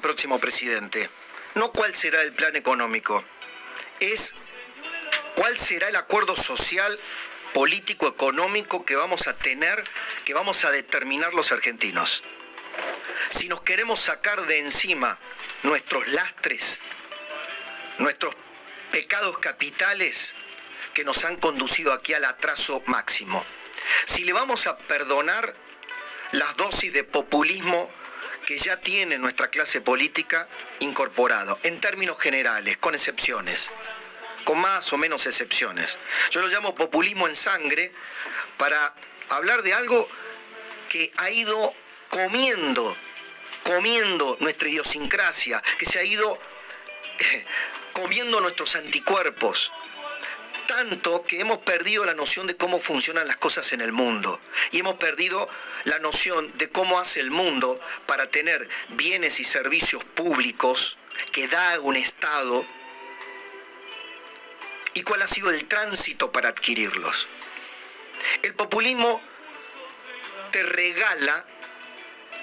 Próximo presidente, no cuál será el plan económico, es cuál será el acuerdo social, político, económico que vamos a tener, que vamos a determinar los argentinos. Si nos queremos sacar de encima nuestros lastres, nuestros pecados capitales que nos han conducido aquí al atraso máximo. Si le vamos a perdonar las dosis de populismo que ya tiene nuestra clase política incorporado, en términos generales, con excepciones, con más o menos excepciones. Yo lo llamo populismo en sangre para hablar de algo que ha ido comiendo, comiendo nuestra idiosincrasia, que se ha ido comiendo nuestros anticuerpos, tanto que hemos perdido la noción de cómo funcionan las cosas en el mundo y hemos perdido la noción de cómo hace el mundo para tener bienes y servicios públicos que da un Estado y cuál ha sido el tránsito para adquirirlos. El populismo te regala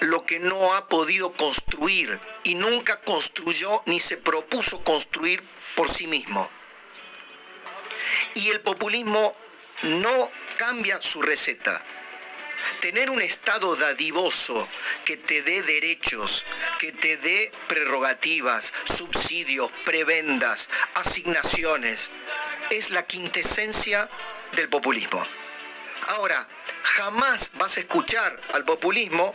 lo que no ha podido construir y nunca construyó ni se propuso construir por sí mismo y el populismo no cambia su receta. Tener un Estado dadivoso que te dé derechos, que te dé prerrogativas, subsidios, prebendas, asignaciones, es la quintesencia del populismo. Ahora, jamás vas a escuchar al populismo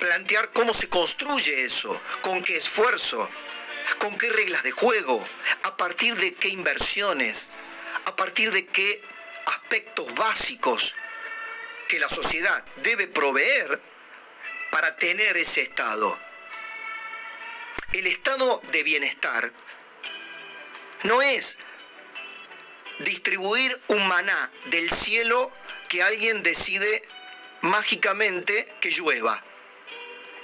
plantear cómo se construye eso, con qué esfuerzo, con qué reglas de juego, a partir de qué inversiones, a partir de qué aspectos básicos que la sociedad debe proveer para tener ese estado. El estado de bienestar no es distribuir un maná del cielo que alguien decide mágicamente que llueva.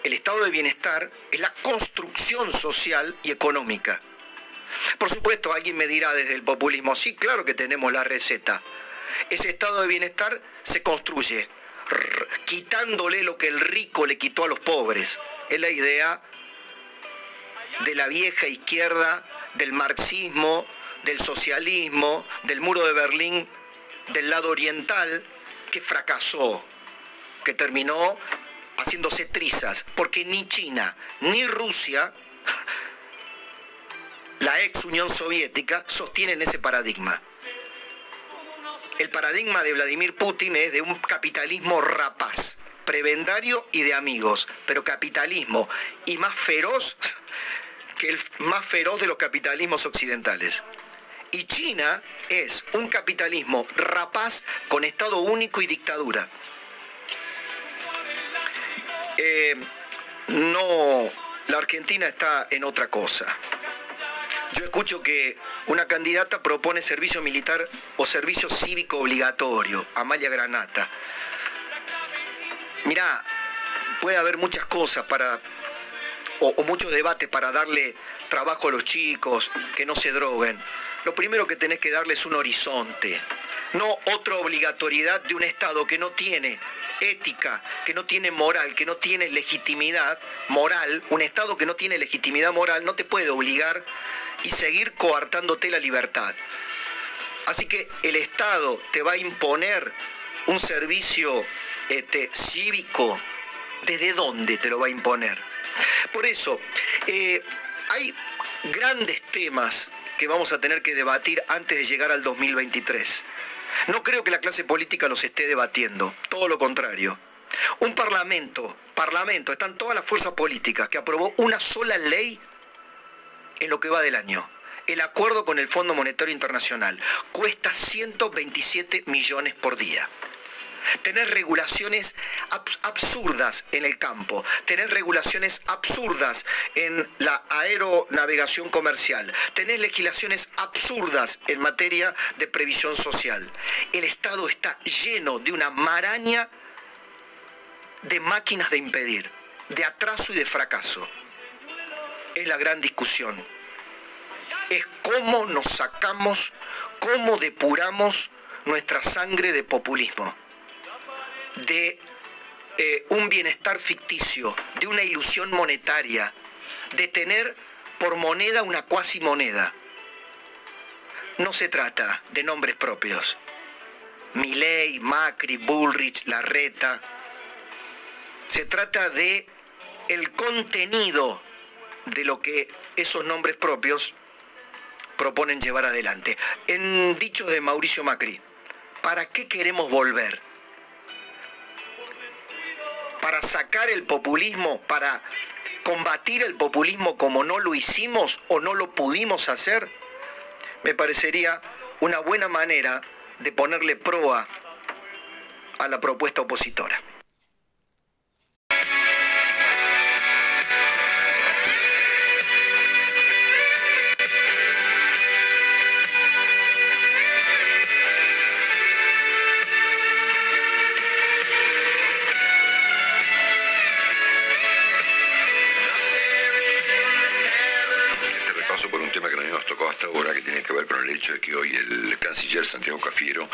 El estado de bienestar es la construcción social y económica. Por supuesto, alguien me dirá desde el populismo, sí, claro que tenemos la receta. Ese estado de bienestar se construye quitándole lo que el rico le quitó a los pobres. Es la idea de la vieja izquierda, del marxismo, del socialismo, del muro de Berlín, del lado oriental, que fracasó, que terminó haciéndose trizas, porque ni China ni Rusia la ex Unión Soviética sostienen ese paradigma. El paradigma de Vladimir Putin es de un capitalismo rapaz, prebendario y de amigos, pero capitalismo y más feroz que el más feroz de los capitalismos occidentales. Y China es un capitalismo rapaz con Estado único y dictadura. Eh, no, la Argentina está en otra cosa. Yo escucho que una candidata propone servicio militar o servicio cívico obligatorio, Amalia Granata. Mirá, puede haber muchas cosas para, o, muchos debates para darle trabajo a los chicos, que no se droguen. Lo primero que tenés que darle es un horizonte, no otra obligatoriedad de un Estado que no tiene ética, que no tiene moral, que no tiene legitimidad moral, un Estado que no tiene legitimidad moral no te puede obligar y seguir coartándote la libertad. Así que el Estado te va a imponer un servicio este, cívico. ¿Desde dónde te lo va a imponer? Por eso, eh, hay grandes temas que vamos a tener que debatir antes de llegar al 2023. No creo que la clase política los esté debatiendo, todo lo contrario. Un parlamento, parlamento, están todas las fuerzas políticas que aprobó una sola ley en lo que va del año. el acuerdo con el Fondo Monetario Internacional cuesta 127 millones por día tener regulaciones absurdas en el campo, tener regulaciones absurdas en la aeronavegación comercial, tener legislaciones absurdas en materia de previsión social. El Estado está lleno de una maraña de máquinas de impedir, de atraso y de fracaso. Es la gran discusión. Es cómo nos sacamos, cómo depuramos nuestra sangre de populismo de eh, un bienestar ficticio, de una ilusión monetaria, de tener por moneda una cuasi moneda. No se trata de nombres propios. Milei, Macri, Bullrich, Larreta. Se trata de el contenido de lo que esos nombres propios proponen llevar adelante. En dicho de Mauricio Macri, ¿para qué queremos volver? Para sacar el populismo, para combatir el populismo como no lo hicimos o no lo pudimos hacer, me parecería una buena manera de ponerle proa a la propuesta opositora. Santiago Cafiero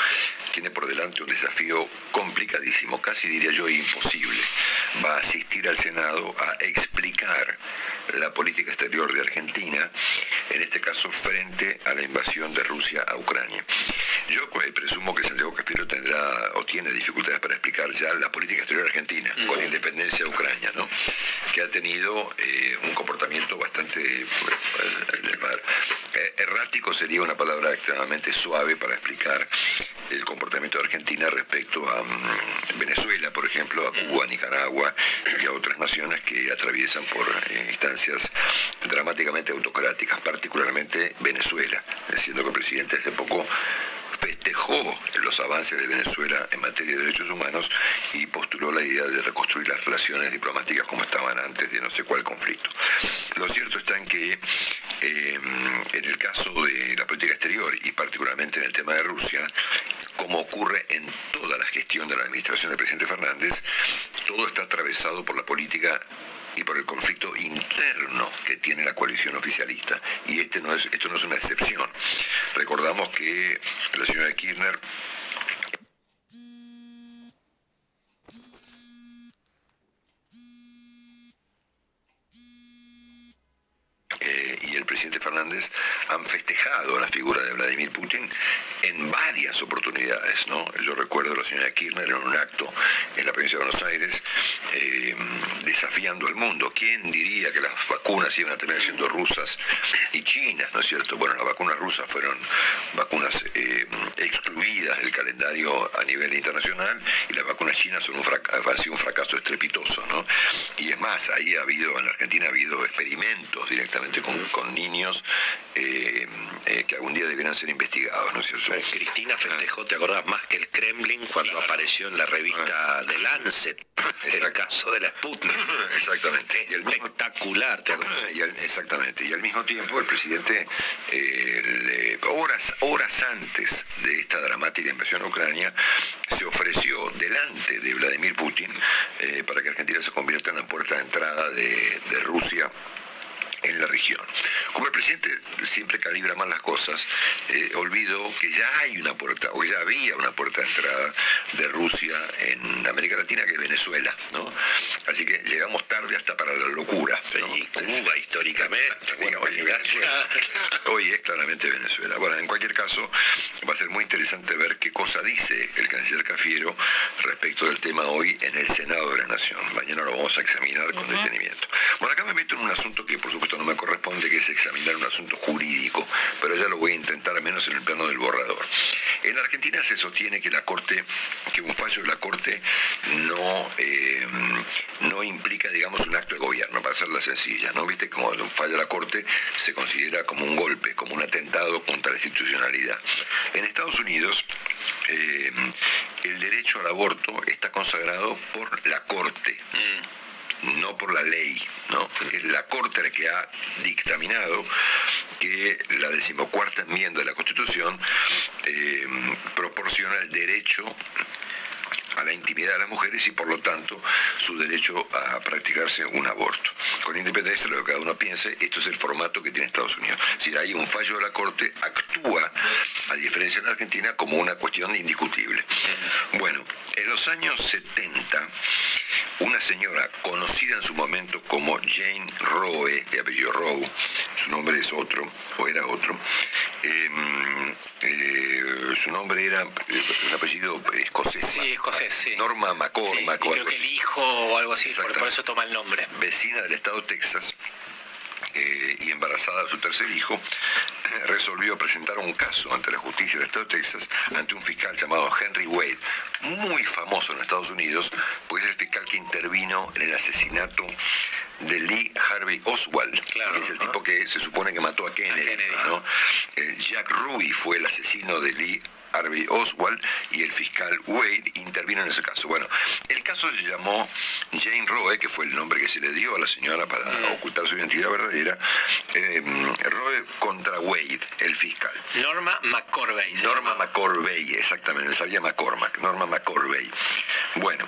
tiene por delante un desafío complicadísimo, casi diría yo imposible. Va a asistir al Senado a explicar la política exterior de Argentina, en este caso frente a la invasión de Rusia a Ucrania. Yo eh, presumo que Santiago Cafiero tendrá o tiene dificultades para explicar ya la política exterior argentina, con independencia de Ucrania, ¿no? que ha tenido eh, un comportamiento bastante eh, errático sería una palabra extremadamente suave para explicar el comportamiento de Argentina respecto a mm, Venezuela, por ejemplo, a Cuba, Nicaragua naciones que atraviesan por instancias dramáticamente autocráticas, particularmente Venezuela, siendo que el presidente hace poco festejó los avances de Venezuela en materia de derechos humanos y postuló la idea de reconstruir las relaciones diplomáticas como estaban antes de no sé cuál conflicto. Lo cierto está en que em, en el caso de la política exterior y particularmente en el tema de Rusia, como ocurre en toda la gestión de la administración del presidente Fernández, todo está atravesado por la política y por el conflicto interno que tiene la coalición oficialista. Y este no es, esto no es una excepción. Recordamos que la señora Kirchner Han festejado la figura de Vladimir Putin en varias oportunidades, ¿no? Yo recuerdo a la señora Kirchner en un acto en la provincia de Buenos Aires eh, desafiando al mundo. ¿Quién diría que las vacunas iban a terminar siendo rusas y chinas, ¿no es cierto? Bueno, las vacunas rusas fueron vacunas eh, excluidas del calendario a nivel internacional y las vacunas chinas son un han un fracaso estrepitoso, ¿no? Y es más, ahí ha habido, en la Argentina ha habido experimentos directamente con, niños eh, que algún día debieran ser investigados, ¿no es cierto? Cristina festejó, ¿te acordás más que el Kremlin cuando apareció en la revista The Lancet? El caso de la Sputnik. Exactamente. Y Espectacular, ¿te y exactamente. Y al mismo tiempo el presidente, eh, horas, horas antes de esta dramática invasión a Ucrania, se ofreció delante de Vladimir Putin eh, para que Argentina se convierta en la puerta de entrada de, de Rusia en la región. Como el presidente siempre calibra mal las cosas, eh, olvidó que ya hay una puerta, o ya había una puerta de entrada de Rusia en América Latina, que es Venezuela, ¿no? Así que llegamos tarde hasta para la locura. Y Cuba históricamente. hoy, es claramente Venezuela. Bueno, en cualquier caso, va a ser muy interesante ver qué cosa dice el canciller Cafiero respecto del tema hoy en el Senado de la Nación. Mañana lo vamos a examinar con detenimiento. Bueno, acá me meto en un asunto que por supuesto no me corresponde, que es examinar un asunto jurídico, pero ya lo voy a intentar, al menos en el plano del borrador. En Argentina se sostiene que la Corte, que un fallo de la Corte no, eh, no implica, digamos, un acto de gobierno, para hacerla sencilla, ¿no? Viste, como un fallo de la Corte se considera como un golpe, como un atentado contra la institucionalidad. En Estados Unidos, eh, el derecho al aborto está consagrado por la Corte. No por la ley, ¿no? La Corte la que ha dictaminado que la decimocuarta enmienda de la Constitución eh, proporciona el derecho a la intimidad de las mujeres y por lo tanto su derecho a practicarse un aborto. Con independencia de lo que cada uno piense, esto es el formato que tiene Estados Unidos. Si hay un fallo de la Corte, actúa, a diferencia de la Argentina, como una cuestión indiscutible. Bueno, en los años 70, una señora conocida en su momento como Jane Roe, de apellido Rowe, su nombre es otro, o era otro, eh, eh, su nombre era eh, un apellido escocés, sí. Norma Sí, McCormack. o creo que el hijo o algo así, por, eso toma el nombre. vecina del estado de Texas eh, y embarazada de su tercer hijo, eh, resolvió presentar un caso ante la justicia del estado de Texas ante un fiscal llamado Henry Wade, muy famoso en Estados Unidos, porque es el fiscal que intervino en el asesinato de Lee Harvey Oswald, Claro, que es el tipo que se supone que mató a Kennedy. Kennedy. ¿no? Eh, Jack Ruby fue el asesino de Lee Harvey Oswald y el fiscal Wade intervino en ese caso. Bueno, el caso se llamó Jane Roe, que fue el nombre que se le dio a la señora para Mm. ocultar su identidad verdadera, eh, Roe contra Wade, el fiscal. Norma McCorvey. Norma. McCorvey, exactamente, me sabía McCormack, Norma McCorvey. Bueno,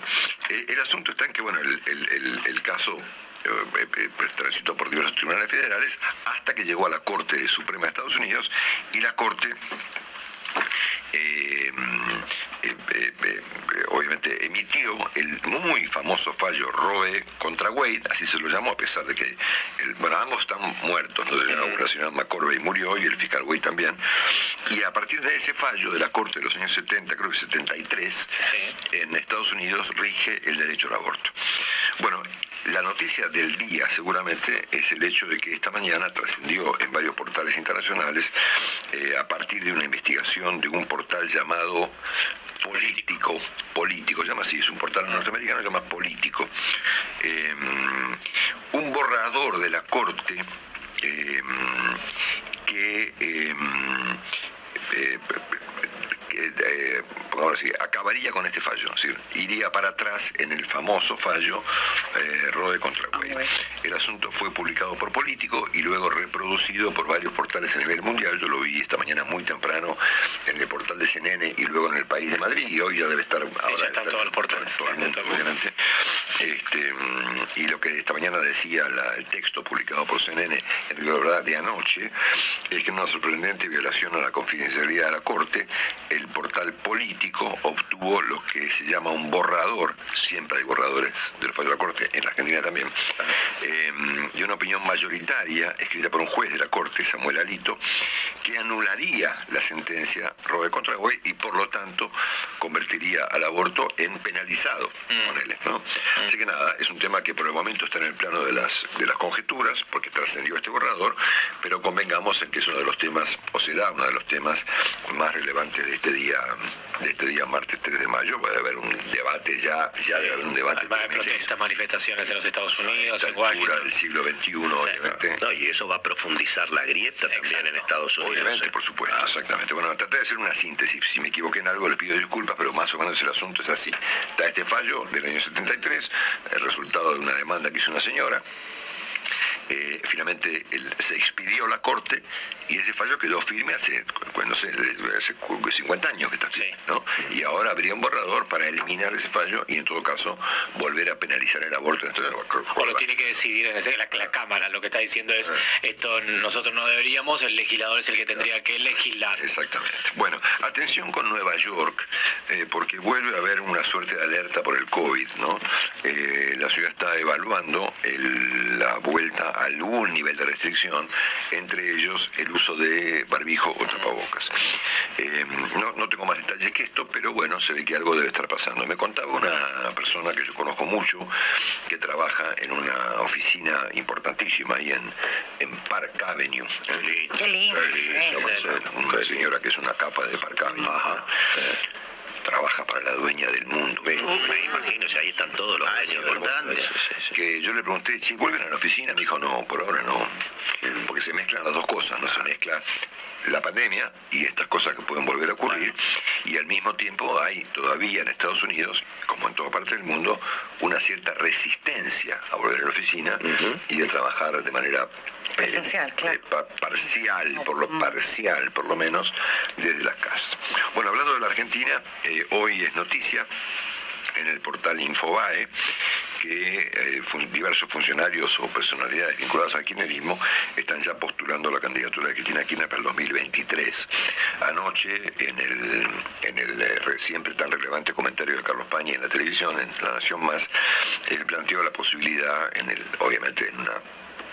eh, el asunto está en que, bueno, el, el- el- el caso eh, eh, transitó por diversos tribunales federales hasta que llegó a la Corte Suprema de Estados Unidos y la Corte eh, eh, eh, obviamente emitió el muy famoso fallo Roe contra Wade, así se lo llamó, a pesar de que el- bueno, ambos están muertos, ¿no? la señora McCorvey murió y el fiscal Wade también. Y a partir de ese fallo de la Corte de los años 70, creo que 73, en Estados Unidos rige el derecho al aborto. Bueno, la noticia del día seguramente es el hecho de que esta mañana trascendió en varios portales internacionales eh, a partir de una investigación de un portal llamado Político, Político, llama así, es un portal norteamericano, llama Político. Eh, un borrador de la Corte eh, que... eh, eh, eh, así, acabaría con este fallo, es decir, iría para atrás en el famoso fallo eh, Roe contra Wade. El asunto fue publicado por Político y luego reproducido por varios portales a nivel mundial. Yo lo vi esta mañana muy temprano en el portal de CNN y luego en el País de Madrid y hoy ya debe estar ahora ya están está- todos los portales, todo el sí, mundo, todo el mundo. obviamente. Este, mm, y lo que esta mañana decía la- el texto publicado por CNN en verdad de anoche es que una sorprendente violación a la confidencialidad de la Corte, el portal político obtuvo lo que se llama un borrador, siempre hay borradores del fallo de la Corte, en la Argentina también, eh, de una opinión mayoritaria escrita por un juez de la Corte, Samuel Alito, que anularía la sentencia Roe contra Wade y por lo tanto convertiría al aborto en penalizado, ponele, ¿no? Así que nada, es un tema que por el momento está en el plano de las, de las conjeturas, porque trascendió este borrador, pero convengamos en que es uno de los temas, o será uno de los temas más relevantes de este día, de este día martes 3 de mayo, va a haber un debate ya, ya debe haber un debate de permanente protestas, manifestaciones en los Estados Unidos, a igual. altura del siglo XXI, obviamente. No, y eso va a profundizar la grieta también Exacto. en Estados Unidos. Obviamente, ¿eh? por supuesto, exactamente. Bueno, traté de hacer una síntesis. Si me equivoqué en algo, les pido disculpas, pero más o menos el asunto es así. Está este fallo del año 73, el resultado de una demanda que hizo una señora. Eh, finalmente el- se expidió la corte y ese fallo quedó firme hace, no sé, hace cu- 50 años que está Sí. firme, ¿no? Y ahora habría un borrador para eliminar ese fallo y en todo caso volver a penalizar el aborto. Entonces, O lo tiene que decidir en ese- la, la Cámara. Lo que está diciendo es, esto nosotros no deberíamos, el legislador es el que tendría que legislar. Exactamente. Bueno, atención con Nueva York, eh, porque vuelve a haber una suerte de alerta por el COVID, ¿no? Eh, la ciudad está evaluando el- la vuelta algún nivel de restricción, entre ellos el uso de barbijo o tapabocas. Eh, no, no tengo más detalles que esto, pero bueno, se ve que algo debe estar pasando. Me contaba una persona que yo conozco mucho, que trabaja en una oficina importantísima ahí en, en Park Avenue. Qué lindo. Una señora que es una capa de Park Avenue. ¿no? Trabaja para la dueña del mundo. Me, me imagino, si ahí están todos los Ah, dueños importantes. Que yo le pregunté, si vuelven a la oficina, me dijo, no, por ahora no. Porque se mezclan las dos cosas, no se mezcla la pandemia y estas cosas que pueden volver a ocurrir. Y al mismo tiempo hay todavía en Estados Unidos, como en toda parte del mundo, una cierta resistencia a volver a la oficina y de trabajar de manera eh, claro. eh, pa- parcial, por lo parcial por lo menos, desde las casas. Bueno, hablando de la Argentina, eh, hoy es noticia en el portal Infobae que eh, diversos funcionarios o personalidades vinculadas al kirchnerismo están ya postulando la candidatura de Cristina Kirchner para el 2023. Anoche, en el, en el eh, re- siempre tan relevante comentario de Carlos Pañi en la televisión, en La Nación Más, él planteó la posibilidad, en el, obviamente en una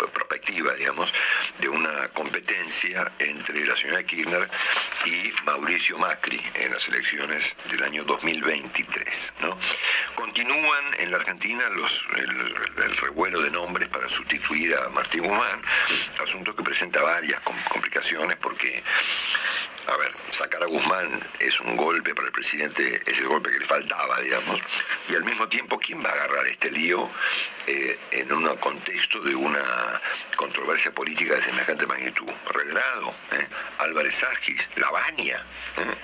perspectiva, digamos, de una competencia entre la señora Kirchner y Mauricio Macri en las elecciones del año 2023. ¿no? Continúan en la Argentina los, el, el revuelo de nombres para sustituir a Martín Guzmán, asunto que presenta varias com- complicaciones porque a ver, sacar a Guzmán es un golpe para el presidente, es el golpe que le faltaba, digamos, y al mismo tiempo, ¿quién va a agarrar este lío eh, en un contexto de una controversia política de semejante magnitud? Redrado, ¿eh? Álvarez Agis, Lavagna. ¿eh?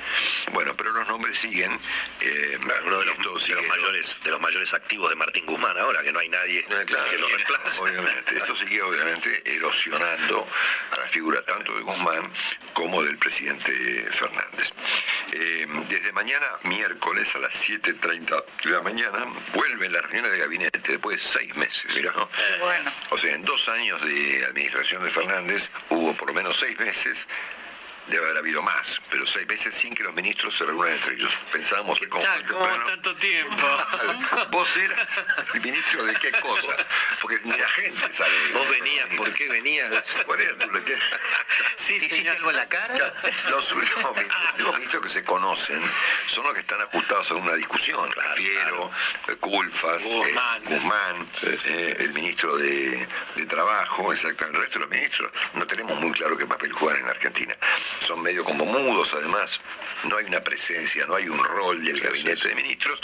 Bueno, pero los nombres siguen. eh, Uno de los, de los mayores, de los mayores activos de Martín Guzmán ahora, que no hay nadie claro, que lo reemplace. Obviamente, esto sigue obviamente erosionando a la figura tanto de Guzmán como del presidente Fernández. Eh, desde mañana, miércoles a las 7.30 de la mañana, vuelven las reuniones de gabinete después de seis meses. Mirá, ¿no? Bueno. O sea, en dos años de administración de Fernández hubo por lo menos seis meses. Debe haber habido más, pero seis meses sin que los ministros se reúnan entre ellos. Pensábamos que como como tanto tiempo. Vos eras el ministro de qué cosa, porque ni la gente sabe. Vos venías, ¿por qué venías? ¿Cuál era tu qué? Sí, ¿Hiciste señor. algo en la cara? Los únicos, ministros- los únicos ministros que se conocen son los que están ajustados a una discusión. Fiero, Culfas, eh, Guzmán. Eh, el ministro de, de Trabajo, exactamente, el resto de los ministros. No tenemos muy claro qué papel juegan en la Argentina. Son medio como mudos, además. No hay una presencia, no hay un rol del gabinete de ministros,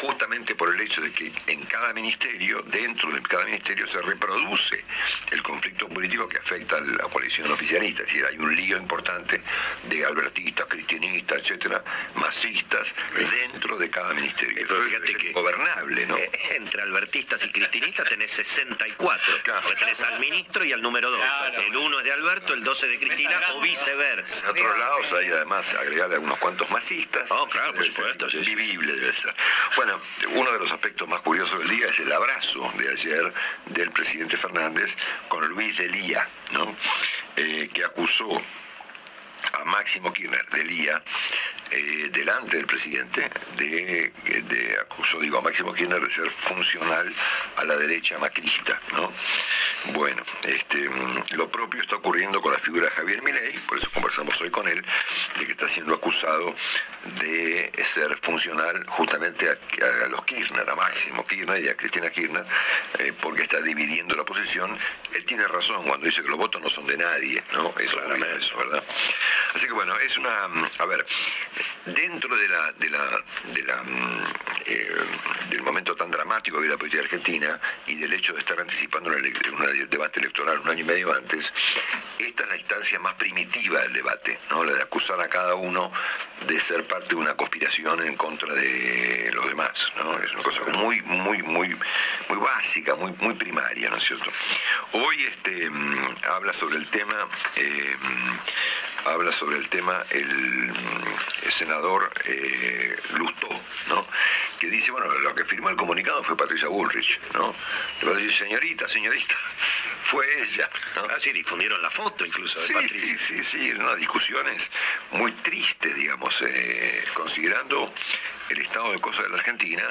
justamente por el hecho de que en cada ministerio, dentro de cada ministerio, se reproduce el conflicto político que afecta a la coalición oficialista. Es decir, hay un lío importante de albertistas, cristianistas, etcétera, masistas, dentro de cada ministerio. Fíjate es que- gobernable, ¿no? Eh, entre albertistas y cristinistas tenés 64. Claro. Porque tenés al ministro y al número 2. Claro. El 1 es de Alberto, el 12 es de Cristina o viceversa. En otros lados hay además agregarle unos cuantos masistas. Oh, claro, por supuesto, sí, sí. Vivible debe ser. Bueno, uno de los aspectos más curiosos del día es el abrazo de ayer del presidente Fernández con Luis Delía, ¿no? Eh, que acusó a Máximo Kirchner de Lía eh, delante del presidente de, de acusó digo a Máximo Kirchner de ser funcional a la derecha macrista ¿no? bueno este lo propio está ocurriendo con la figura de Javier Milei por eso conversamos hoy con él de que está siendo acusado de ser funcional justamente a, a los Kirchner a Máximo Kirchner y a Cristina Kirchner eh, porque está dividiendo la oposición él tiene razón cuando dice que los votos no son de nadie ¿no? es obvio eso ¿verdad? Así que bueno, es una. mm, A ver, dentro de la, de la, mm, eh, del momento tan dramático de la política argentina y del hecho de estar anticipando un debate electoral un año y medio antes, esta es la instancia más primitiva del debate, ¿no? La de acusar a cada uno de ser parte de una conspiración en contra de los demás, ¿no? Es una cosa muy, muy, muy, muy básica, muy, muy primaria, ¿no es cierto? Hoy este mm, habla sobre el tema. eh, habla sobre el tema el, mm, el senador eh, Lustó, ¿no? que dice, bueno, lo que firmó el comunicado fue Patricia Bullrich, ¿no? Le va a decir, señorita, señorita, fue ella. ¿no? Ah, sí, difundieron la foto incluso de Sí, Patricia. sí, sí, sí, unas discusiones muy tristes, digamos, eh, considerando el estado de cosas de la Argentina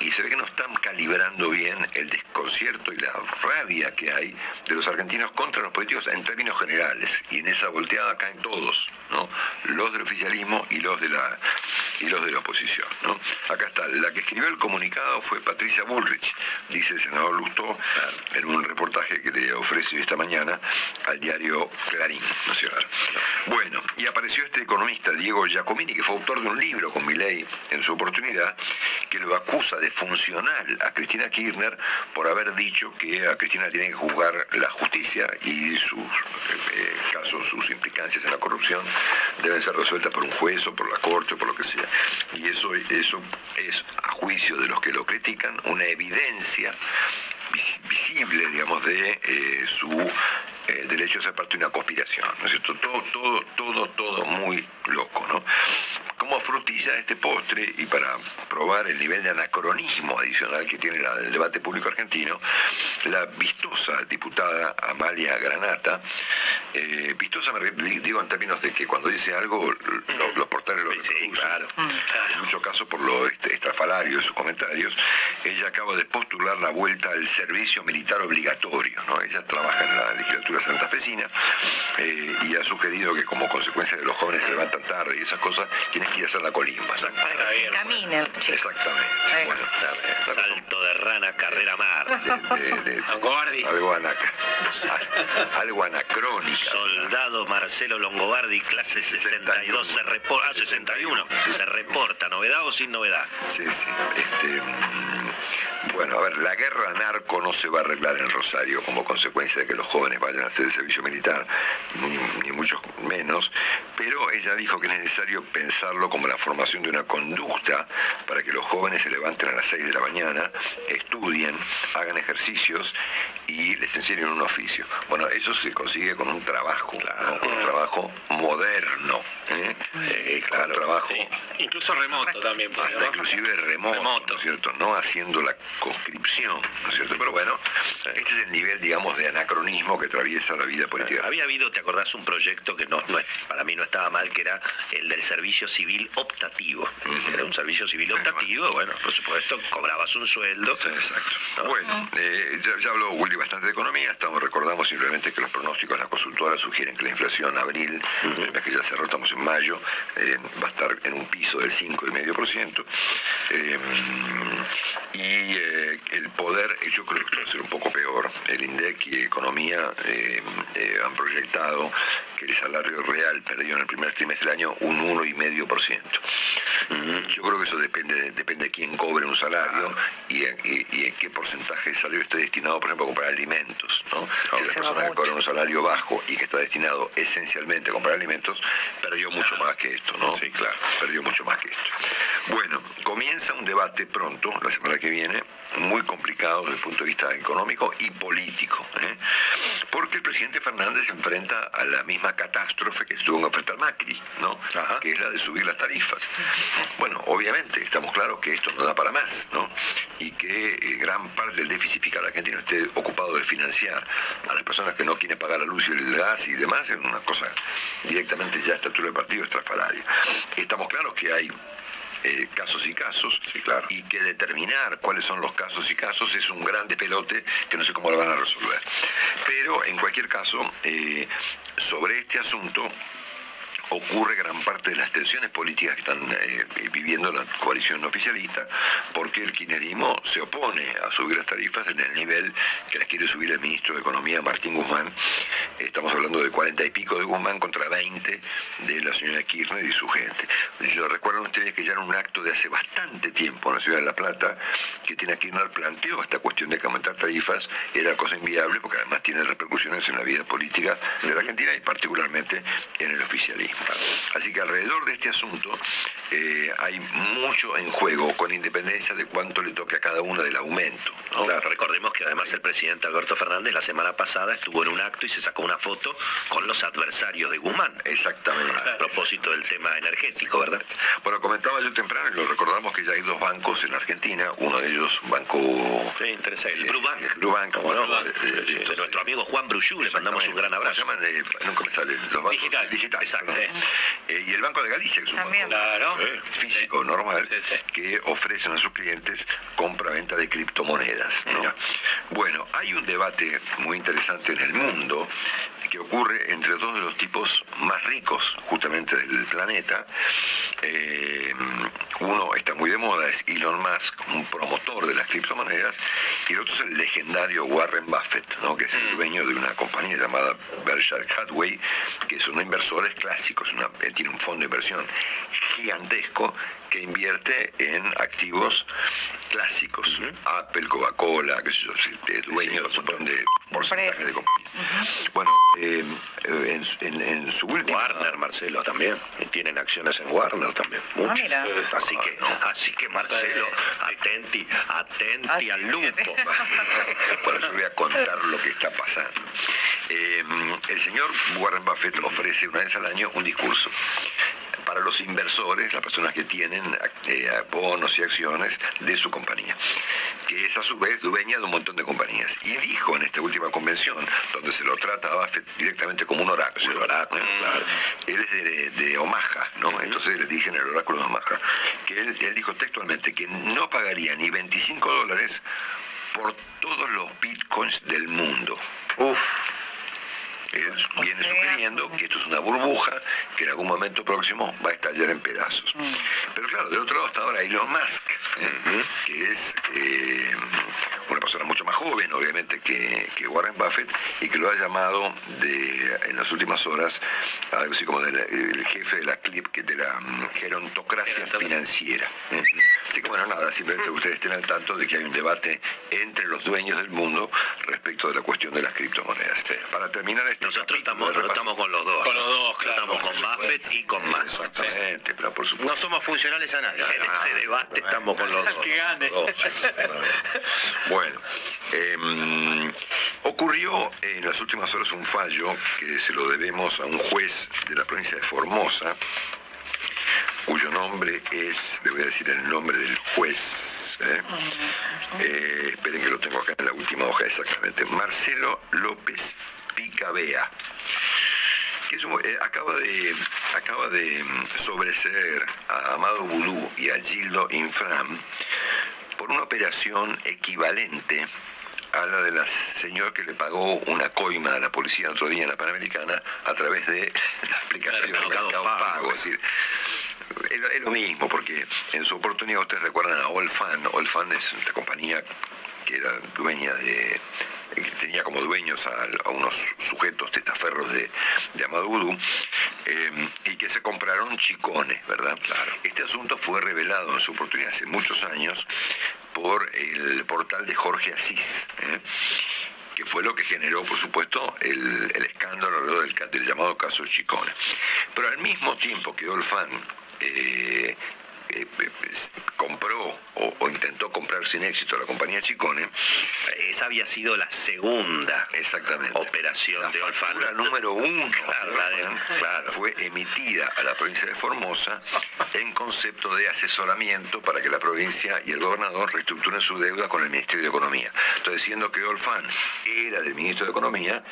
y se ve que no están calibrando bien el desconcierto y la rabia que hay de los argentinos contra los políticos en términos generales. Y en esa volteada caen todos, ¿no? Los del oficialismo y los de la y los de la oposición. ¿no? Acá está, la que escribió el comunicado fue Patricia Bullrich, dice el senador Lustó en un reportaje que le ofrece esta mañana al diario Clarín Nacional. Bueno, y apareció este economista, Diego Giacomini, que fue autor de un libro con Milei en su oportunidad, que lo acusa de funcional a Cristina Kirchner por haber dicho que a Cristina tiene que juzgar la justicia y sus eh, casos, sus implicancias en la corrupción deben ser resueltas por un juez o por la corte o por lo que sea. Y eso, eso es, a juicio de los que lo critican, una evidencia vis- visible, digamos, de eh, su eh, del hecho de ser parte de una conspiración, ¿no es cierto? Todo, todo, todo, todo muy loco, ¿no? Como frutilla de este postre y para probar el nivel de anacronismo adicional que tiene la- el debate público argentino, la vistosa diputada Amalia Granata, eh, vistosa me digo en términos de que cuando dice algo lo- los portales lo Sí, reproducen. claro. En muchos casos por lo este, estrafalario de sus comentarios, ella acaba de postular la vuelta al servicio militar obligatorio. ¿no? Ella trabaja en la legislatura santafesina eh, y ha sugerido que como consecuencia de los jóvenes se levantan tarde y esas cosas, que ir a hacer la colimba. Caminen, chicos. Exactamente. Bueno, Salto de rana, carrera mar. de- de- de- Longobardi. algo, anac- algo anacrónica. Soldado Marcelo Longobardi, clase 62, se reporta, ah, 61, se reporta, novedad o sin novedad. Sí, sí. Este, mm, bueno, a ver, la guerra narco no se va a arreglar en Rosario como consecuencia de que los jóvenes vayan a hacer el servicio militar, ni, ni mucho menos, pero ella dijo que es necesario pensarlo como la formación de una conducta para que los jóvenes se levanten a las 6 de la mañana, estudien, hagan ejercicios y les enseñen un oficio. Bueno, eso se consigue con un trabajo, ¿no? con un trabajo moderno. ¿eh? Eh, con un trabajo Sí. Incluso remoto también. hasta ¿no? inclusive remoto, Remoto. ¿no es cierto? No haciendo la conscripción, ¿no es cierto? Pero bueno, este es el nivel, digamos, de anacronismo que atraviesa la vida política. Había habido, ¿te acordás? Un proyecto que no, no es- para mí no estaba mal, que era el del servicio civil optativo. Era un servicio civil optativo, bueno, por supuesto, cobrabas un sueldo. Sí, exacto. Bueno, eh, ya, ya habló Willy bastante de economía, estamos recordamos simplemente que los pronósticos de las consultoras sugieren que la inflación en abril, el mes que ya cerró, estamos en mayo, eh, va a estar en un piso del 5,5%. Eh, y eh, el poder, yo creo que va a ser un poco peor. El INDEC y Economía eh, eh, han proyectado que el salario real perdió en el primer trimestre del año un 1,5%. Mm, Yo creo que eso depende de, depende de quién cobre un salario y, en- y- y en qué porcentaje de salario esté destinado, por ejemplo, a comprar alimentos. ¿no? Si la se va persona que mucho. cobra un salario bajo y que está destinado esencialmente a comprar alimentos, perdió mucho más que esto, ¿no? Sí, claro, perdió mucho más que esto. Bueno, comienza un debate pronto, la semana que viene, muy complicado desde el punto de vista económico y político, ¿eh? porque el presidente Fernández se enfrenta a la misma catástrofe que estuvo en enfrentar Macri, ¿no? que es la de subir las tarifas. Bueno, obviamente estamos claros que esto no da para más, ¿no? y que eh, gran parte del déficit fiscal argentino esté ocupado de financiar a las personas que no quieren pagar la luz y el gas y demás, es una cosa directamente ya a esta altura del partido estrafalaria. Estamos claros que hay eh, casos y casos, y que determinar cuáles son los casos y casos es un gran pelote que no sé cómo lo van a resolver. Pero en cualquier caso, eh, sobre este asunto ocurre gran parte de las tensiones políticas que están eh, viviendo la coalición oficialista, porque el kirchnerismo se opone a subir las tarifas en el nivel que las quiere subir el ministro de Economía, Martín Guzmán. Estamos hablando de 40 y pico de Guzmán contra 20 de la señora Kirchner y su gente. Yo recuerdo ustedes que ya en un acto de hace bastante tiempo en la ciudad de La Plata, que Tina Kirchner planteó esta cuestión de que aumentar tarifas era cosa inviable, porque además tiene repercusiones en la vida política de la Argentina y particularmente en el oficialismo. Así que alrededor de este asunto eh, hay mucho en juego, con independencia de cuánto le toque a cada uno del aumento. ¿no? Claro, recordemos que además el presidente Alberto Fernández la semana pasada estuvo en un acto y se sacó una foto con los adversarios de Guzmán. Exactamente. A propósito del tema energético, ¿verdad? Bueno, comentaba yo temprano lo recordamos que ya hay dos bancos en Argentina, uno de ellos un banco... Sí, interesante. El Brubank. El Brubank, ¿Cómo bueno, no? eh, eh, nuestro amigo Juan Bruyú, le mandamos un gran abrazo. ¿Cómo se llaman? Nunca me salen los bancos Digital. digitales. Exacto. Eh, y el Banco de Galicia, que es un También. banco Claro. físico normal Sí, sí. que ofrecen a sus clientes compra-venta de criptomonedas. ¿no? Bueno, hay un debate muy interesante en el mundo que ocurre entre dos de los tipos más ricos justamente del planeta. Eh, uno está muy de moda, es Elon Musk, un promotor de las criptomonedas, y el otro es el legendario Warren Buffett, ¿no? que es el dueño de una compañía llamada Berkshire Hathaway, que son inversores clásicos, una- él tiene un fondo de inversión gigantesco que invierte en activos clásicos, Apple, Coca-Cola, qué sé yo, sí, es dueño de un montón de porcentajes de compañías. Bueno, eh, en, su- en- en su última... Warner, Marcelo, también. Y tienen acciones en Warner también. Muchas. mira. Así que, así que Marcelo, atenti, atenti al lupo. Bueno, yo voy a contar lo que está pasando. Eh, el señor Warren Buffett ofrece una vez al año un discurso para los inversores, las personas que tienen eh, bonos y acciones de su compañía, que es a su vez dueña de un montón de compañías. Y dijo en esta última convención, donde se lo trata a Buffett directamente como un oráculo, oráculo, claro. él es de, de Omaha, ¿no? Entonces le dicen el oráculo de Omaha, que él, él dijo textualmente que no pagaría ni 25 dólares por todos los bitcoins del mundo. Uf, Él viene sea, sugiriendo que esto es una burbuja que en algún momento próximo va a estallar en pedazos. Pero claro, del otro lado está ahora Elon Musk, ¿eh? que es eh, una persona mucho más joven, obviamente, que, que Warren Buffett, y que lo ha llamado de, en las últimas horas algo así como del el jefe de la CLIP, que de la mm, gerontocracia financiera. Simplemente que ustedes estén al tanto de que hay un debate entre los dueños del mundo respecto de la cuestión de las criptomonedas. Para terminar este nosotros estamos, estamos con los dos. Con los dos, claro. Estamos con Buffett y con Musk. Exactamente, pero por supuesto. No somos funcionales a nadie. En ese debate estamos con los dos. que gane. Los dos. Bueno, ocurrió en las últimas horas un fallo que se lo debemos a un juez de la provincia de Formosa, cuyo nombre es, le voy a decir el nombre del juez, ¿eh? Eh, esperen que lo tengo acá en la última hoja exactamente, Marcelo López Picabea que es un- eh, acaba de acaba de mm, sobreseer a Amado Vudú y a Gildo Infram por una operación equivalente a la de la señor que le pagó una coima a la policía el otro día en la Panamericana a través de la aplicación de Mercado Mercado Pago. Pago. Es decir, es lo, mismo, porque en su oportunidad ustedes recuerdan a Olfan. Olfan es esta compañía que era dueña de que tenía como dueños a, a unos sujetos testaferros de, de Amado Vudú, eh, y que se compraron chicones, ¿verdad? Claro. Este asunto fue revelado en su oportunidad hace muchos años por el portal de Jorge Asís. ¿eh? que fue lo que generó, por supuesto, el, el escándalo del, llamado caso Chicone. Pero al mismo tiempo que Olfan eh, eh, eh, compró o, o intentó comprar sin éxito la compañía Chicone, Esa había sido la segunda exactamente. operación de Olfan. La número uno Claro, la de- claro. fue emitida a la provincia de Formosa en concepto de asesoramiento para que la provincia y el gobernador reestructuren su deuda con el Ministerio de Economía. Entonces, siendo que Olfan era del ministro de Economía,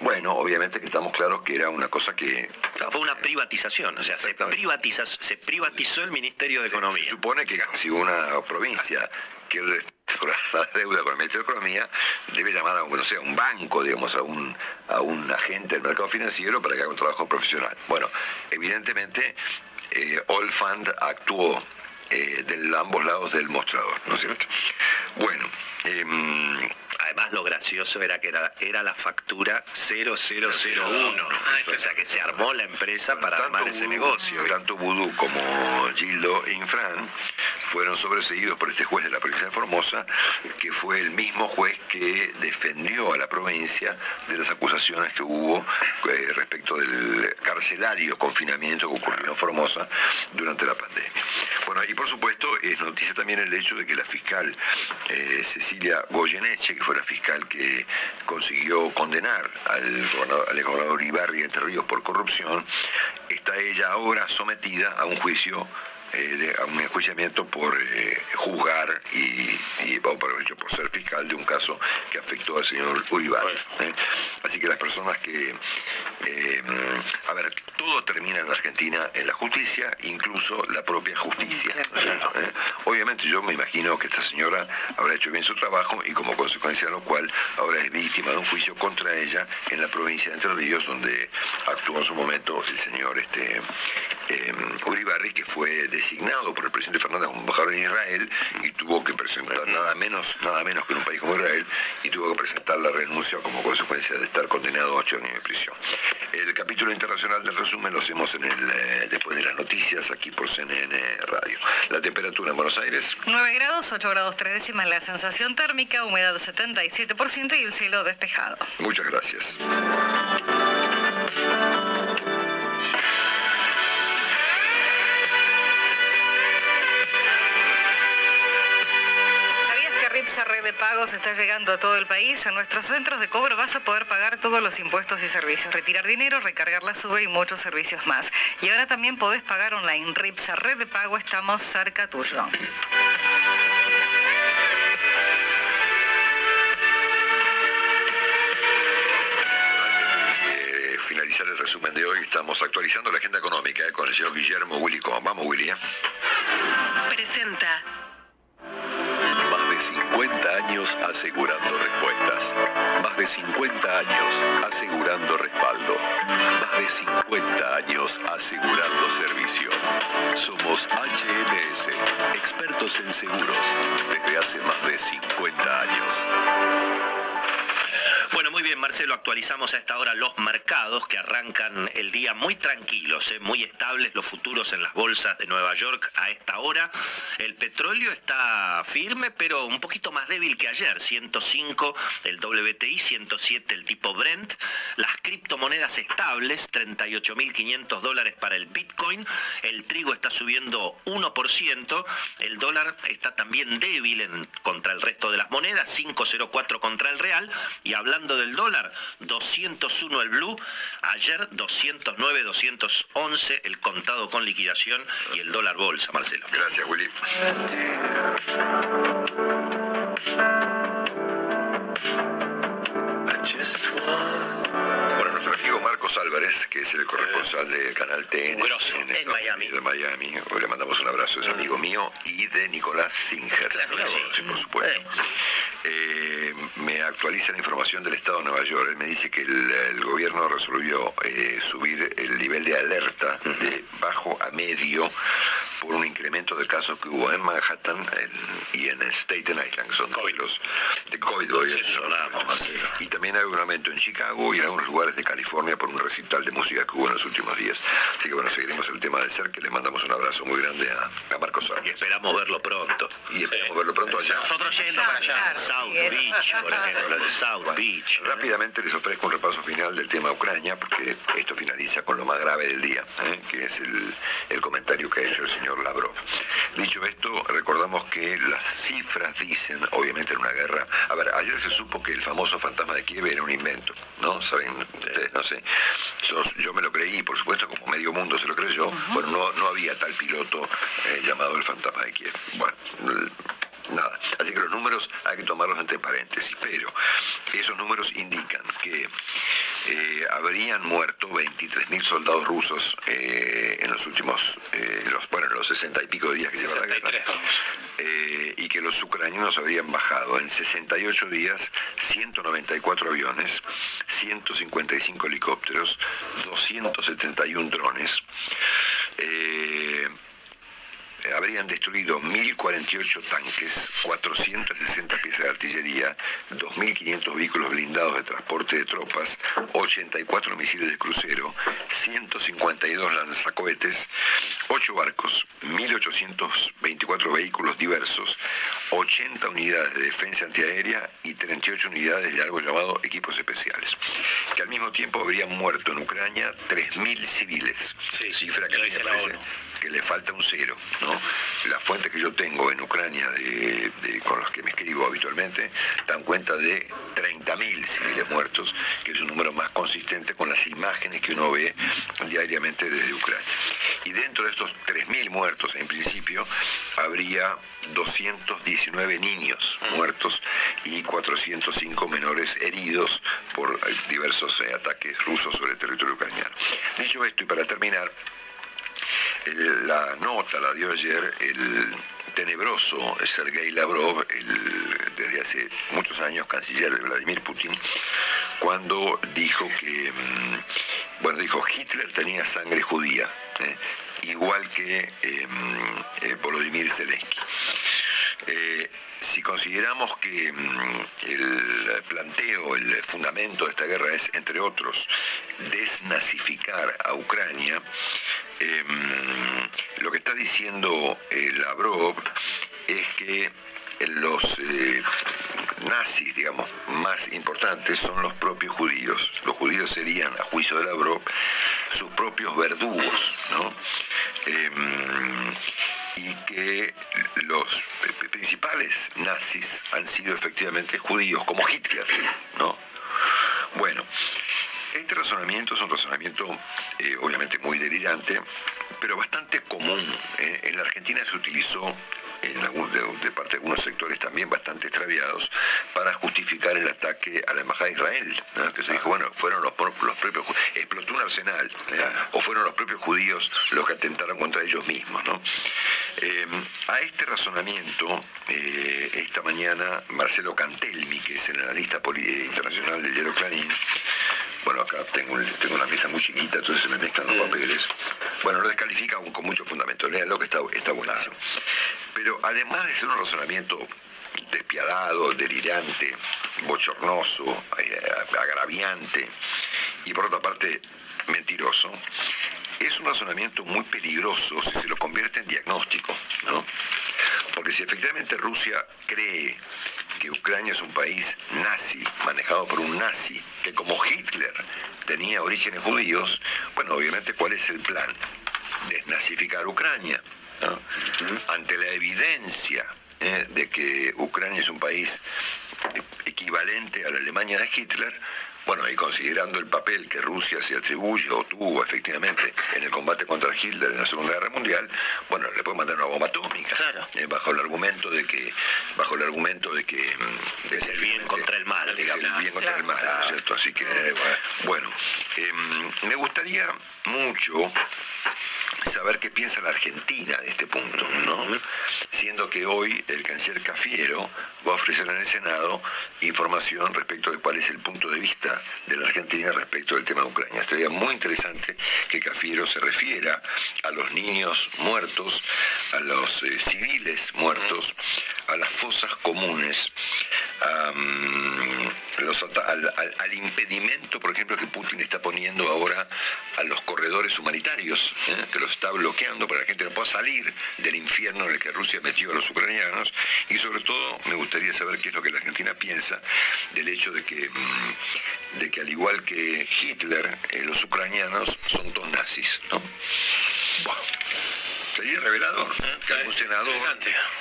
bueno, obviamente que estamos claros que era una cosa que fue una privatización, o sea, se, Exactamente. privatiza, se privatizó el Ministerio de se, Economía. se supone que si una provincia quiere restaurar la deuda con el Ministerio de Economía, debe llamar a un, no sé, a un banco, digamos, a un, a un agente del mercado financiero para que haga un trabajo profesional. Bueno, evidentemente, eh, All Fund actuó eh, de ambos lados del mostrador, ¿no es cierto? Bueno, em, Además, lo gracioso era que era, era la factura 0001. o sea, que se armó la empresa para armar ese Vudú- negocio. Tanto Vudú como Gildo Infran fueron sobreseídos por este juez de la provincia de Formosa, que fue el mismo juez que defendió a la provincia de las acusaciones que hubo eh, respecto del carcelario confinamiento que ocurrió en Formosa durante la pandemia. Bueno, y por supuesto es noticia también el hecho de que la fiscal eh, Cecilia Goyeneche, que fue la fiscal que consiguió condenar al gobernador, al gobernador Ibarri de Entre Ríos por corrupción, está ella ahora sometida a un juicio eh, de- a un enjuiciamiento por eh, juzgar y, y o por, hecho, por ser fiscal de un caso que afectó al señor Uribarri. ¿eh? Así que las personas que... eh, a ver, todo termina en la Argentina en la justicia, incluso la propia justicia. ¿Eh? Obviamente yo me imagino que esta señora habrá hecho bien su trabajo y como consecuencia de lo cual ahora es víctima de un juicio contra ella en la provincia de Entre Ríos, donde actuó en su momento el señor este, eh, Uribarri, que fue designado por el presidente Fernández como embajador en Israel y tuvo que presentar nada menos, nada menos que en un país como Israel y tuvo que presentar la renuncia como consecuencia de estar condenado a ocho años de prisión. El capítulo internacional del resumen lo hacemos en el, eh, después de las noticias aquí por CNN Radio. La temperatura en Buenos Aires, 9 grados, 8 grados 3 décimas la sensación térmica, humedad 77% y el cielo despejado. muchas gracias. Red de Pagos está llegando a todo el país? En nuestros centros de cobro vas a poder pagar todos los impuestos y servicios, retirar dinero, recargar la sube y muchos servicios más. Y ahora también podés pagar online. RIPSA Red de Pago, estamos cerca tuyo. Eh, finalizar el resumen de hoy, estamos actualizando la agenda económica eh, con el señor Guillermo Willy Cohen. Vamos, Willy. eh. Presenta 50 años asegurando respuestas. Más de 50 años asegurando respaldo. Más de 50 años asegurando servicio. Somos HMS, expertos en seguros, desde hace más de 50 años. Bueno, muy bien, Marcelo, actualizamos a esta hora los mercados que arrancan el día muy tranquilos, ¿eh? muy estables los futuros en las bolsas de Nueva York a esta hora. El petróleo está firme, pero un poquito más débil que ayer, 105 el WTI, 107 el tipo Brent. Las criptomonedas estables, 38.500 dólares para el Bitcoin. El trigo está subiendo 1%. El dólar está también débil contra el resto de las monedas, 5.04 contra el real. Y hablando del dólar, 201 el blue, ayer 209, 211 el contado con liquidación y el dólar bolsa, Marcelo. Gracias, Willy. Álvarez, que es el corresponsal del canal TN grosso, en Estados Miami. Unidos, de Miami. Hoy le mandamos un abrazo, es amigo mío y de Nicolás Singer. Claro que sí. por supuesto. Eh, me actualiza la información del Estado de Nueva York. Él me dice que el, el gobierno resolvió eh, subir el nivel de alerta de bajo a medio por un incremento de casos que hubo en Manhattan en- y en Staten Island, que son COVID. los de COVID. hoy Sí, es- sonamos, Marcelo. y también hay un aumento en Chicago y en algunos lugares de California por un recital de música que hubo en los últimos días. Así que bueno, seguiremos el tema de cerca y le mandamos un abrazo muy grande a, a Marcos Y Arias. esperamos verlo pronto. Y esperamos verlo pronto allá. Nosotros yendo para allá. Claro, South sí. Beach, por ejemplo, South Beach. Rápidamente les ofrezco un repaso final del tema Ucrania, porque esto finaliza con lo más grave del día, ¿eh? que es el, el comentario que ha hecho el señor Lavrov. Dicho esto, recordamos que las cifras dicen, obviamente en una guerra, a ver, ayer se supo que el famoso fantasma de Kiev era un invento, ¿no? ¿Saben ustedes? No sé. Yo, yo me lo creí, por supuesto, como medio mundo se lo creyó. Bueno, no, no había tal piloto eh, llamado el fantasma de Kiev. Bueno, Nada. Así que los números hay que tomarlos entre paréntesis, pero esos números indican que eh, habrían muerto 23.000 soldados rusos eh, en los últimos, eh, los, bueno, en los 60 y pico días que lleva la guerra. 63, vamos. Eh, y que los ucranianos habrían bajado en 68 días 194 aviones, 155 helicópteros, 271 drones. Habrían destruido 1.048 tanques, 460 piezas de artillería, 2.500 vehículos blindados de transporte de tropas, 84 misiles de crucero, 152 lanzacohetes, 8 barcos, 1.824 vehículos diversos, 80 unidades de defensa antiaérea y 38 unidades de algo llamado equipos especiales. Que al mismo tiempo habrían muerto en Ucrania 3.000 civiles, Sí, cifra que me parece que le falta un cero, ¿no? Las fuentes que yo tengo en Ucrania de, de- con las que me escribo habitualmente dan cuenta de 30.000 civiles muertos, que es un número más consistente con las imágenes que uno ve diariamente desde Ucrania. Y dentro de estos 3.000 muertos, en principio, habría 219 niños muertos y 405 menores heridos por diversos eh, ataques rusos sobre el territorio ucraniano. Dicho esto, y para terminar, la nota la dio ayer el tenebroso Sergei Lavrov, desde hace muchos años canciller de Vladimir Putin, cuando dijo que, mm, bueno, dijo Hitler tenía sangre judía, ¿eh? igual que eh, mm, eh, Volodymyr Zelensky. Si consideramos que mm, el planteo, el fundamento de esta guerra es, entre otros, desnazificar a Ucrania, lo que está diciendo Lavrov es que los eh, nazis, digamos, más importantes son los propios judíos. Los judíos serían, a juicio de Lavrov, sus propios verdugos, ¿no? Y que los principales nazis han sido efectivamente judíos, como Hitler, ¿no? Bueno, este razonamiento es un razonamiento eh, obviamente muy delirante, pero bastante común. ¿eh? En la Argentina se utilizó de, parte de algunos sectores también bastante extraviados, para justificar el ataque a la Embajada de Israel. Que se dijo, bueno, fueron los, los propios, explotó un arsenal, ¿eh? o fueron los propios judíos los que atentaron contra ellos mismos. Eh, a este razonamiento, eh, esta mañana Marcelo Cantelmi, que es el analista internacional del diario Clarín, bueno, acá tengo, tengo una mesa muy chiquita, entonces se me mezclan los papeles. Bueno, lo descalifica con mucho fundamento. lo que está, está buenísimo. Pero además de ser un razonamiento despiadado, delirante, bochornoso, eh, agraviante y por otra parte mentiroso, es un razonamiento muy peligroso si se lo convierte en diagnóstico, ¿no? Porque si efectivamente Rusia cree que Ucrania es un país nazi, manejado por un nazi, que como Hitler tenía orígenes judíos, bueno, obviamente, ¿cuál es el plan? Desnazificar Ucrania. Ante la evidencia ¿eh? de que Ucrania es un país equivalente a la Alemania de Hitler, bueno, y considerando el papel que Rusia se atribuye o tuvo efectivamente en el combate contra Hitler en la Segunda Guerra Mundial, bueno, le puede mandar una bomba atómica. Eh, bajo el argumento de que, bajo el argumento de que mm, es el bien contra el mal, digamos. El bien contra el mal, ¿cierto? Así que, bueno, em, me gustaría mucho saber qué piensa la Argentina de este punto, ¿no? Siendo que hoy el canciller Cafiero va a ofrecer en el Senado información respecto de cuál es el punto de vista de la Argentina respecto del tema de Ucrania. Estaría muy interesante que Cafiero se refiera a los niños muertos, a los eh, civiles muertos, a las fosas comunes, al, impedimento, por ejemplo, que Putin está poniendo ahora a los corredores humanitarios, ¿eh? Los está bloqueando para que la gente no pueda salir del infierno en el que Rusia metió a los ucranianos. Y sobre todo me gustaría saber qué es lo que la Argentina piensa del hecho de que, mm, de que al igual que Hitler, eh, los ucranianos son todos nazis. ¿no? Sería revelador ¿eh? que algún senador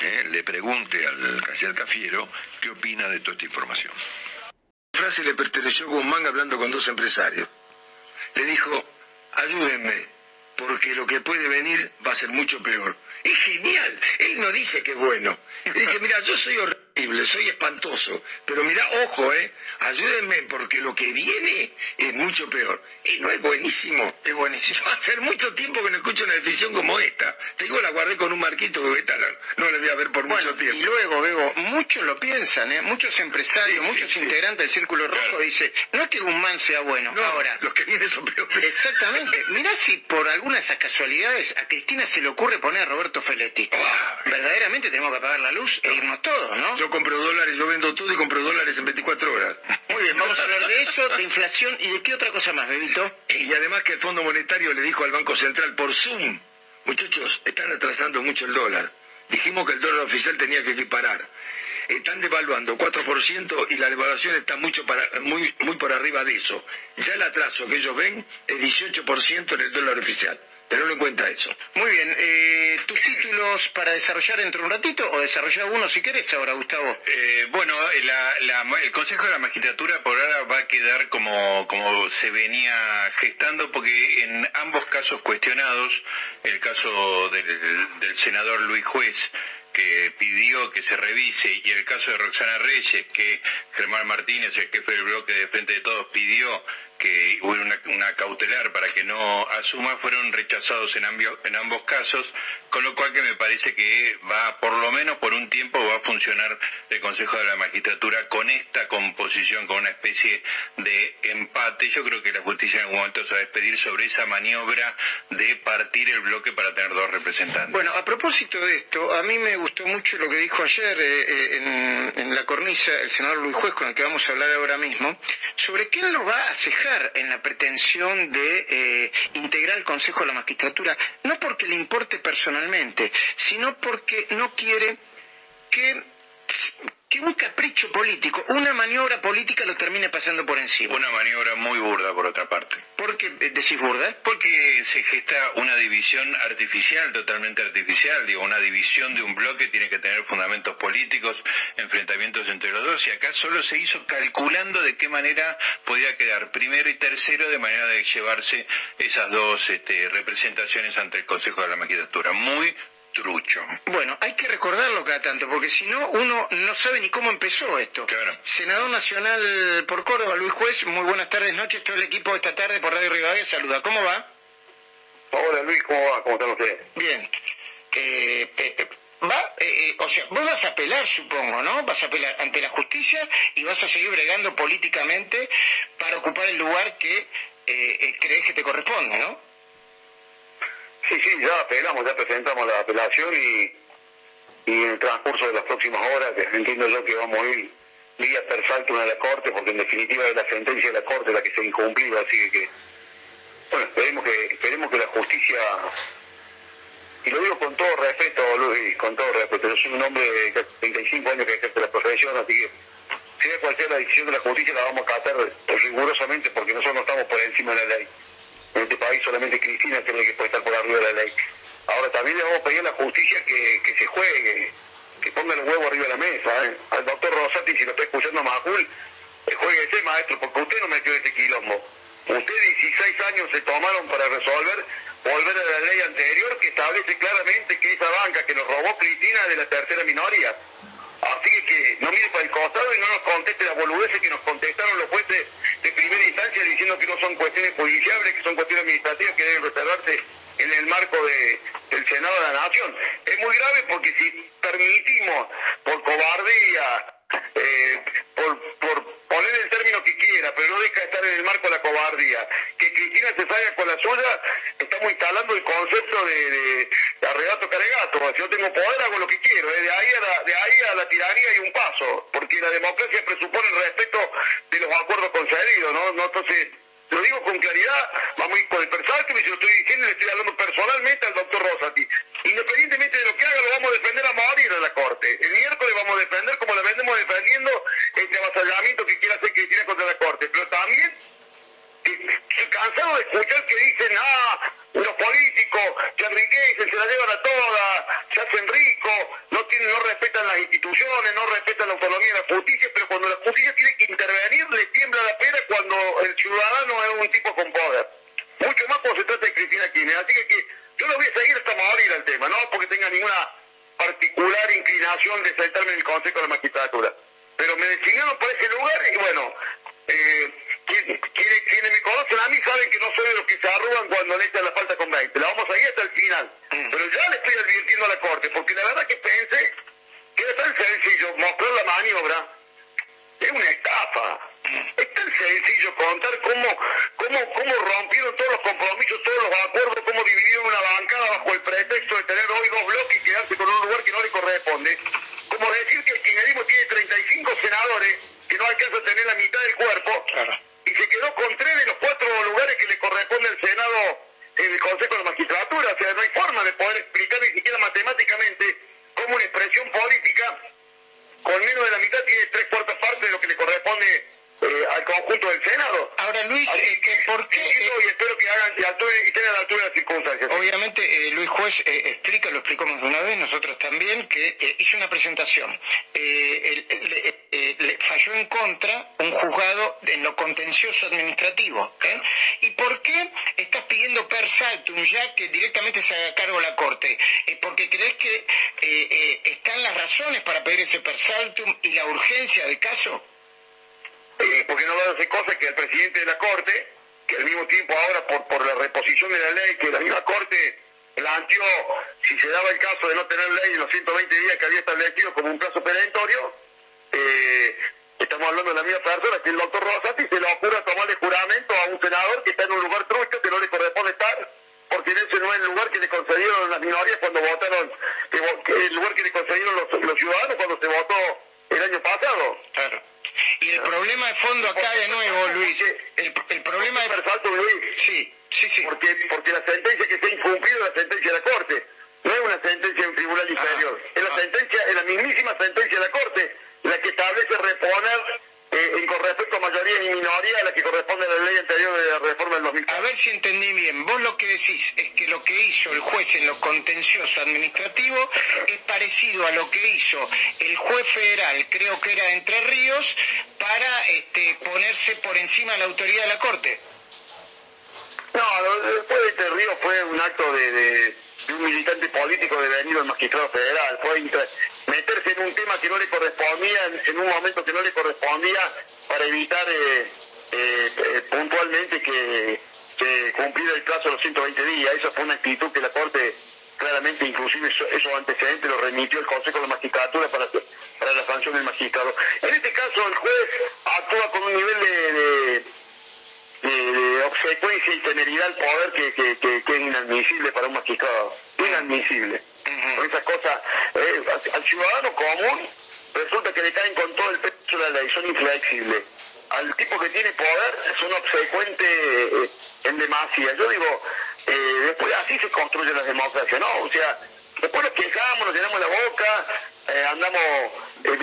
¿eh? le pregunte al canciller Cafiero qué opina de toda esta información. La frase le perteneció a Guzmán hablando con dos empresarios. Le dijo, ayúdenme, porque lo que puede venir va a ser mucho peor. Es genial, él no dice que es bueno. dice, mira, yo soy horrible soy espantoso. Pero mira, ojo, ¿eh? Ayúdenme porque lo que viene es mucho peor. Y no es buenísimo, es buenísimo. Hace mucho tiempo que no escucho una definición como esta. Te digo, la guardé con un marquito que esta no la voy a ver por mucho tiempo. Y luego, Bebo, muchos lo piensan, ¿eh? Muchos empresarios, muchos integrantes del Círculo Rojo dicen, no es que Guzmán sea bueno, ahora... Los que vienen son peores. Exactamente. Mirá si por alguna de esas casualidades a Cristina se le ocurre poner a Roberto Feletti. Ah. Verdaderamente tenemos que apagar la luz e irnos todos, ¿no? Yo compro dólares, yo vendo todo y compro dólares en 24 horas. Muy bien, vamos a hablar de eso, de inflación y de qué otra cosa más, Bebito. Y además que el Fondo Monetario le dijo al Banco Central por Zoom, muchachos, están atrasando mucho el dólar. Dijimos que el dólar oficial tenía que equiparar. Están devaluando 4% y la devaluación está mucho para, muy, muy por arriba de eso. Ya el atraso que ellos ven es 18% en el dólar oficial. Pero no encuentra eso. Muy bien, eh, ¿tus títulos para desarrollar dentro de un ratito o desarrollar uno si querés ahora, Gustavo? Eh, bueno, la- el Consejo de la Magistratura por ahora va a quedar como, como se venía gestando porque en ambos casos cuestionados, el caso del, del senador Luis Juez, que pidió que se revise, y el caso de Roxana Reyes, que Germán Martínez, el jefe del bloque de Frente de Todos, pidió que una, una cautelar para que no asuma, fueron rechazados en, ambio- en ambos casos, con lo cual que me parece que va, por lo menos por un tiempo, va a funcionar el Consejo de la Magistratura con esta composición, con una especie de empate. Yo creo que la justicia en algún momento se va a despedir sobre esa maniobra de partir el bloque para tener dos representantes. Bueno, a propósito de esto, a mí me gustó mucho lo que dijo ayer eh, eh, en, en la cornisa el senador Luis Juez, con el que vamos a hablar ahora mismo, sobre quién lo va a cejar en la pretensión de eh, integrar el Consejo de la Magistratura, no porque le importe personalmente, sino porque no quiere que, que un capricho político, una maniobra política lo termine pasando por encima. Una maniobra muy burda, por otra parte. ¿Por qué decís burda? Porque se gesta una división artificial, totalmente artificial. Digo, una división de un bloque tiene que tener fundamentos políticos, enfrentamientos entre los dos. Y acá solo se hizo calculando de qué manera podía quedar primero y tercero, de manera de llevarse esas dos este, representaciones ante el Consejo de la Magistratura. Muy trucho. Bueno, hay que recordarlo cada tanto, porque si no, uno no sabe ni cómo empezó esto. Senador Nacional por Córdoba, Luis Juez, muy buenas tardes, noches, todo el equipo esta tarde por Radio Rivadavia saluda. ¿Cómo va? Hola Luis, ¿cómo va? ¿Cómo están ustedes? Bien. Eh, va, eh, eh, o sea, vos vas a apelar, supongo, ¿no? Vas a apelar ante la justicia y vas a seguir bregando políticamente para ocupar el lugar que eh, eh, crees que te corresponde, ¿no? Sí, sí, ya apelamos, ya presentamos la apelación y, y en el transcurso de las próximas horas, que entiendo yo que vamos a ir vía per saltum a la Corte, porque en definitiva es la sentencia de la Corte la que se ha incumplido, así que, bueno, esperemos que, esperemos que la justicia, y lo digo con todo respeto, Luis, con todo respeto, yo soy un hombre de 35 años que ejerce la profesión, así que sea cual sea la decisión de la justicia la vamos a acatar rigurosamente porque nosotros no estamos por encima de la ley. En este país solamente Cristina la que puede estar por arriba de la ley. Ahora también le vamos a pedir a la justicia que, que se juegue, que ponga los huevos arriba de la mesa. ¿eh? Al doctor Rosati, si lo está escuchando Majul, jueguese maestro, porque usted no metió este quilombo. Usted 16 años se tomaron para resolver, volver a la ley anterior que establece claramente que esa banca que nos robó Cristina es de la tercera minoría. Así que, no mire para el costado y no nos conteste las boludeces que nos contestaron los jueces de primera instancia diciendo que no son cuestiones judiciales, que son cuestiones administrativas que deben reservarse en el marco de- del Senado de la Nación. Es muy grave porque si permitimos por cobardía, eh, por, por poner el término que quiera, pero no deja de estar en el marco de la cobardía, que Cristina se salga con la suya, estamos instalando el concepto de, de, de arrebato. Si yo tengo poder, hago lo que quiero. ¿eh? De, ahí a la, de ahí a la tiranía hay un paso, porque la democracia presupone el respeto de los acuerdos concedidos. ¿no? No, entonces, lo digo con claridad, vamos a ir con el personal que me lo estoy diciendo y le estoy hablando personalmente al doctor Rosati. Independientemente de lo que haga, lo vamos a defender a morir en la Corte. El miércoles vamos a defender como la vendemos defendiendo este avasallamiento que quiere hacer Cristina contra la Corte. Pero también cansado de escuchar que dicen, ah, los políticos se enriquecen, se la llevan a todas, se hacen ricos, no tienen, no respetan las instituciones, no respetan la autonomía de la justicia, pero cuando la justicia tiene que intervenir, le tiembla la pera cuando el ciudadano es un tipo con poder. Mucho más cuando se trata de Cristina Kirchner. Así que, yo lo voy a seguir hasta morir al tema, no porque tenga ninguna particular inclinación de saltarme en el Consejo de la Magistratura. Pero me designaron por ese lugar y bueno, eh, quienes, quienes me conocen a mí saben que no soy de los que se arrugan cuando le echan la falta con 20. La vamos a ir hasta el final. Pero ya le estoy advirtiendo a la Corte, porque la verdad que pensé que era tan sencillo mostrar la maniobra. Es una estafa. Es tan sencillo contar cómo, cómo, cómo rompieron todos los compromisos, todos los acuerdos, cómo dividieron una bancada bajo el pretexto de tener hoy dos bloques y quedarse con un lugar que no le corresponde. Como decir que el kirchnerismo tiene 35 senadores que no alcanza a tener la mitad del cuerpo y se quedó con tres de los cuatro lugares que le corresponde al Senado en el Consejo de la Magistratura. O sea, no hay forma de poder explicar ni siquiera matemáticamente cómo una expresión política con menos de la mitad tiene tres cuartas partes de lo que le corresponde eh, al conjunto del Senado. Ahora, Luis, Así que, ¿por qué? Y espero que hagan y, actúen- y estén a la altura de las circunstancias. obviamente eh, Luis Juez eh, explica, lo explicamos de una vez, nosotros también, que eh, hizo una presentación. Eh, el- le- eh, le falló en contra un juzgado en lo contencioso administrativo. ¿eh? ¿Y por qué estás pidiendo per saltum ya que directamente se haga cargo la Corte? Eh, ¿Porque crees que eh, eh, están las razones para pedir ese per saltum y la urgencia del caso? Eh, porque no va a hacer cosas que el presidente de la Corte, que al mismo tiempo ahora por, por la reposición de la ley, que la misma Corte planteó, si se daba el caso de no tener ley en los 120 días que había establecido como un plazo perentorio, eh, estamos hablando de la misma persona, que el doctor Rosati se le ocurra tomarle juramento a un senador que está en un lugar trucho, que no le corresponde estar, porque ese no es el lugar que le concedieron las minorías cuando votaron, que que el lugar que le concedieron los, los ciudadanos cuando se votó el año pasado. Claro. Y el problema de fondo acá de nuevo, Luis, el, el problema de... Luis. Sí, sí, sí. Porque, porque la sentencia que se ha incumplido es la sentencia de la Corte. No es una sentencia de un tribunal inferior. Es la sentencia, es la mismísima sentencia de la Corte, la que establece reponer eh, en con respecto a mayoría y minoría a la que corresponde a la ley anterior de la reforma del 2000. A ver si entendí bien. Vos lo que decís es que lo que hizo el en lo contencioso administrativo es parecido a lo que hizo el juez federal, creo que era Entre Ríos, para este, ponerse por encima de la autoridad de la Corte. No, después de este río fue un acto de, un militante político devenido el magistrado federal. Fue meterse en un tema que no le correspondía, en, en un momento que no le correspondía, para evitar eh, eh, eh, puntualmente que, que cumpliera el plazo de los 120 días. Esa fue una actitud que la Corte claramente, inclusive eso- esos antecedentes los remitió el Consejo de la Magistratura para, para la sanción del magistrado. En este caso el juez actúa con un nivel de- de de, de obsecuencia y temeridad al poder que, que, que- que es inadmisible para un magistrado. Inadmisible. Con esas cosas, eh, al- al ciudadano común resulta que le caen con todo el peso de la ley, son inflexibles. Al tipo que tiene poder son obsecuentes eh, en demasía. Yo digo, eh, después así se construyen las democracias, ¿no? O sea, después nos quejamos, nos llenamos la boca, eh, andamos eh,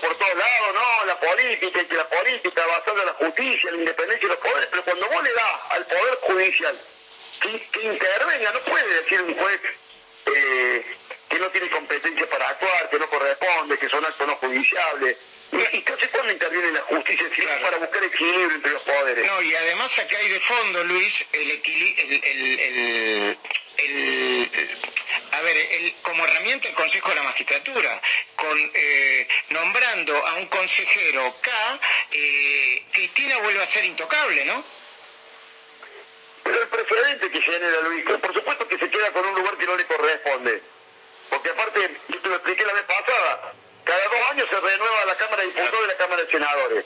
por todos lados, no, la política, y que la política basada la justicia, la independencia de los poderes, pero cuando vos le das al poder judicial que, que intervenga, no puede decir un juez eh, que no tiene competencia para actuar, que no corresponde, que son actos no judiciables. Y, entonces cuando interviene la justicia, para buscar equilibrio entre los poderes. No, y además acá hay de fondo, Luis, el equilibrio, el, el, el- el- a ver, el- como herramienta el Consejo de la Magistratura, con eh, nombrando a un consejero K, eh, Cristina vuelve a ser intocable, ¿no? Pero el precedente que genera Luis, por supuesto que se queda con un lugar que no le corresponde. Porque aparte, yo te lo expliqué la vez pasada, cada dos años se renueva la Cámara de Diputados y la Cámara de Senadores.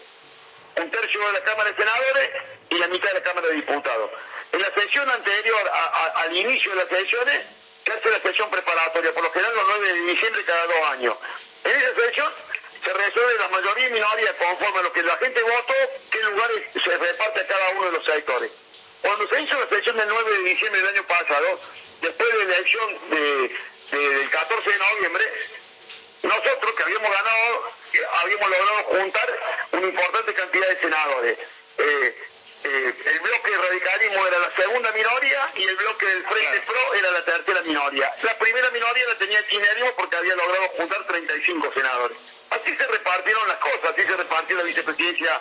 Un tercio de la Cámara de Senadores y la mitad de la Cámara de Diputados. En la sesión anterior al inicio de las sesiones, se hace la sesión preparatoria, por lo general los 9 de diciembre cada dos años. En esa sesión se resuelve la mayoría y minoría conforme a lo que la gente votó, qué lugares se reparte a cada uno de los sectores. Cuando se hizo la sesión del 9 de diciembre del año pasado, después de la elección de- de- del 14 de noviembre, nosotros que habíamos ganado, que habíamos logrado juntar una importante cantidad de senadores. Eh, eh, el bloque radicalismo era la segunda minoría y el bloque del Frente Pro era la tercera minoría. La primera minoría la tenía el kirchnerismo porque había logrado juntar 35 senadores. Así se repartieron las cosas, así se repartió la vicepresidencia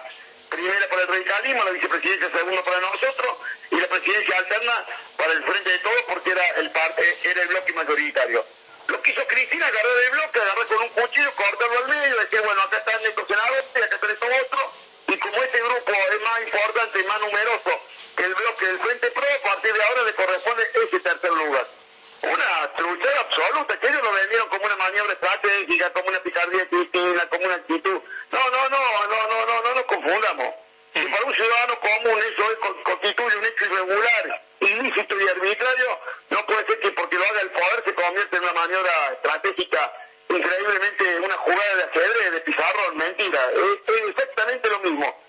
primera para el radicalismo, la vicepresidencia segunda para nosotros y la presidencia alterna para el Frente de Todos porque era el, eh, era el bloque mayoritario. Lo que hizo Cristina, agarrar del bloque, agarrar con un cuchillo, cortarlo al medio, decir, bueno, acá están estos senadores, acá están estos otros, y como este grupo es más importante, más numeroso que el bloque del Frente Pro, a partir de ahora le corresponde ese tercer lugar. Una truchera absoluta, que ellos lo vendieron como una maniobra estratégica, como una picardía cristina, como una actitud. No, no, no, no, no, no, no nos confundamos. Para un ciudadano común eso es- con- constituye un hecho irregular, ilícito y arbitrario, no puede ser que porque lo haga el poder se convierta en una maniobra estratégica increíblemente una jugada de ajedrez, de pizarrón, mentira. Es, es exactamente lo mismo.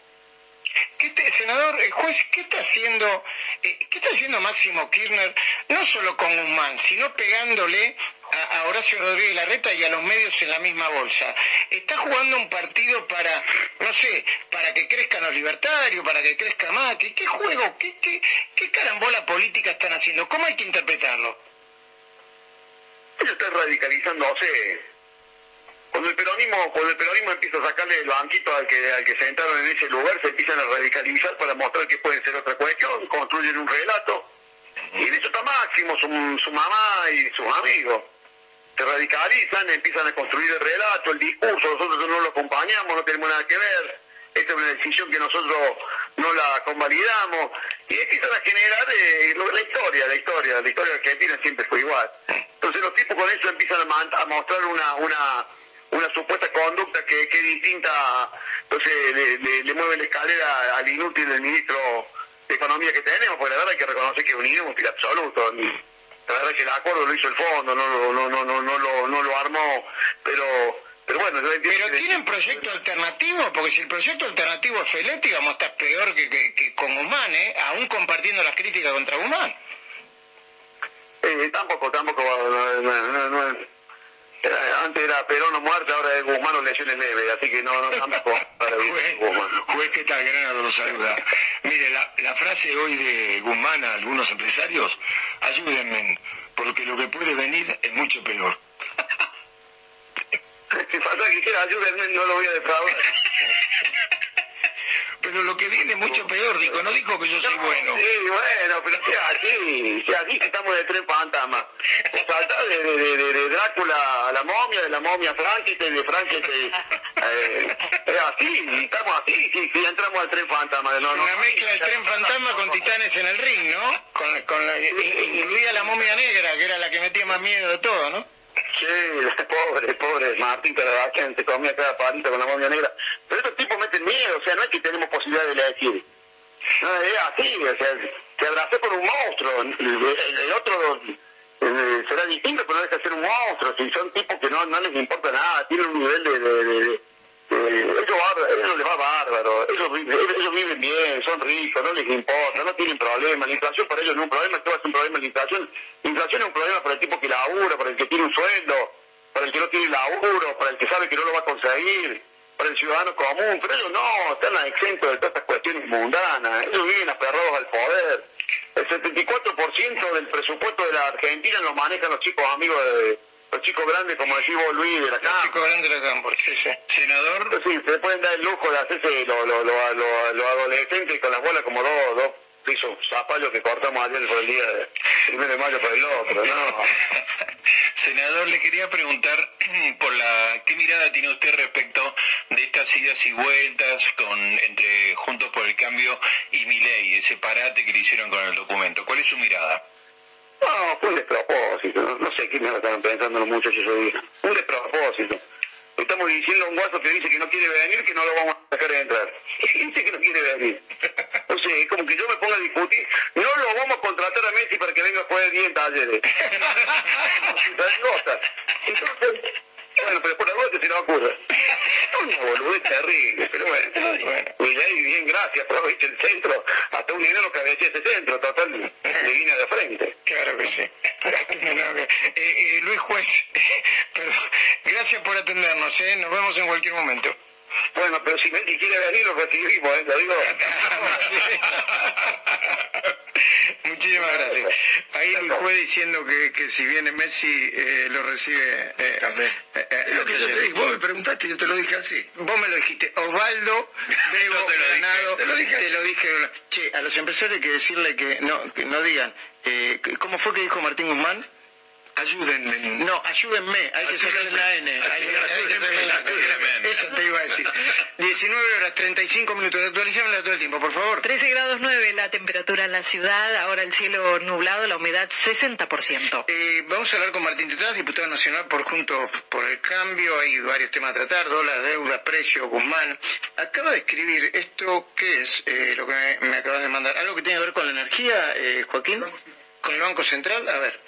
¿Qué te- senador, el juez, ¿qué está haciendo, eh, qué está haciendo Máximo Kirchner, no solo con Guzmán, sino pegándole a, Horacio Rodríguez Larreta y a los medios en la misma bolsa. Está jugando un partido para, no sé, para que crezcan los libertarios, para que crezca Macri. ¿Qué juego, qué, qué, qué carambola política están haciendo? ¿Cómo hay que interpretarlo? Ellos están radicalizándose. Cuando el peronismo, cuando el peronismo empieza a sacarle el banquito al que, al que sentaron en ese lugar, se empiezan a radicalizar para mostrar que pueden ser otra cuestión, construyen un relato. Y en eso está Máximo, su, su mamá y sus amigos. Se radicalizan, empiezan a construir el relato, el discurso, nosotros no lo acompañamos, no tenemos nada que ver. Esta es una decisión que nosotros no la convalidamos. Y empiezan a generar eh, la historia, la historia, la historia argentina siempre fue igual. Entonces los tipos con eso empiezan a, mostrar una, una, una supuesta conducta que, es distinta, entonces le, le, le mueve la escalera al inútil del ministro de economía que tenemos, porque la verdad hay que reconocer que es un inútil absoluto. La verdad que el acuerdo lo hizo el fondo, no, no, no, no, no, no, lo, no lo armó, pero pero bueno, Pero tienen proyecto alternativo, porque si el proyecto alternativo es Feletti, vamos a estar peor que, que, con Guzmán, ¿eh? aún compartiendo las críticas contra Guzmán. Eh, tampoco, tampoco, no, no, antes era Perón o muerte, ahora es Guzmán o lesiones leves, así que no, no tampoco. juez, juez, ¿qué tal? Granado lo saluda. Mire, la, la frase hoy de Guzmán a algunos empresarios, ayúdenme, porque lo que puede venir es mucho peor. si falta que ayúdenme, no lo voy a defraudar. pero lo que viene es mucho peor, dijo, no dijo que yo soy bueno. Sí, bueno, pero sea así, sea así que estamos de tres fantasmas. Falta de, de, de, de, Drácula a la momia, de la momia a Frankenstein, de Frankenstein. Eh, es así, estamos así, sí, sí, entramos al tren fantasma. No, Una mezcla del tren fantasma con titanes en el ring, ¿no? Con, con la, incluida la momia negra, que era la que metía más miedo de todo, ¿no? Sí, pobre, pobre Martín Carabaján se comía cada palito con la momia negra. Pero estos tipos meten miedo, o sea, no es que tenemos posibilidad de elegir. No, es así, o sea, se abrazó por un monstruo. El, otro será distinto, pero no deja de ser un monstruo. Si son tipos que no, no les importa nada, tienen un nivel de eso, les va bárbaro, ellos, ellos, viven bien, son ricos, no les importa, no tienen problema, la inflación para ellos no es un problema, ¿qué va a ser un problema la inflación? La inflación es un problema para el tipo que labura, para el que tiene un sueldo, para el que no tiene laburo, para el que sabe que no lo va a conseguir, para el ciudadano común, pero ellos no, están exentos de todas estas cuestiones mundanas, ellos viven aferrados al poder. El 74% del presupuesto de la Argentina lo manejan los chicos amigos de los chicos grandes, como decimos Luis, de la Cámara. Los chicos grandes de la Cámara, sí, sí. Senador. Sí, se pueden dar el lujo de hacerse los lo, lo, lo, adolescentes con las bolas como dos, dos pisos zapallos que cortamos ayer por el día de primero de mayo por el otro, ¿no? Senador, le quería preguntar por la qué mirada tiene usted respecto de estas idas y vueltas con entre Juntos por el Cambio y Milei, ese parate que le hicieron con el documento. ¿Cuál es su mirada? No, fue un despropósito. No, sé qué me estaban pensando los muchachos día. Un despropósito. Estamos diciendo a un guaso que dice que no quiere venir, que no lo vamos a dejar entrar. ¿Quién dice que no quiere venir? No sé, es como que yo me ponga a discutir. No lo vamos a contratar a Messi para que venga a jugar 10 talleres. Entonces, bueno, pero por algo que se nos ocurra. Una boludez terrible, pero bueno. bueno. Y bien, gracias, aprovecha el centro. Hasta un dinero que había ese centro, total, de línea de frente. Claro que sí. eh, eh, Luis Juez, perdón, gracias por atendernos, ¿eh? Nos vemos en cualquier momento. Bueno, pero si Messi quiere venir, lo recibimos, ¿eh? Lo digo. Muchísimas gracias. Ahí Luis fue diciendo que, que si viene Messi eh, lo recibe. Eh, eh, eh lo que yo te dije, vos me preguntaste, yo te lo dije así. Vos me lo dijiste. Osvaldo, Bebo, te lo Granado, te lo dije. Te lo dije. Che, a los empresarios hay que decirle que no, que no digan. Eh, ¿Cómo fue que dijo Martín Guzmán? Ayúdenme. No, ayúdenme. Hay que sacarle la N. Eso te iba a decir. 19 horas 35 minutos. Actualicémosla todo el tiempo, por favor. 13 grados 9 la temperatura en la ciudad. Ahora el cielo nublado, la humedad 60%. Eh, vamos a hablar con Martín Tetaz, diputado nacional por Juntos por el Cambio. Hay varios temas a tratar. Dólar, deuda, precio, Guzmán. Acaba de escribir esto. ¿Qué es eh, lo que me, acabas de mandar? ¿Algo que tiene que ver con la energía, eh, Joaquín? Con el Banco Central. A ver,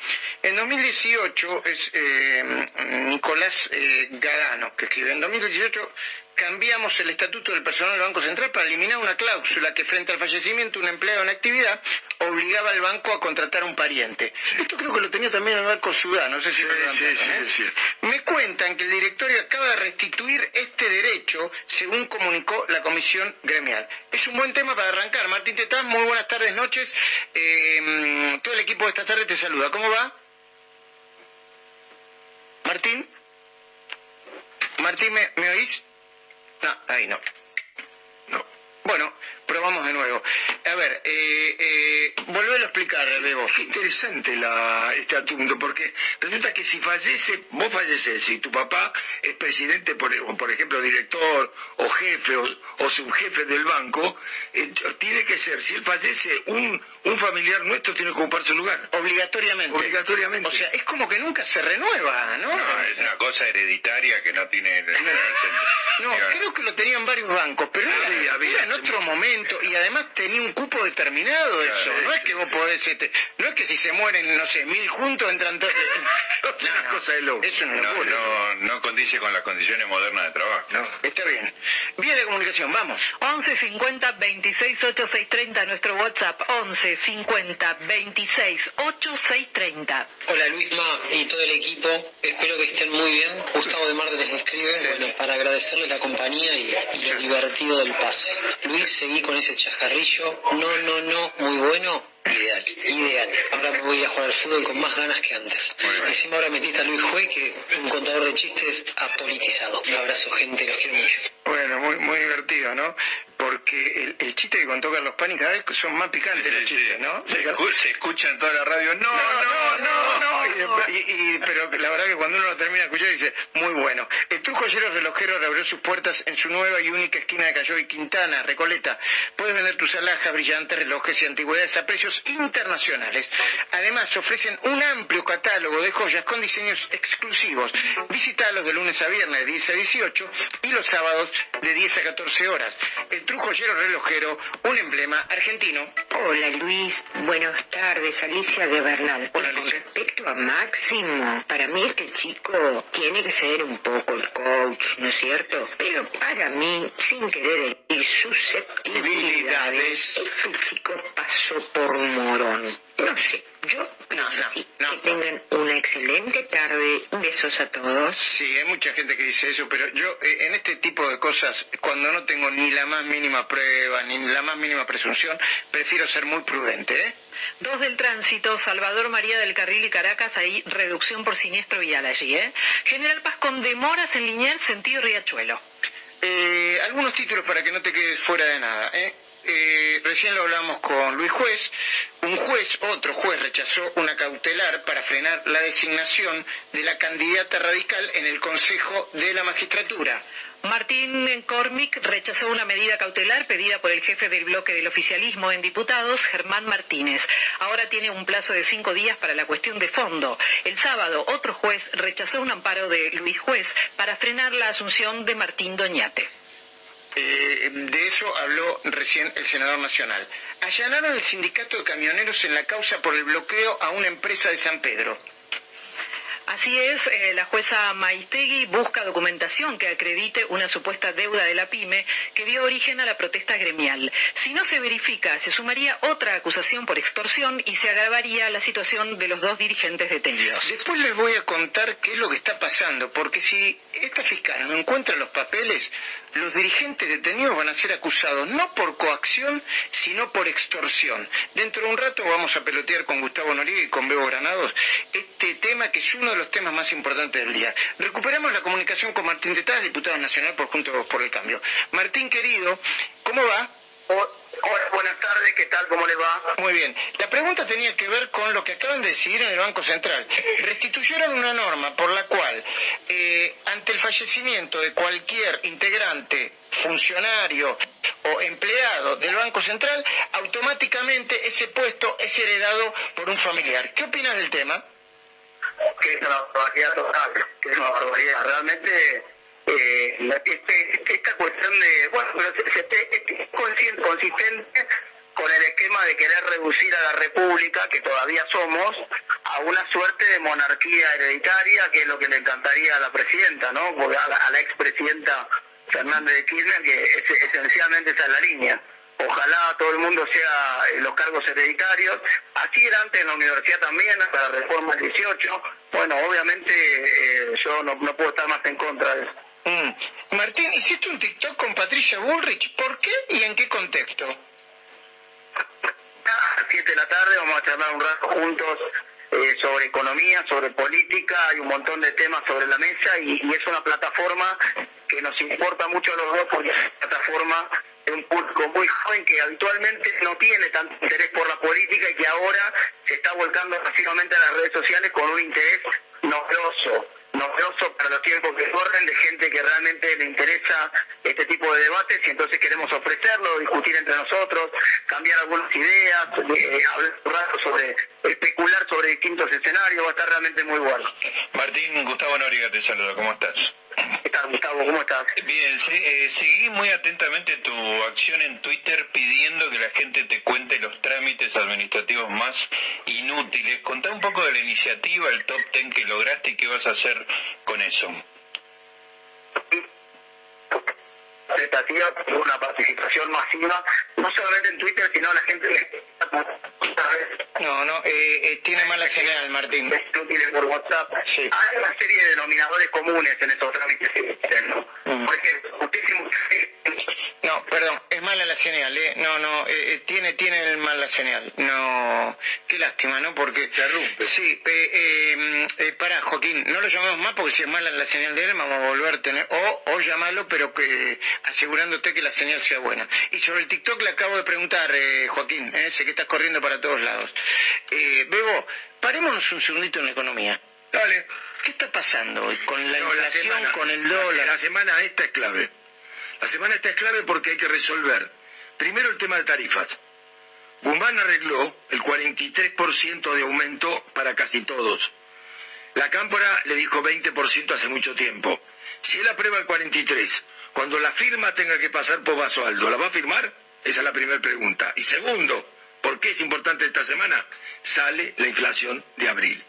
en 2018 es eh, Nicolás eh, Gadano que escribe, en 2018 cambiamos el estatuto del personal del Banco Central para eliminar una cláusula que frente al fallecimiento de un empleado en actividad obligaba al banco a contratar a un pariente. Esto creo que lo tenía también el Banco Ciudad, no sé si lo levantaron, ¿eh? Me cuentan que el directorio acaba de restituir este derecho, según comunicó la comisión gremial. Es un buen tema para arrancar. Martín Tetán, muy buenas tardes, noches. Eh, todo el equipo de esta tarde te saluda. ¿Cómo va? Martín. Martín, ¿me, ¿me oís? No, ahí no. No. Bueno, probamos de nuevo. A ver, eh, eh, a explicar, Bebo. Qué interesante la, este asunto, porque resulta que si fallece, vos falleces, si tu papá es presidente, por, por ejemplo, director o jefe o, o subjefe del banco, eh, tiene que ser, si él fallece, un, un familiar nuestro tiene que ocupar su lugar. Obligatoriamente. Obligatoriamente. O sea, es como que nunca se renueva, ¿no? No, es una cosa hereditaria que no tiene... No, creo que lo tenían varios bancos, pero era, Sí, había, era en otro momento y además tenía un cupo determinado eso. No es que vos podés, este, no es que si se mueren, no sé, mil juntos entran todos. una cosa de loco. Es una No, locura. no, no condice con las condiciones modernas de trabajo. No, está bien. Vía de comunicación, vamos. 11 50 26 8630, nuestro WhatsApp 11 50 26 8630. Hola Luisma y todo el equipo, espero que estén muy bien. Gustavo de Marte les escribe, bueno, para agradecerles la compañía y, y lo divertido del pase. Luis, seguí con ese chajarrillo, no, no, no, muy bueno, ideal, ideal. Ahora me voy a jugar al fútbol con más ganas que antes. Encima ahora metiste a Luis Jue, que un contador de chistes apolitizado. Un abrazo gente, los quiero mucho. Bueno, muy, muy divertido, ¿no? Porque el, el chiste que contó Carlos Pani cada vez son más picantes los chistes, ¿no? Se, escu- se escucha en toda la radio, no, no, no, no. Y después- y- y- pero la verdad que cuando uno lo termina de escuchar dice, muy bueno. El Truco Joyero Relojero reabrió sus puertas en su nueva y única esquina de Cayo y Quintana, Recoleta. Puedes vender tus alhajas, brillantes, relojes y antigüedades a precios internacionales. Además, ofrecen un amplio catálogo de joyas con diseños exclusivos. Visítalos de lunes a viernes de 10 a 18 y los sábados de 10 a 14 horas. El Truco Joyero Relojero, un emblema argentino. Hola Luis, buenas tardes, Alicia de Bernal. Con respecto a Máximo, para mí este chico tiene que ser un poco el coach, ¿no es cierto? Pero para mí, sin querer herir susceptibilidades, este chico pasó por un morón. No sé, yo no, no, Que tengan una excelente tarde. Besos a todos. Sí, hay mucha gente que dice eso, pero yo eh, en este tipo de cosas, cuando no tengo ni la más mínima prueba, ni la más mínima presunción, prefiero ser muy prudente, ¿eh? Dos del tránsito, Salvador María del Carril y Caracas, hay reducción por siniestro vial allí, ¿eh? General Paz con demoras en Liniers, sentido Riachuelo. Eh, algunos títulos para que no te quedes fuera de nada, ¿eh? Eh, recién lo hablamos con Luis Juez. Un juez, otro juez, rechazó una cautelar para frenar la designación de la candidata radical en el Consejo de la Magistratura. Martín Cormick rechazó una medida cautelar pedida por el jefe del bloque del oficialismo en diputados, Germán Martínez. Ahora tiene un plazo de cinco días para la cuestión de fondo. El sábado, otro juez rechazó un amparo de Luis Juez para frenar la asunción de Martín Doñate. Eh, de eso habló recién el senador nacional. Allanaron el sindicato de camioneros en la causa por el bloqueo a una empresa de San Pedro. Así es, eh, la jueza Maistegui busca documentación que acredite una supuesta deuda de la pyme que dio origen a la protesta gremial. Si no se verifica, se sumaría otra acusación por extorsión y se agravaría la situación de los dos dirigentes detenidos. Después les voy a contar qué es lo que está pasando, porque si esta fiscal no encuentra los papeles, los dirigentes detenidos van a ser acusados no por coacción, sino por extorsión. Dentro de un rato vamos a pelotear con Gustavo Noriega y con Bebo Granados este tema que es uno de los temas más importantes del día. Recuperamos la comunicación con Martín Tetaz, diputado nacional por Juntos por el Cambio. Martín, querido, ¿cómo va? Hola, buenas tardes, ¿qué tal? ¿Cómo le va? Muy bien. La pregunta tenía que ver con lo que acaban de decidir en el Banco Central. Restituyeron una norma por la cual, eh, ante el fallecimiento de cualquier integrante, funcionario o empleado del Banco Central, automáticamente ese puesto es heredado por un familiar. ¿Qué opinas del tema? Que es una barbaridad total, que es una barbaridad. Realmente, eh, este- este- esta cuestión de, bueno, pero se- se- este- es consi- consistente con el esquema de querer reducir a la República, que todavía somos, a una suerte de monarquía hereditaria, que es lo que le encantaría a la presidenta, ¿no? A la, a la expresidenta Fernández de Kirchner, que es- esencialmente esa es la línea. ojalá todo el mundo sea eh, los cargos hereditarios. Así era antes en la universidad también, hasta la reforma del 18. Bueno, obviamente eh, yo no, no puedo estar más en contra de eso. Mm. Martín, hiciste un TikTok con Patricia Bullrich. ¿Por qué y en qué contexto? A las 7 de la tarde vamos a charlar un rato juntos eh, sobre economía, sobre política, hay un montón de temas sobre la mesa y, y es una plataforma que nos importa mucho a los dos porque es una plataforma de un público muy joven que habitualmente no tiene tanto interés por la política y que ahora se está volcando masivamente a las redes sociales con un interés novedoso novedoso para los tiempos que corren de gente que realmente le interesa este tipo de debates y entonces queremos ofrecerlo, discutir entre nosotros, cambiar algunas ideas, eh, hablar sobre, especular sobre distintos escenarios, va a estar realmente muy bueno. Martín, Gustavo Noriga te saluda, ¿cómo estás? ¿Qué tal, Gustavo? ¿Cómo estás? Bien, sí, eh, seguí muy atentamente tu acción en Twitter pidiendo que la gente te cuente los trámites administrativos más inútiles. Contá un poco de la iniciativa, el top ten que lograste y qué vas a hacer con eso. Una participación masiva, no solamente en Twitter, sino la gente No, no, eh, eh, tiene mala señal, Martín. Es útil por WhatsApp. Sí. Hay una serie de denominadores comunes en esos trámites, ¿no? Mm. Porque muchísimos... No, perdón, es mala la señal, ¿eh? No, no, eh, eh, tiene, tiene mal la señal. No, qué lástima, ¿no? Porque... Interrumpe. Sí, eh, eh, eh, pará, Joaquín, no lo llamamos más porque si es mala la señal de él, vamos a volver a tener... O, o llamarlo, pero que asegurándote que la señal sea buena. Y sobre el TikTok le acabo de preguntar, eh, Joaquín, eh, sé que estás corriendo para todos lados. Eh, Bebo, parémonos un segundito en la economía. Dale. ¿Qué está pasando hoy con la No, la inflación, semana- con el la- dólar? La semana esta es clave. La semana esta es clave porque hay que resolver primero el tema de tarifas. Guzmán arregló el 43% de aumento para casi todos. La Cámpora le dijo 20% hace mucho tiempo. Si él aprueba el 43, cuando la firma tenga que pasar por Basualdo, ¿la va a firmar? Esa es la primera pregunta. Y segundo, ¿por qué es importante esta semana? Sale la inflación de abril.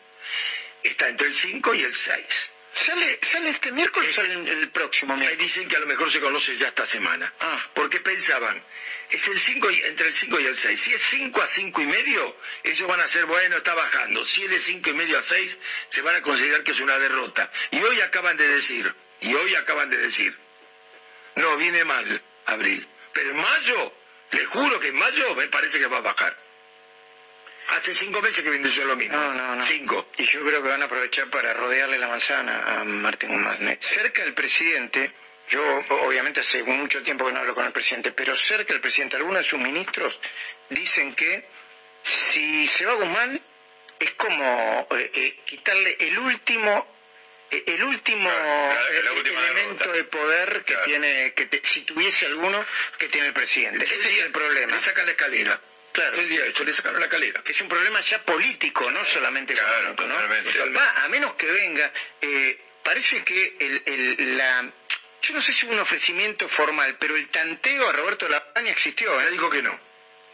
Está entre el 5 y el 6. ¿Sale, ¿Sale este miércoles o sale el, próximo Ahí miércoles? dicen que a lo mejor se conoce ya esta semana. Ah. Porque pensaban, es el 5 y, entre el 5 y el 6. Si es 5 a 5 y medio, ellos van a ser, bueno, está bajando. Si es de 5 y medio a 6, se van a considerar que es una derrota. Y hoy acaban de decir, y hoy acaban de decir, no, viene mal abril. Pero en mayo, le juro que en mayo me parece que va a bajar. Hace cinco meses que viene yo lo mismo. No, no, no. Cinco. Y yo creo que van a aprovechar para rodearle la manzana a Martín Guzmán. Cerca del presidente, yo obviamente hace mucho tiempo que no hablo con el presidente, pero cerca del presidente, algunos de sus ministros dicen que si se va Guzmán es como eh, eh, quitarle el último eh, el último Claro, elemento de poder que Claro. tiene que te- si tuviese alguno que tiene el presidente ese es el problema Le sacan la escalera. Claro. El día le sacaron la escalera. es un problema ya político, no solamente Claro, económico, ¿no? Va, a menos que venga, eh, parece que el, el- la, yo no sé si hubo un ofrecimiento formal, pero el tanteo a Roberto Labaña existió, ¿eh? dijo que no.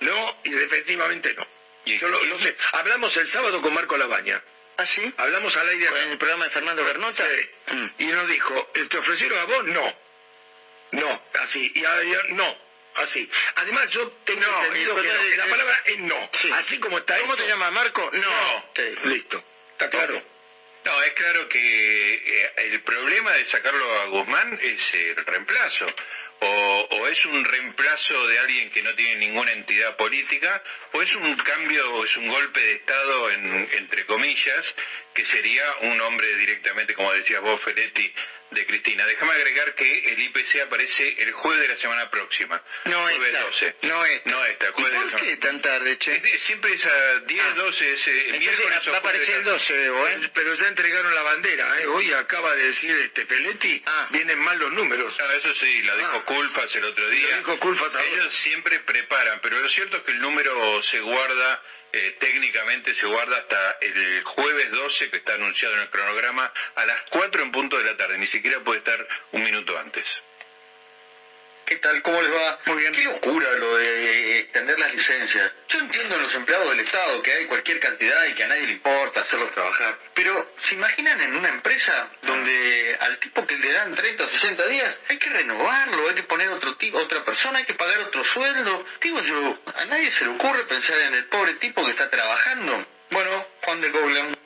No, y efectivamente no. Y- Yo lo, lo sé. Hablamos el sábado con Marco Labaña. ¿Ah, sí? Hablamos al aire. ¿En el programa de Fernando Bernota? Sí. Mm. Y nos dijo, ¿te ofrecieron a vos? No. No, así. Y a, y a- no, así. Además, yo tengo No, entendido que no. la palabra es no. Sí. Así como está ¿Cómo esto, te llamas, Marco? No. No. Sí. Listo. ¿Está claro? No, es claro que eh, el problema de sacarlo a Guzmán es el reemplazo. O, o es un reemplazo de alguien que no tiene ninguna entidad política, o es un cambio, o es un golpe de Estado, en- entre comillas, que sería un hombre directamente, como decías vos, Feletti, de Cristina. Déjame agregar que el IPC aparece el jueves de la semana próxima. No jueves está. 12. No está. No está, ¿Y jueves la por semana- qué tan tarde, che? Es Siempre es a 10, Ah. 12, ese, el Entonces miércoles o va a aparecer el la- 12, Bebo, ¿eh? Pero ya entregaron la bandera, ¿eh? Hoy acaba de decir este Peletti, Ah. vienen mal los números. Ah, eso sí, lo dijo Ah. Culpas el otro día. Lo dijo ahora. Ellos siempre preparan, pero lo cierto es que el número se guarda, eh, técnicamente se guarda hasta el jueves 12, que está anunciado en el cronograma, a las 4 en punto de la tarde. Ni siquiera puede estar un minuto antes. ¿Qué tal? ¿Cómo les va? Muy bien. Qué locura lo de extender las licencias. Yo entiendo en los empleados del Estado que hay cualquier cantidad y que a nadie le importa hacerlos trabajar. Pero, ¿se imaginan en una empresa donde al tipo que le dan 30 o 60 días hay que renovarlo, hay que poner otro tipo, otra persona, hay que pagar otro sueldo? Digo yo, a nadie se le ocurre pensar en el pobre tipo que está trabajando. Bueno, Juan de Goblen.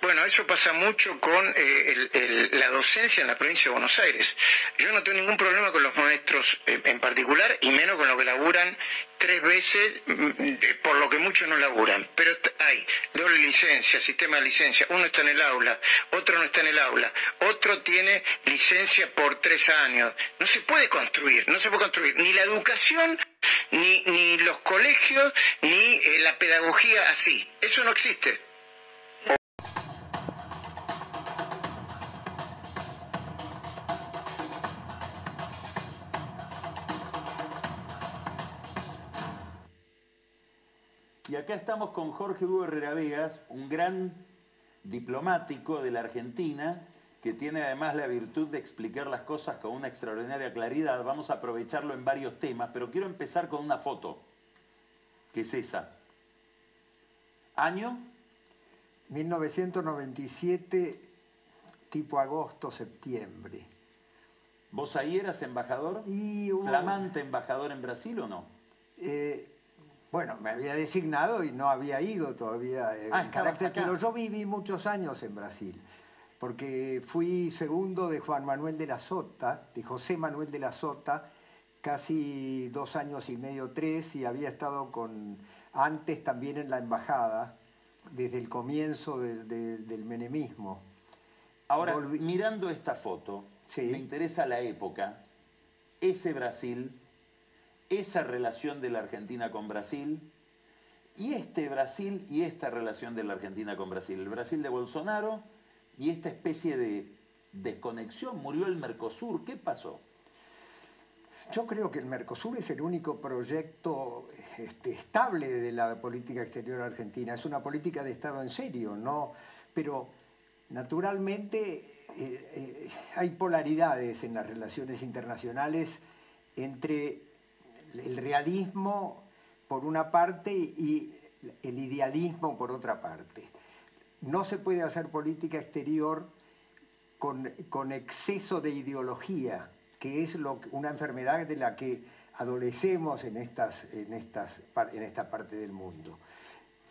Bueno, eso pasa mucho con eh, la docencia en la provincia de Buenos Aires. Yo no tengo ningún problema con los maestros eh, en particular y menos con los que laburan tres veces mm, por lo que muchos no laburan. Pero hay doble licencia, sistema de licencia. Uno está en el aula, otro no está en el aula, otro tiene licencia por tres años. No se puede construir, no se puede construir ni la educación, ni, ni los colegios, ni eh, la pedagogía así. Eso no existe. Acá estamos con Jorge Hugo Herrera Vegas, un gran diplomático de la Argentina, que tiene además la virtud de explicar las cosas con una extraordinaria claridad. Vamos a aprovecharlo en varios temas, pero quiero empezar con una foto, que es esa. ¿Año? 1997, tipo agosto-septiembre. ¿Vos ahí eras embajador? Y ¿Flamante embajador en Brasil o no? Eh, bueno, me había designado y no había ido todavía eh, ah, carácter, pero yo viví muchos años en Brasil, porque fui segundo de Juan Manuel de la Sota, de José Manuel de la Sota, casi dos años y medio, tres, y había estado con antes también en la embajada, desde el comienzo del menemismo. Ahora, mirando esta foto, me interesa la época, ese Brasil esa relación de la Argentina con Brasil y este Brasil y esta relación de la Argentina con Brasil. El Brasil de Bolsonaro y esta especie de desconexión. Murió el Mercosur. ¿Qué pasó? Yo creo que el Mercosur es el único proyecto este, estable de la política exterior argentina. Es una política de Estado en serio, ¿no? Pero naturalmente eh, eh, hay polaridades en las relaciones internacionales entre el realismo por una parte y el idealismo por otra parte. No se puede hacer política exterior con, exceso de ideología, que es una enfermedad de la que adolecemos en, estas, en, estas, en esta parte del mundo.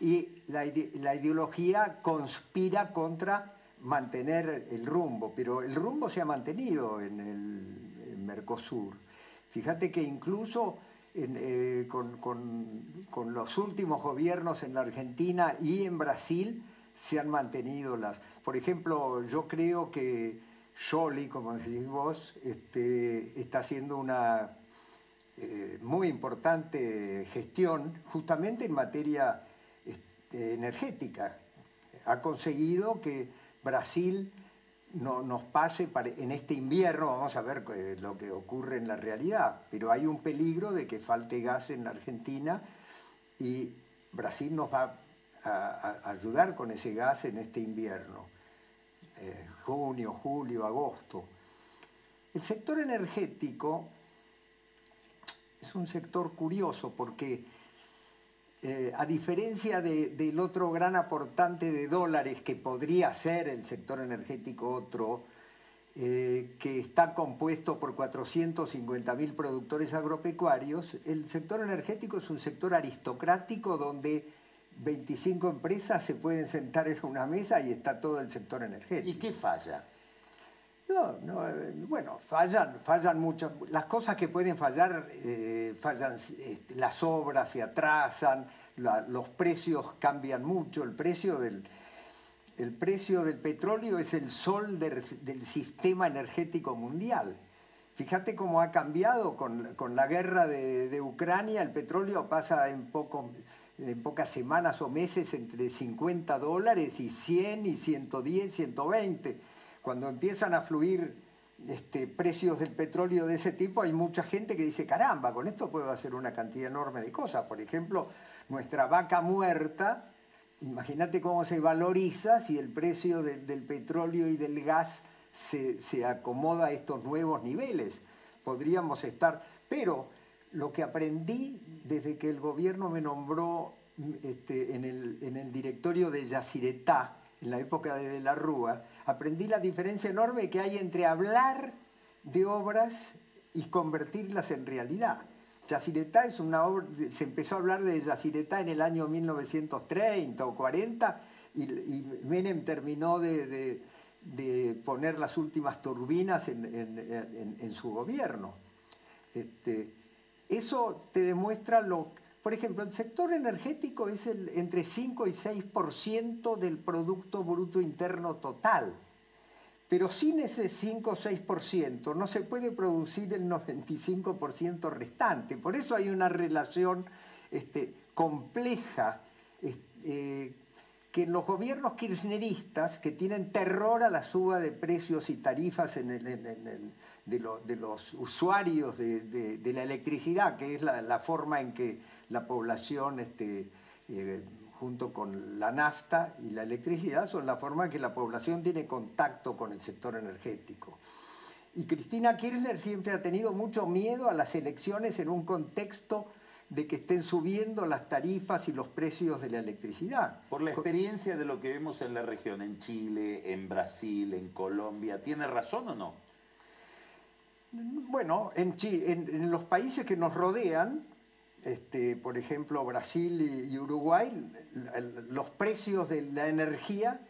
Y la, ideología conspira contra mantener el rumbo, pero el rumbo se ha mantenido en el Mercosur. Fíjate que incluso eh, con, los últimos gobiernos en la Argentina y en Brasil se han mantenido las... Por ejemplo, yo creo que Scholli, como decís vos, este, está haciendo una eh, muy importante gestión justamente en materia este, energética. Ha conseguido que Brasil no, nos pase en este invierno, vamos a ver eh, lo que ocurre en la realidad, pero hay un peligro de que falte gas en la Argentina y Brasil nos va a, ayudar con ese gas en este invierno, eh, junio, julio, agosto. El sector energético es un sector curioso porque eh, a diferencia del otro gran aportante de dólares que podría ser el sector energético otro, eh, que está compuesto por 450.000 productores agropecuarios, el sector energético es un sector aristocrático donde 25 empresas se pueden sentar en una mesa y está todo el sector energético. ¿Y qué falla? No, no, eh, bueno, fallan, fallan muchas. Las cosas que pueden fallar, eh, fallan, este, las obras se atrasan, los precios cambian mucho. El precio del, el precio del petróleo es el sol del, sistema energético mundial. Fíjate cómo ha cambiado con, la guerra de, de, Ucrania, el petróleo pasa en, poco, en pocas semanas o meses entre 50 dólares y 100 y 110, 120 cuando empiezan a fluir este, precios del petróleo de ese tipo, hay mucha gente que dice, caramba, con esto puedo hacer una cantidad enorme de cosas. Por ejemplo, nuestra vaca muerta, imagínate cómo se valoriza si el precio del petróleo y del gas se, acomoda a estos nuevos niveles. Podríamos estar... Pero lo que aprendí desde que el gobierno me nombró este, en, el, en, el, directorio de Yacyretá, en la época de la Rúa, aprendí la diferencia enorme que hay entre hablar de obras y convertirlas en realidad. Yacyretá es una obra, se empezó a hablar de Yacyretá en el año 1930 o 40 y, Menem terminó de, poner las últimas turbinas en, su gobierno. Este, eso te demuestra lo... Por ejemplo, el sector energético es el, entre 5 y 6% del Producto Bruto Interno total. Pero sin ese 5 o 6% no se puede producir el 95% restante. Por eso hay una relación este, compleja eh, que en los gobiernos kirchneristas, que tienen terror a la suba de precios y tarifas de, los usuarios de, la electricidad, que es la, forma en que la población este, eh, junto con la nafta y la electricidad, son la forma en que la población tiene contacto con el sector energético. Y Cristina Kirchner siempre ha tenido mucho miedo a las elecciones en un contexto de que estén subiendo las tarifas y los precios de la electricidad. Por la experiencia de lo que vemos en la región, en Chile, en Brasil, en Colombia, ¿tiene razón o no? Bueno, en, en los países que nos rodean, este, por ejemplo, Brasil y Uruguay, los precios de la energía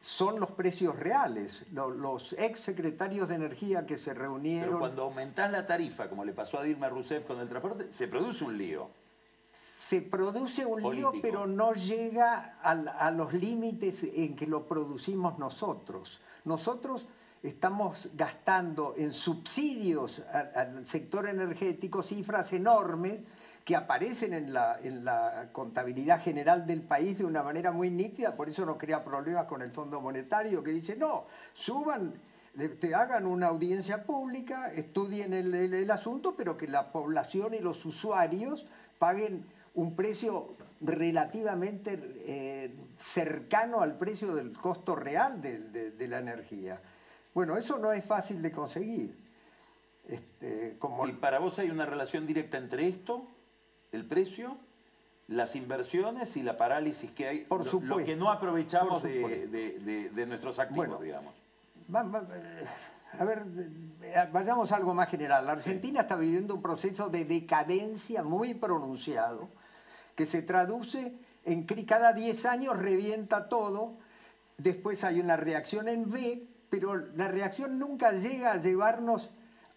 son los precios reales. Los ex secretarios de energía que se reunieron... Pero cuando aumentás la tarifa, como le pasó a Dilma Rousseff con el transporte, se produce un lío. Se produce un lío, pero no llega a, los límites en que lo producimos nosotros. Nosotros estamos gastando en subsidios al sector energético cifras enormes que aparecen en la, contabilidad general del país de una manera muy nítida, por eso no crea problemas con el Fondo Monetario, que dice, no, suban, te hagan una audiencia pública, estudien el, asunto, pero que la población y los usuarios paguen un precio relativamente eh, cercano al precio del costo real de, la energía. Bueno, eso no es fácil de conseguir. Este, ¿Y para vos hay una relación directa entre esto el precio, las inversiones y la parálisis que hay, por supuesto, lo que no aprovechamos de, nuestros activos, digamos. a ver, vayamos a algo más general. La Argentina está viviendo un proceso de decadencia muy pronunciado, que se traduce en que cada 10 años revienta todo, después hay una reacción en V, pero la reacción nunca llega a llevarnos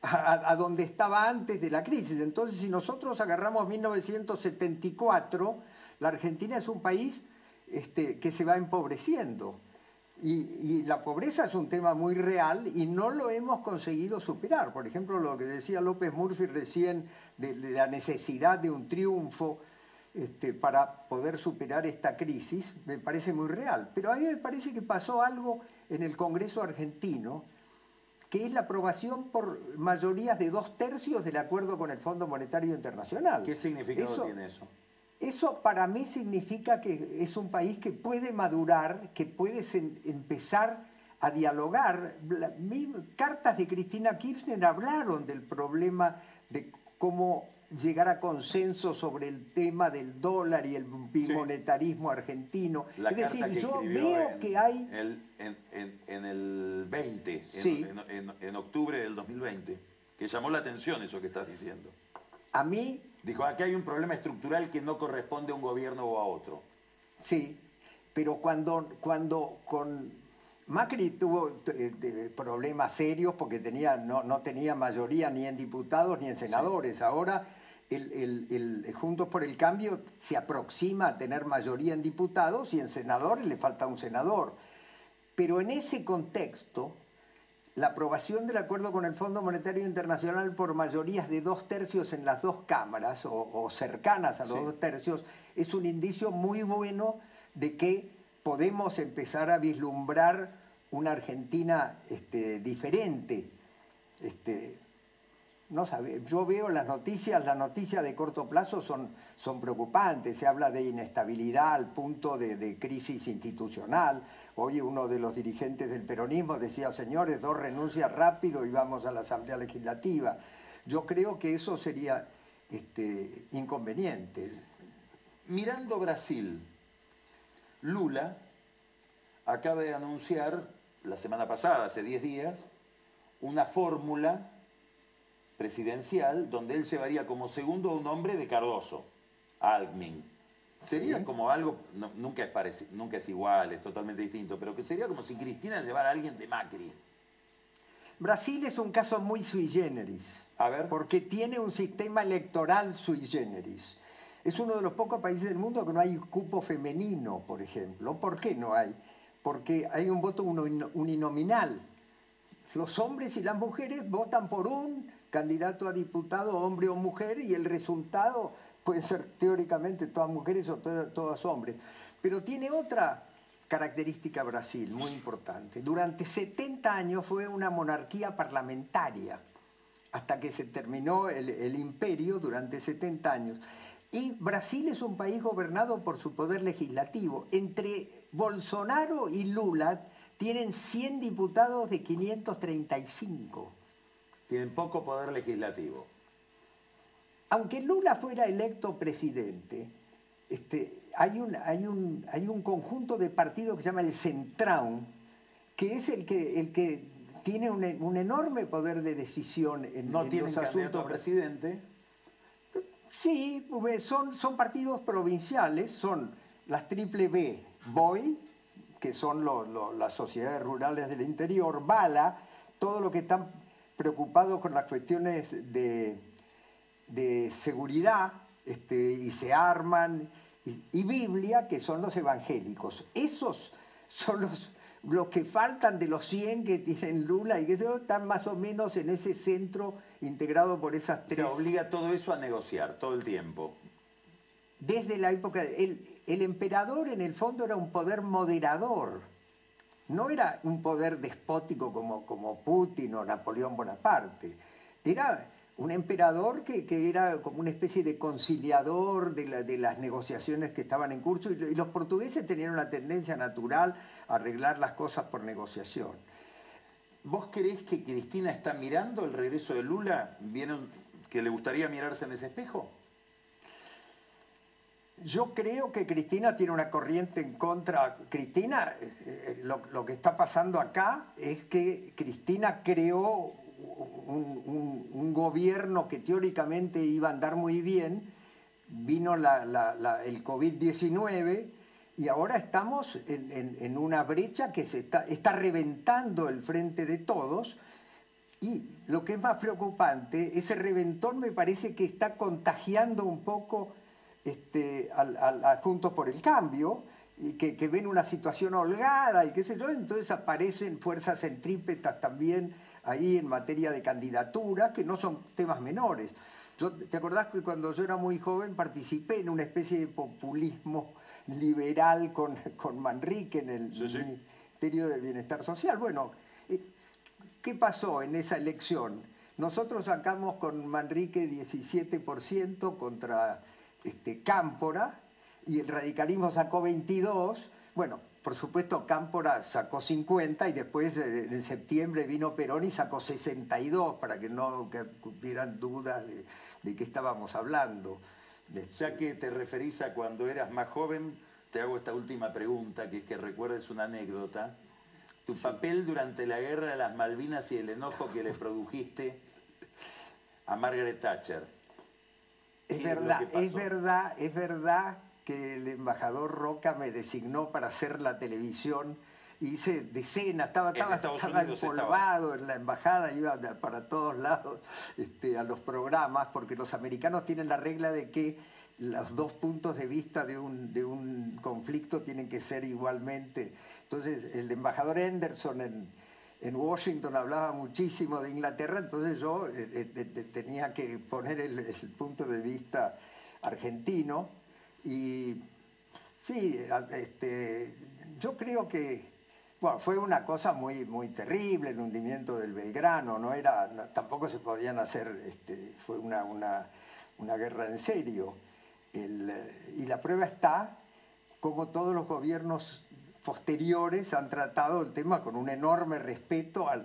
a, donde estaba antes de la crisis. Entonces, si nosotros agarramos 1974, la Argentina es un país este, que se va empobreciendo. Y, la pobreza es un tema muy real y no lo hemos conseguido superar. Por ejemplo, lo que decía López Murphy recién de, la necesidad de un triunfo este, para poder superar esta crisis, me parece muy real. Pero a mí me parece que pasó algo en el Congreso argentino que es la aprobación por mayorías de dos tercios del acuerdo con el Fondo Monetario Internacional. ¿Qué significado tiene eso? Eso para mí significa que es un país que puede madurar, que puede empezar a dialogar. cartas de Cristina Kirchner hablaron del problema de cómo llegar a consenso sobre el tema del dólar y el bimonetarismo argentino. es decir, yo veo que hay... en, el 20, en, octubre del 2020, que llamó la atención eso que estás diciendo. A mí... Dijo, aquí hay un problema estructural que no corresponde a un gobierno o a otro. Sí, pero cuando, cuando con Macri tuvo eh, problemas serios porque tenía, no, no, tenía mayoría ni en diputados ni en senadores. Ahora el, Juntos por el Cambio se aproxima a tener mayoría en diputados y en senadores le falta un senador. Pero en ese contexto, la aprobación del acuerdo con el Fondo Monetario Internacional por mayorías de dos tercios en las dos cámaras o, cercanas a los dos tercios es un indicio muy bueno de que podemos empezar a vislumbrar una Argentina este, diferente. Este, no sabe, yo veo las noticias, las noticias de corto plazo son, son preocupantes, se habla de inestabilidad al punto de, crisis institucional. Hoy uno de los dirigentes del peronismo decía, señores, dos renuncias rápido y vamos a la Asamblea Legislativa. yo creo que eso sería este, inconveniente. Mirando Brasil, Lula acaba de anunciar la semana pasada, hace 10 días, una fórmula presidencial donde él llevaría como segundo a un hombre de Cardoso, Alckmin. Sería como algo, nunca, es nunca es igual, es totalmente distinto, pero que sería como si Cristina llevara a alguien de Macri. Brasil es un caso muy sui generis. A ver. Porque tiene un sistema electoral sui generis. Es uno de los pocos países del mundo que no hay cupo femenino, por ejemplo. ¿Por qué no hay? Porque hay un voto uninominal. Los hombres y las mujeres votan por un candidato a diputado, hombre o mujer, y el resultado puede ser teóricamente todas mujeres o todas hombres. Pero tiene otra característica Brasil muy importante. Durante 70 años fue una monarquía parlamentaria, hasta que se terminó el, el imperio durante 70 años. Y Brasil es un país gobernado por su poder legislativo. Entre Bolsonaro y Lula tienen 100 diputados de 535. Tienen poco poder legislativo. Aunque Lula fuera electo presidente, este, hay, un, hay, un, hay un conjunto de partidos que se llama el Centrão, que es el que, el que tiene un, un enorme poder de decisión en, no tiene los asuntos. presidente? Sí, son, son partidos provinciales, son las triple B, BOI, que son las sociedades rurales del interior, BALA, todo lo que están preocupados con las cuestiones de, de seguridad este, y se arman, y, Biblia, que son los evangélicos. Esos son los, los que faltan de los 100 que tienen Lula y que están más o menos en ese centro integrado por esas tres. Se obliga todo eso a negociar todo el tiempo. Desde la época. El, el emperador, en el fondo, era un poder moderador. No era un poder despótico como, como Putin o Napoleón Bonaparte. Era un emperador que, era como una especie de conciliador de, las negociaciones que estaban en curso y, los portugueses tenían una tendencia natural a arreglar las cosas por negociación. ¿Vos creés que Cristina está mirando el regreso de Lula? ¿Vieron que le gustaría mirarse en ese espejo? Yo creo que Cristina tiene una corriente en contra. Cristina, eh, eh, lo que está pasando acá es que Cristina creó un, gobierno que teóricamente iba a andar muy bien, vino el COVID-19 y ahora estamos en, una brecha que se está, está reventando el frente de todos. Y lo que es más preocupante, ese reventón me parece que está contagiando un poco este, a, Juntos por el Cambio, y que, que, ven una situación holgada y qué sé yo, entonces aparecen fuerzas centrípetas también ahí en materia de candidatura, que no son temas menores. ¿Te acordás que cuando yo era muy joven participé en una especie de populismo liberal con, con Manrique en el Ministerio de Bienestar Social? Bueno, eh, ¿qué pasó en esa elección? Nosotros sacamos con Manrique 17% contra este, Cámpora y el radicalismo sacó 22%. Bueno, por supuesto, Cámpora sacó 50 y después eh, en septiembre vino Perón y sacó 62 para que no hubieran dudas de, qué estábamos hablando. Ya que te referís a cuando eras más joven, te hago esta última pregunta, que es que recuerdes una anécdota. Tu papel durante la guerra de las Malvinas y el enojo que le produjiste a Margaret Thatcher. Es verdad, es verdad, es verdad que el embajador Roca me designó para hacer la televisión. Hice decenas, estaba, estaba, estaba empolvado en la embajada, iba para todos lados este, a los programas, porque los americanos tienen la regla de que los dos puntos de vista de un, de un conflicto tienen que ser igualmente. Entonces, el embajador Henderson en, en Washington hablaba muchísimo de Inglaterra, entonces yo eh, eh, tenía que poner el, el punto de vista argentino y sí, este, yo creo que bueno, fue una cosa muy, muy terrible el hundimiento del Belgrano, no era, tampoco se podían hacer, este, fue una, una, una, guerra en serio. y la prueba está como todos los gobiernos posteriores han tratado el tema con un enorme respeto a,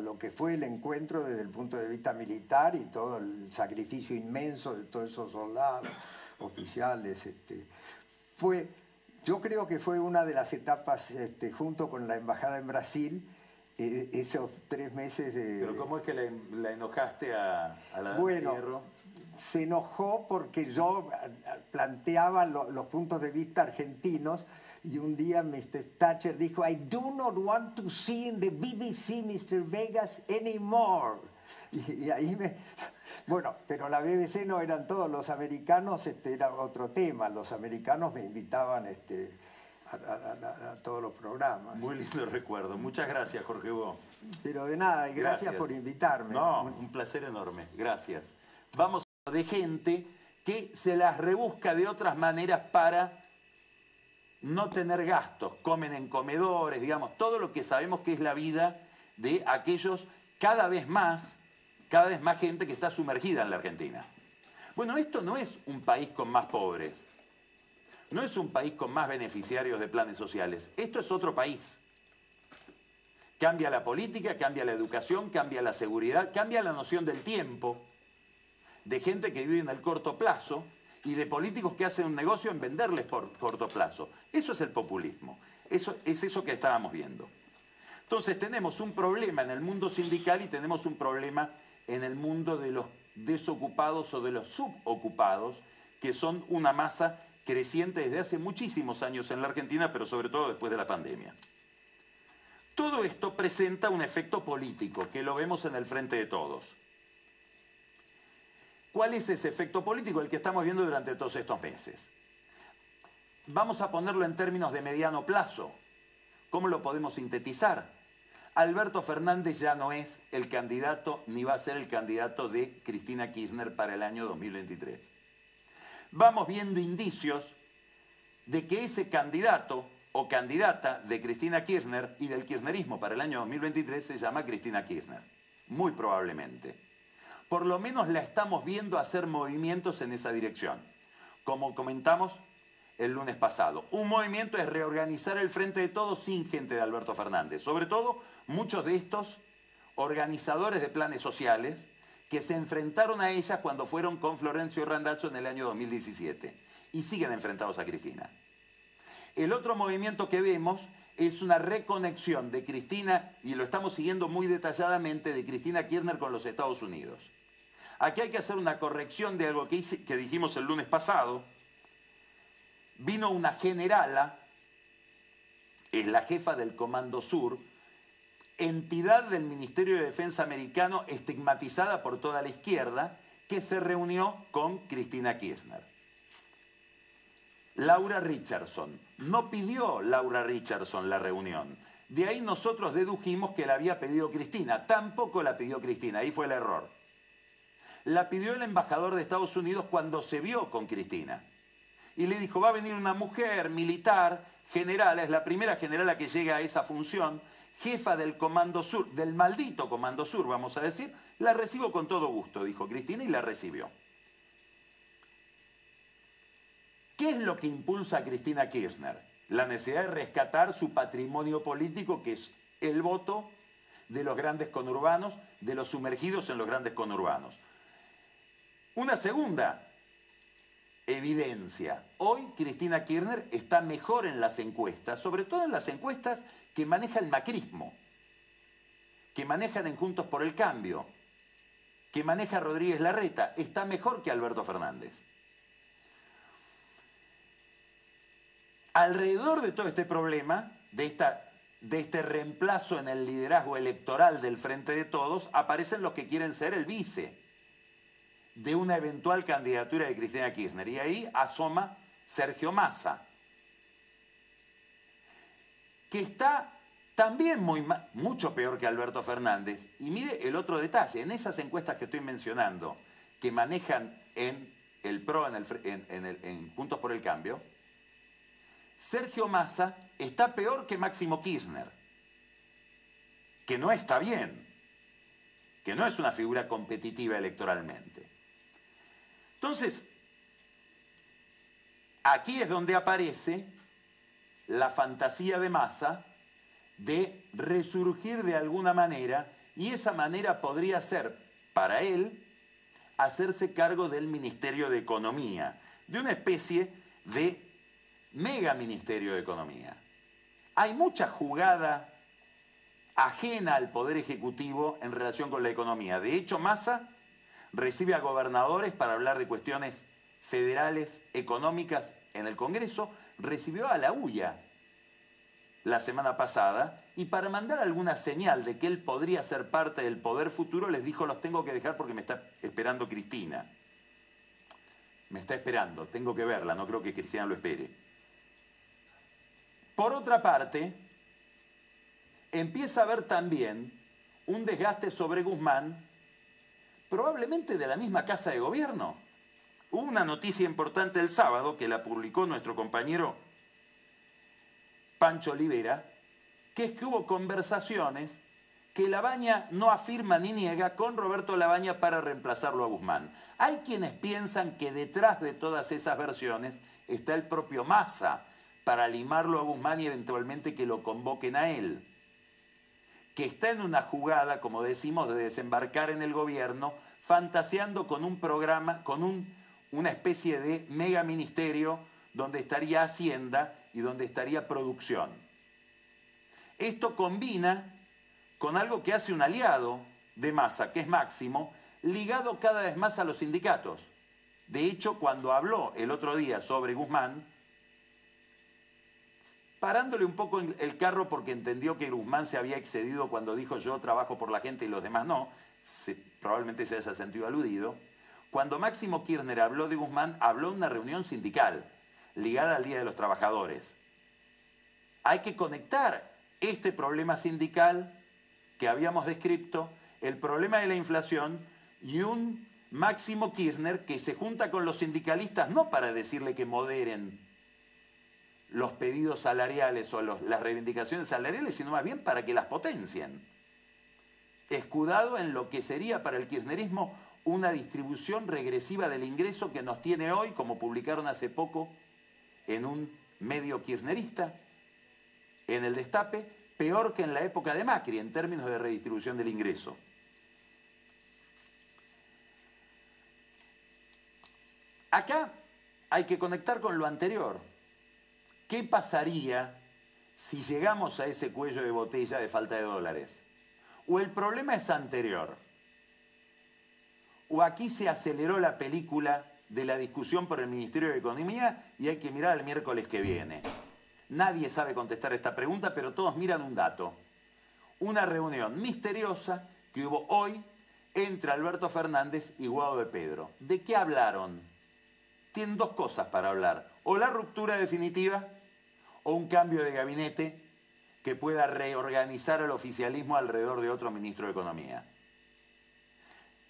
lo, que fue el encuentro desde el punto de vista militar y todo el sacrificio inmenso de todos esos soldados, oficiales. Este, fue, yo creo que fue una de las etapas, este, junto con la embajada en Brasil, eh, esos tres meses de... ¿Pero cómo es que la, enojaste a, la bueno, se enojó porque yo planteaba los puntos de vista argentinos y un día Mr. Thatcher dijo, I do not want to see in the BBC Mr. Vegas anymore. Y, ahí me... Bueno, pero la BBC no eran todos los americanos, este era otro tema. Los americanos me invitaban este, a, todos los programas. Muy lindo recuerdo. Muchas gracias, Jorge Hugo. Pero de nada, y gracias, por invitarme. No, un placer enorme. Gracias. Vamos de gente que se las rebusca de otras maneras para no tener gastos, comen en comedores, digamos, todo lo que sabemos que es la vida de aquellos cada vez más, cada vez más gente que está sumergida en la Argentina. Bueno, esto no es un país con más pobres, no es un país con más beneficiarios de planes sociales, esto es otro país. Cambia la política, cambia la educación, cambia la seguridad, cambia la noción del tiempo, de gente que vive en el corto plazo, y de políticos que hacen un negocio en venderles por corto plazo. Eso es el populismo. Eso es eso que estábamos viendo. Entonces tenemos un problema en el mundo sindical y tenemos un problema en el mundo de los desocupados o de los subocupados, que son una masa creciente desde hace muchísimos años en la Argentina, pero sobre todo después de la pandemia. Todo esto presenta un efecto político, que lo vemos en el frente de todos. ¿Cuál es ese efecto político? El que estamos viendo durante todos estos meses. Vamos a ponerlo en términos de mediano plazo. ¿Cómo lo podemos sintetizar? Alberto Fernández ya no es el candidato ni va a ser el candidato de Cristina Kirchner para el año 2023. Vamos viendo indicios de que ese candidato o candidata de Cristina Kirchner y del kirchnerismo para el año 2023 se llama Cristina Kirchner. Muy probablemente por lo menos la estamos viendo hacer movimientos en esa dirección. Como comentamos el lunes pasado, un movimiento es reorganizar el frente de todos sin gente de Alberto Fernández. Sobre todo, muchos de estos organizadores de planes sociales que se enfrentaron a ellas cuando fueron con Florencio Randazzo en el año 2017 y siguen enfrentados a Cristina. El otro movimiento que vemos es una reconexión de Cristina, y lo estamos siguiendo muy detalladamente, de Cristina Kirchner con los Estados Unidos. Aquí hay que hacer una corrección de algo que, dijimos el lunes pasado. Vino una generala, es la jefa del Comando Sur, entidad del Ministerio de Defensa americano estigmatizada por toda la izquierda, que se reunió con Cristina Kirchner. Laura Richardson. No pidió Laura Richardson la reunión. De ahí nosotros dedujimos que la había pedido Cristina. Tampoco la pidió Cristina, ahí fue el error la pidió el embajador de Estados Unidos cuando se vio con Cristina. Y le dijo, va a venir una mujer militar, general, es la primera general a que llega a esa función, jefa del Comando Sur, del maldito Comando Sur, vamos a decir, la recibo con todo gusto, dijo Cristina, y la recibió. ¿Qué es lo que impulsa a Cristina Kirchner? La necesidad de rescatar su patrimonio político, que es el voto de los grandes conurbanos, de los sumergidos en los grandes conurbanos. Una segunda evidencia. Hoy Cristina Kirchner está mejor en las encuestas, sobre todo en las encuestas que maneja el macrismo, que manejan en Juntos por el Cambio, que maneja Rodríguez Larreta. Está mejor que Alberto Fernández. Alrededor de todo este problema, de, esta, de este reemplazo en el liderazgo electoral del Frente de Todos, aparecen los que quieren ser el vice de una eventual candidatura de Cristina Kirchner. Y ahí asoma Sergio Massa, que está también mucho peor que Alberto Fernández. Y mire el otro detalle, en esas encuestas que estoy mencionando, que manejan en el PRO, en, el, en Juntos por el Cambio, Sergio Massa está peor que Máximo Kirchner, que no está bien, que no es una figura competitiva electoralmente. Entonces, aquí es donde aparece la fantasía de masa de resurgir de alguna manera y esa manera podría ser para él hacerse cargo del Ministerio de Economía, de una especie de mega Ministerio de Economía. Hay mucha jugada ajena al Poder Ejecutivo en relación con la economía. De hecho, Massa recibe a gobernadores para hablar de cuestiones federales, económicas en el Congreso, recibió a la UIA la semana pasada y para mandar alguna señal de que él podría ser parte del poder futuro les dijo los tengo que dejar porque me está esperando Cristina. Me está esperando, tengo que verla, no creo que Cristina lo espere. Por otra parte, empieza a haber también un desgaste sobre Guzmán, probablemente de la misma casa de gobierno. Hubo una noticia importante el sábado que la publicó nuestro compañero Pancho Olivera, que es que hubo conversaciones que Labaña no afirma ni niega con Roberto Labaña para reemplazarlo a Guzmán. Hay quienes piensan que detrás de todas esas versiones está el propio Massa para limarlo a Guzmán y eventualmente que lo convoquen a él. Que está en una jugada, como decimos, de desembarcar en el gobierno, fantaseando con un programa, con un, una especie de mega ministerio donde estaría Hacienda y donde estaría producción. Esto combina con algo que hace un aliado de masa, que es Máximo, ligado cada vez más a los sindicatos. De hecho, cuando habló el otro día sobre Guzmán, parándole un poco el carro porque entendió que Guzmán se había excedido cuando dijo yo trabajo por la gente y los demás no, probablemente se haya sentido aludido, cuando Máximo Kirchner habló de Guzmán, habló en una reunión sindical ligada al Día de los Trabajadores. Hay que conectar este problema sindical que habíamos descrito, el problema de la inflación y un Máximo Kirchner que se junta con los sindicalistas no para decirle que moderen los pedidos salariales o las reivindicaciones salariales, sino más bien para que las potencien. Escudado en lo que sería para el kirchnerismo una distribución regresiva del ingreso que nos tiene hoy, como publicaron hace poco en un medio kirchnerista, en el destape, peor que en la época de Macri en términos de redistribución del ingreso. Acá hay que conectar con lo anterior. ¿Qué pasaría si llegamos a ese cuello de botella de falta de dólares? O el problema es anterior. O aquí se aceleró la película de la discusión por el Ministerio de Economía y hay que mirar el miércoles que viene. Nadie sabe contestar esta pregunta, pero todos miran un dato. Una reunión misteriosa que hubo hoy entre Alberto Fernández y Guado de Pedro. ¿De qué hablaron? Tienen dos cosas para hablar. O la ruptura definitiva o un cambio de gabinete que pueda reorganizar el oficialismo alrededor de otro ministro de Economía.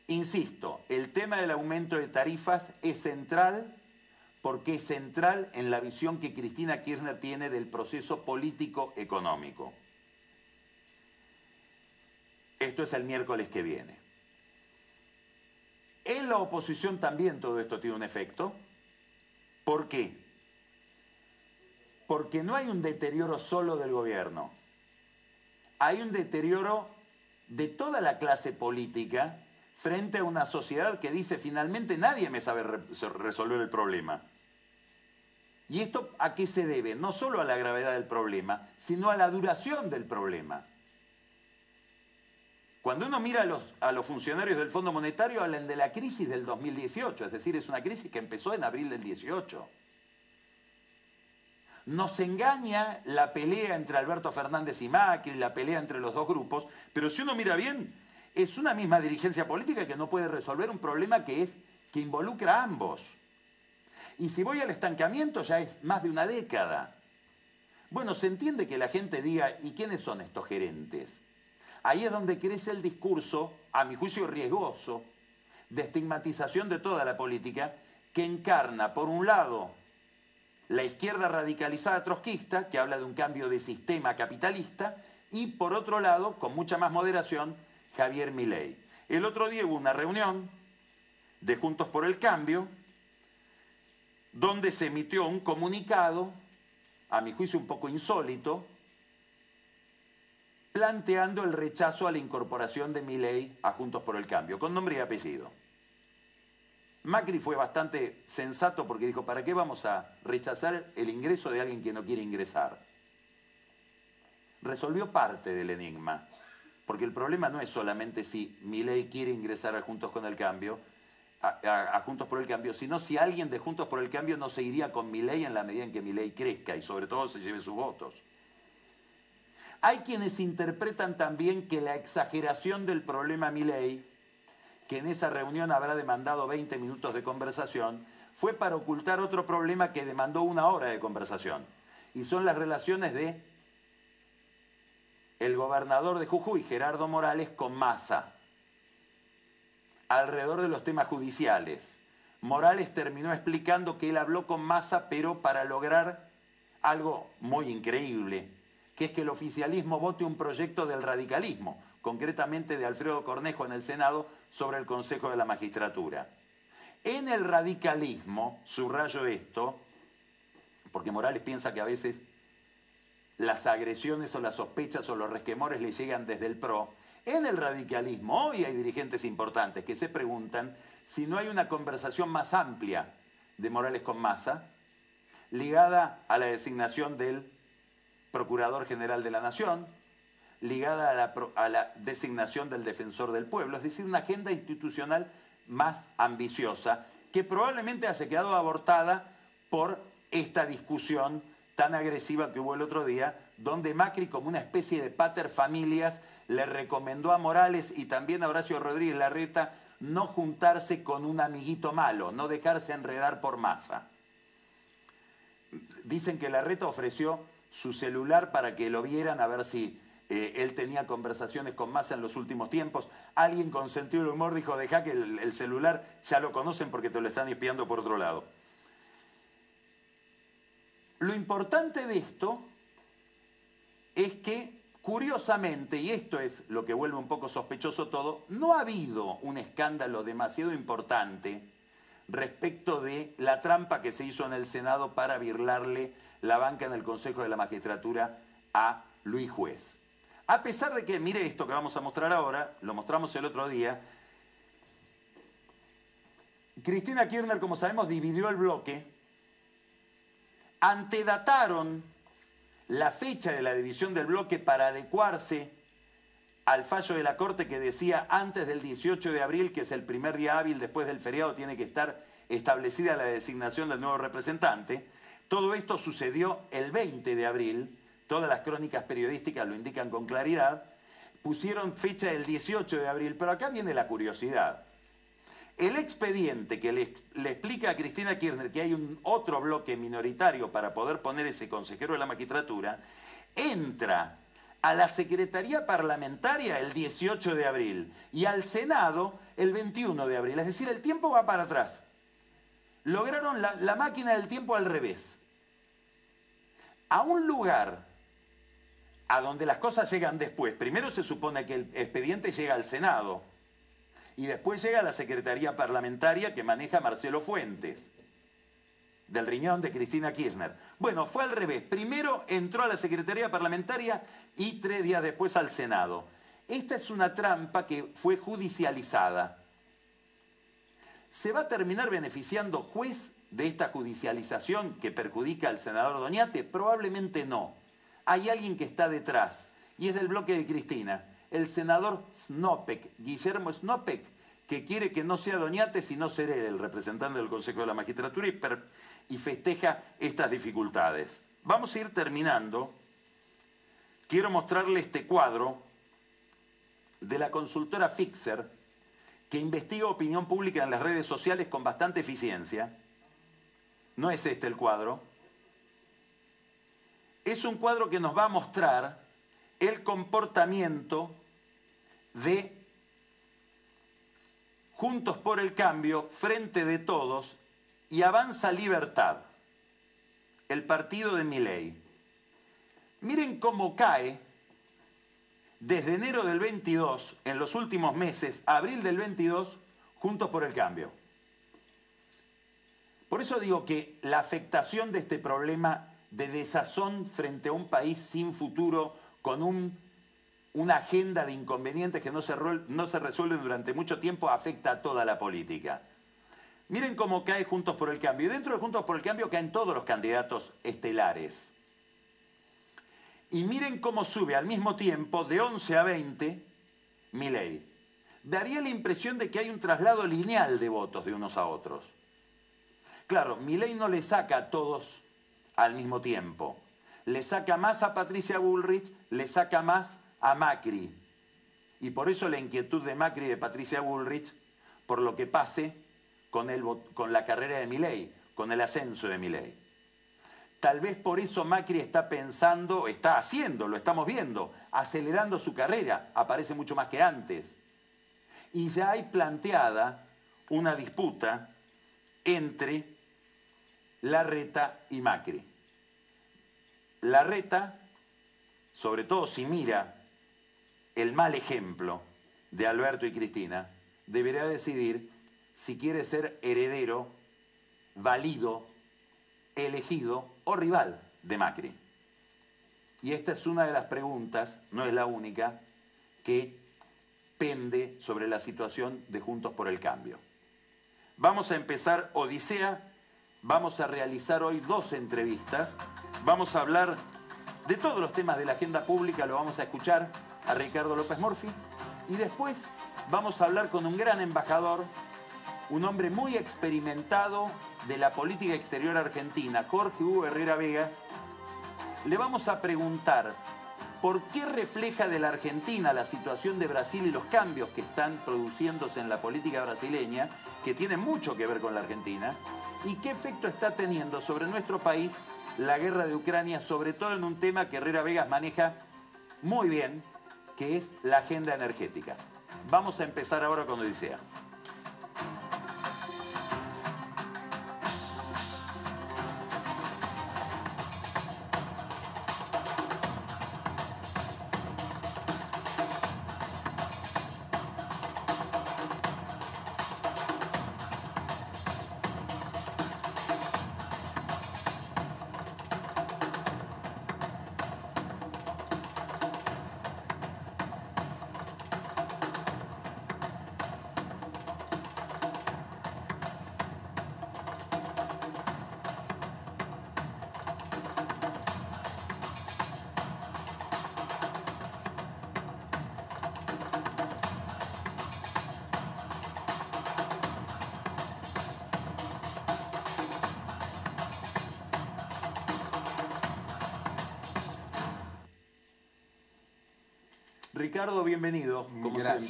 Insisto, el tema del aumento de tarifas es central porque es central en la visión que Cristina Kirchner tiene del proceso político-económico. Esto es el miércoles que viene. En la oposición también todo esto tiene un efecto. ¿Por qué? Porque no hay un deterioro solo del gobierno. Hay un deterioro de toda la clase política frente a una sociedad que dice finalmente nadie me sabe resolver el problema. ¿Y esto a qué se debe? No solo a la gravedad del problema, sino a la duración del problema. Cuando uno mira a los, a los funcionarios del Fondo Monetario, hablan de la crisis del 2018, es decir, es una crisis que empezó en abril del 18. Nos engaña la pelea entre Alberto Fernández y Macri, la pelea entre los dos grupos, pero si uno mira bien, es una misma dirigencia política que no puede resolver un problema que, es, que involucra a ambos. Y si voy al estancamiento ya es más de una década. Bueno, se entiende que la gente diga, ¿y quiénes son estos gerentes? Ahí es donde crece el discurso, a mi juicio riesgoso, de estigmatización de toda la política, que encarna, por un lado, la izquierda radicalizada trotskista, que habla de un cambio de sistema capitalista, y por otro lado, con mucha más moderación, Javier Milei. El otro día hubo una reunión de Juntos por el Cambio donde se emitió un comunicado a mi juicio un poco insólito, planteando el rechazo a la incorporación de Milei a Juntos por el Cambio, con nombre y apellido. Macri fue bastante sensato porque dijo, ¿para qué vamos a rechazar el ingreso de alguien que no quiere ingresar? Resolvió parte del enigma, porque el problema no es solamente si Milei quiere ingresar a Juntos con el Cambio, a, Juntos por el Cambio, sino si alguien de Juntos por el Cambio no se iría con Milei en la medida en que Milei crezca y sobre todo se lleve sus votos. Hay quienes interpretan también que la exageración del problema Milei, que en esa reunión habrá demandado 20 minutos de conversación, fue para ocultar otro problema que demandó una hora de conversación. Y son las relaciones de el gobernador de Jujuy, Gerardo Morales, con Massa alrededor de los temas judiciales. Morales terminó explicando que él habló con Massa, pero para lograr algo muy increíble, que es que el oficialismo vote un proyecto del radicalismo, concretamente de Alfredo Cornejo en el Senado, sobre el Consejo de la Magistratura. En el radicalismo, subrayo esto, porque Morales piensa que a veces las agresiones o las sospechas o los resquemores le llegan desde el PRO, en el radicalismo hoy hay dirigentes importantes que se preguntan si no hay una conversación más amplia de Morales con Massa, ligada a la designación del Procurador General de la Nación, ligada a la, designación del Defensor del Pueblo, es decir, una agenda institucional más ambiciosa que probablemente haya quedado abortada por esta discusión tan agresiva que hubo el otro día, donde Macri, como una especie de pater familias, le recomendó a Morales y también a Horacio Rodríguez Larreta no juntarse con un amiguito malo, no dejarse enredar por masa. Dicen que Larreta ofreció su celular para que lo vieran a ver si eh, él tenía conversaciones con Massa en los últimos tiempos. Alguien con sentido del humor dijo, deja que el, el celular ya lo conocen porque te lo están espiando por otro lado. Lo importante de esto es que Curiosamente, y esto es lo que vuelve un poco sospechoso todo, no ha habido un escándalo demasiado importante respecto de la trampa que se hizo en el Senado para virlarle la banca en el Consejo de la Magistratura a Luis Juez. A pesar de que, mire esto que vamos a mostrar ahora, lo mostramos el otro día, Cristina Kirchner, como sabemos, dividió el bloque, antedataron la fecha de la división del bloque para adecuarse al fallo de la Corte que decía antes del 18 de abril, que es el primer día hábil después del feriado, tiene que estar establecida la designación del nuevo representante. Todo esto sucedió el 20 de abril, todas las crónicas periodísticas lo indican con claridad, pusieron fecha del 18 de abril, pero acá viene la curiosidad. El expediente que le, explica a Cristina Kirchner que hay un otro bloque minoritario para poder poner ese consejero de la magistratura, entra a la Secretaría Parlamentaria el 18 de abril y al Senado el 21 de abril. Es decir, el tiempo va para atrás. Lograron la, la máquina del tiempo al revés. A un lugar a donde las cosas llegan después. Primero se supone que el expediente llega al Senado y después llega la Secretaría Parlamentaria que maneja Marcelo Fuentes, del riñón de Cristina Kirchner. Bueno, fue al revés. Primero entró a la Secretaría Parlamentaria y tres días después al Senado. Esta es una trampa que fue judicializada. ¿Se va a terminar beneficiando juez de esta judicialización que perjudica al senador Doñate? Probablemente no. Hay alguien que está detrás y es del bloque de Cristina el senador Snopek, Guillermo Snopek, que quiere que no sea Doñate, sino ser el representante del Consejo de la Magistratura y, y festeja estas dificultades. Vamos a ir terminando. Quiero mostrarle este cuadro de la consultora Fixer, que investiga opinión pública en las redes sociales con bastante eficiencia. No es este el cuadro. Es un cuadro que nos va a mostrar el comportamiento de Juntos por el Cambio, Frente de Todos y Avanza Libertad, el partido de Miley. Miren cómo cae desde enero del 22, en los últimos meses, abril del 22, Juntos por el Cambio. Por eso digo que la afectación de este problema de desazón frente a un país sin futuro, con un, una agenda de inconvenientes que no se, no se resuelven durante mucho tiempo, afecta a toda la política. Miren cómo cae Juntos por el Cambio. Y dentro de Juntos por el Cambio caen todos los candidatos estelares. Y miren cómo sube al mismo tiempo de 11 a 20 Milei. Daría la impresión de que hay un traslado lineal de votos de unos a otros. Claro, Milei no le saca a todos al mismo tiempo. Le saca más a Patricia Bullrich, le saca más a Macri. Y por eso la inquietud de Macri y de Patricia Bullrich por lo que pase con, el, con la carrera de Milei, con el ascenso de Milei. Tal vez por eso Macri está pensando, está haciendo, lo estamos viendo, acelerando su carrera, aparece mucho más que antes. Y ya hay planteada una disputa entre Larreta y Macri. Larreta, sobre todo si mira el mal ejemplo de Alberto y Cristina, deberá decidir si quiere ser heredero, válido, elegido o rival de Macri. Y esta es una de las preguntas, no es la única, que pende sobre la situación de Juntos por el Cambio. Vamos a empezar Odisea, vamos a realizar hoy dos entrevistas, vamos a hablar de todos los temas de la agenda pública, lo vamos a escuchar a Ricardo López Morfi, y después vamos a hablar con un gran embajador un hombre muy experimentado de la política exterior argentina, Jorge Hugo Herrera Vegas, le vamos a preguntar por qué refleja de la Argentina la situación de Brasil y los cambios que están produciéndose en la política brasileña, que tienen mucho que ver con la Argentina, y qué efecto está teniendo sobre nuestro país la guerra de Ucrania, sobre todo en un tema que Herrera Vegas maneja muy bien, que es la agenda energética. Vamos a empezar ahora con Odisea.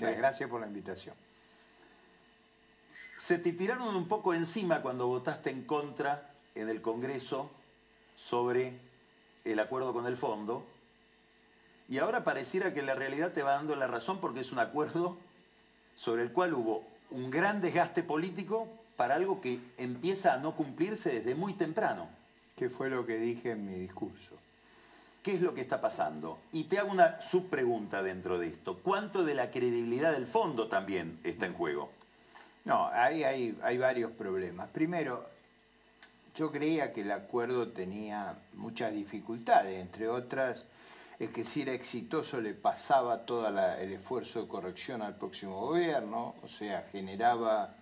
Gracias, gracias por la invitación. Se te tiraron un poco encima cuando votaste en contra en el Congreso sobre el acuerdo con el fondo. Y ahora pareciera que la realidad te va dando la razón porque es un acuerdo sobre el cual hubo un gran desgaste político para algo que empieza a no cumplirse desde muy temprano. ¿Qué fue lo que dije en mi discurso? ¿Qué es lo que está pasando? Y te hago una subpregunta dentro de esto. ¿Cuánto de la credibilidad del fondo también está en juego? No, ahí hay, varios problemas. Primero, yo creía que el acuerdo tenía muchas dificultades, entre otras es que si era exitoso le pasaba todo el esfuerzo de corrección al próximo gobierno, o sea, generaba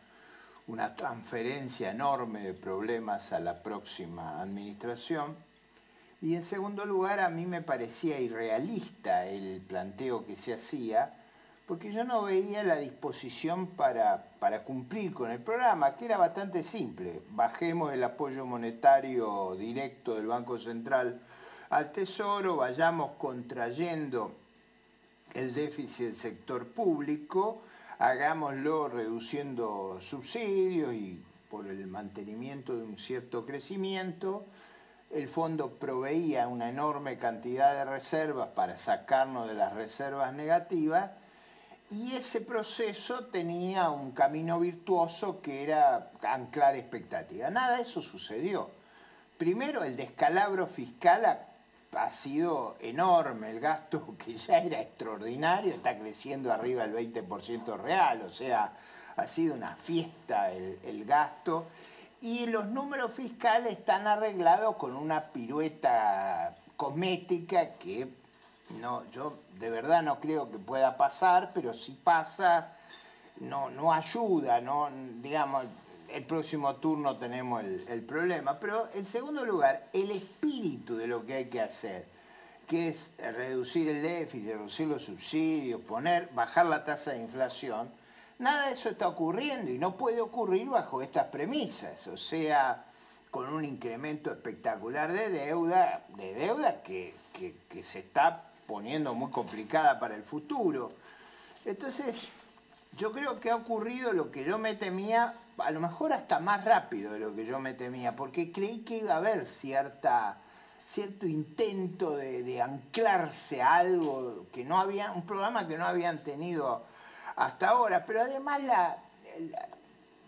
una transferencia enorme de problemas a la próxima administración. Y en segundo lugar, a mí me parecía irrealista el planteo que se hacía, porque yo no veía la disposición para, para cumplir con el programa, que era bastante simple. Bajemos el apoyo monetario directo del Banco Central al Tesoro, vayamos contrayendo el déficit del sector público, hagámoslo reduciendo subsidios y por el mantenimiento de un cierto crecimiento, el fondo proveía una enorme cantidad de reservas para sacarnos de las reservas negativas y ese proceso tenía un camino virtuoso que era anclar expectativas. Nada de eso sucedió. Primero, el descalabro fiscal ha, sido enorme, el gasto que ya era extraordinario está creciendo arriba del 20% real, o sea, ha sido una fiesta el, el gasto y los números fiscales están arreglados con una pirueta cosmética que no, yo de verdad no creo que pueda pasar, pero si pasa, no, no ayuda, no, digamos, el próximo turno tenemos el, el, problema. Pero en segundo lugar, el espíritu de lo que hay que hacer, que es reducir el déficit, reducir los subsidios, poner, bajar la tasa de inflación, nada de eso está ocurriendo y no puede ocurrir bajo estas premisas, o sea, con un incremento espectacular de deuda, de deuda que, que, se está poniendo muy complicada para el futuro. Entonces, yo creo que ha ocurrido lo que yo me temía, a lo mejor hasta más rápido de lo que yo me temía, porque creí que iba a haber cierta, cierto intento de, de anclarse a algo que no había, un programa que no habían tenido hasta ahora, pero además la,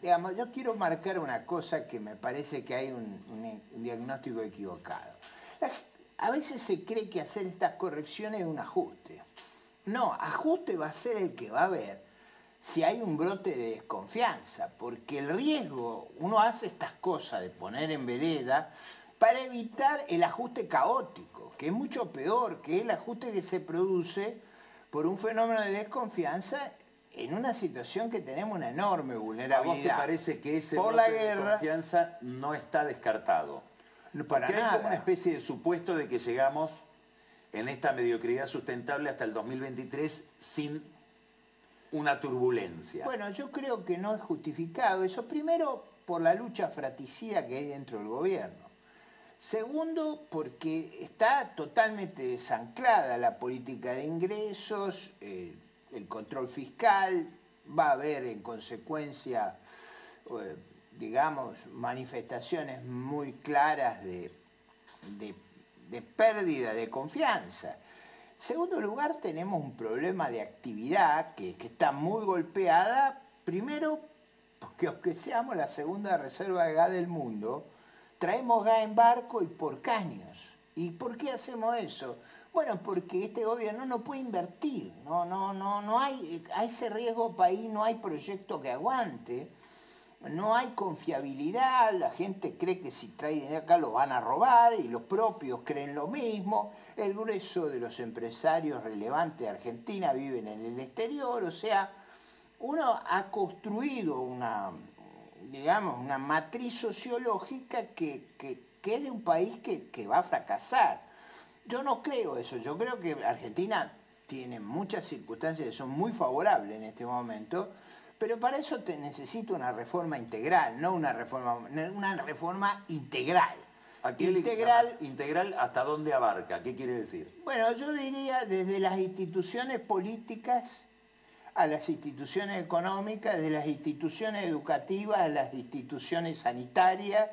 digamos, yo quiero marcar una cosa que me parece que hay un, un, diagnóstico equivocado. A veces se cree que hacer estas correcciones es un ajuste. No, ajuste va a ser el que va a haber si hay un brote de desconfianza, porque el riesgo, uno hace estas cosas de poner en vereda para evitar el ajuste caótico, que es mucho peor que el ajuste que se produce por un fenómeno de desconfianza en una situación que tenemos una enorme vulnerabilidad. ¿A vos te parece que ese por la de guerra, desconfianza no está descartado? Para Porque hay nada. como una especie de supuesto de que llegamos en esta mediocridad sustentable hasta el 2023 sin una turbulencia. Bueno, yo creo que no es justificado eso. Primero, por la lucha fratricida que hay dentro del gobierno. Segundo, porque está totalmente desanclada la política de ingresos, eh, el control fiscal, va a haber en consecuencia, eh, digamos, manifestaciones muy claras de, de, pérdida de confianza. Segundo lugar, tenemos un problema de actividad que, que, está muy golpeada, primero porque aunque seamos la segunda reserva de gas del mundo, traemos gas en barco y por caños. ¿Y por qué hacemos eso? Bueno, porque este gobierno no puede invertir, no, no, no, no hay, a ese riesgo país no hay proyecto que aguante, no hay confiabilidad, la gente cree que si trae dinero acá lo van a robar y los propios creen lo mismo, el grueso de los empresarios relevantes de Argentina viven en el exterior, o sea, uno ha construido una, digamos, una matriz sociológica que, que, que es de un país que, que va a fracasar. Yo no creo eso, yo creo que Argentina tiene muchas circunstancias que son muy favorables en este momento, pero para eso te necesita una reforma integral, no una reforma, una reforma integral. ¿A qué integral, integral hasta dónde abarca? ¿Qué quiere decir? Bueno, yo diría desde las instituciones políticas a las instituciones económicas, desde las instituciones educativas a las instituciones sanitarias,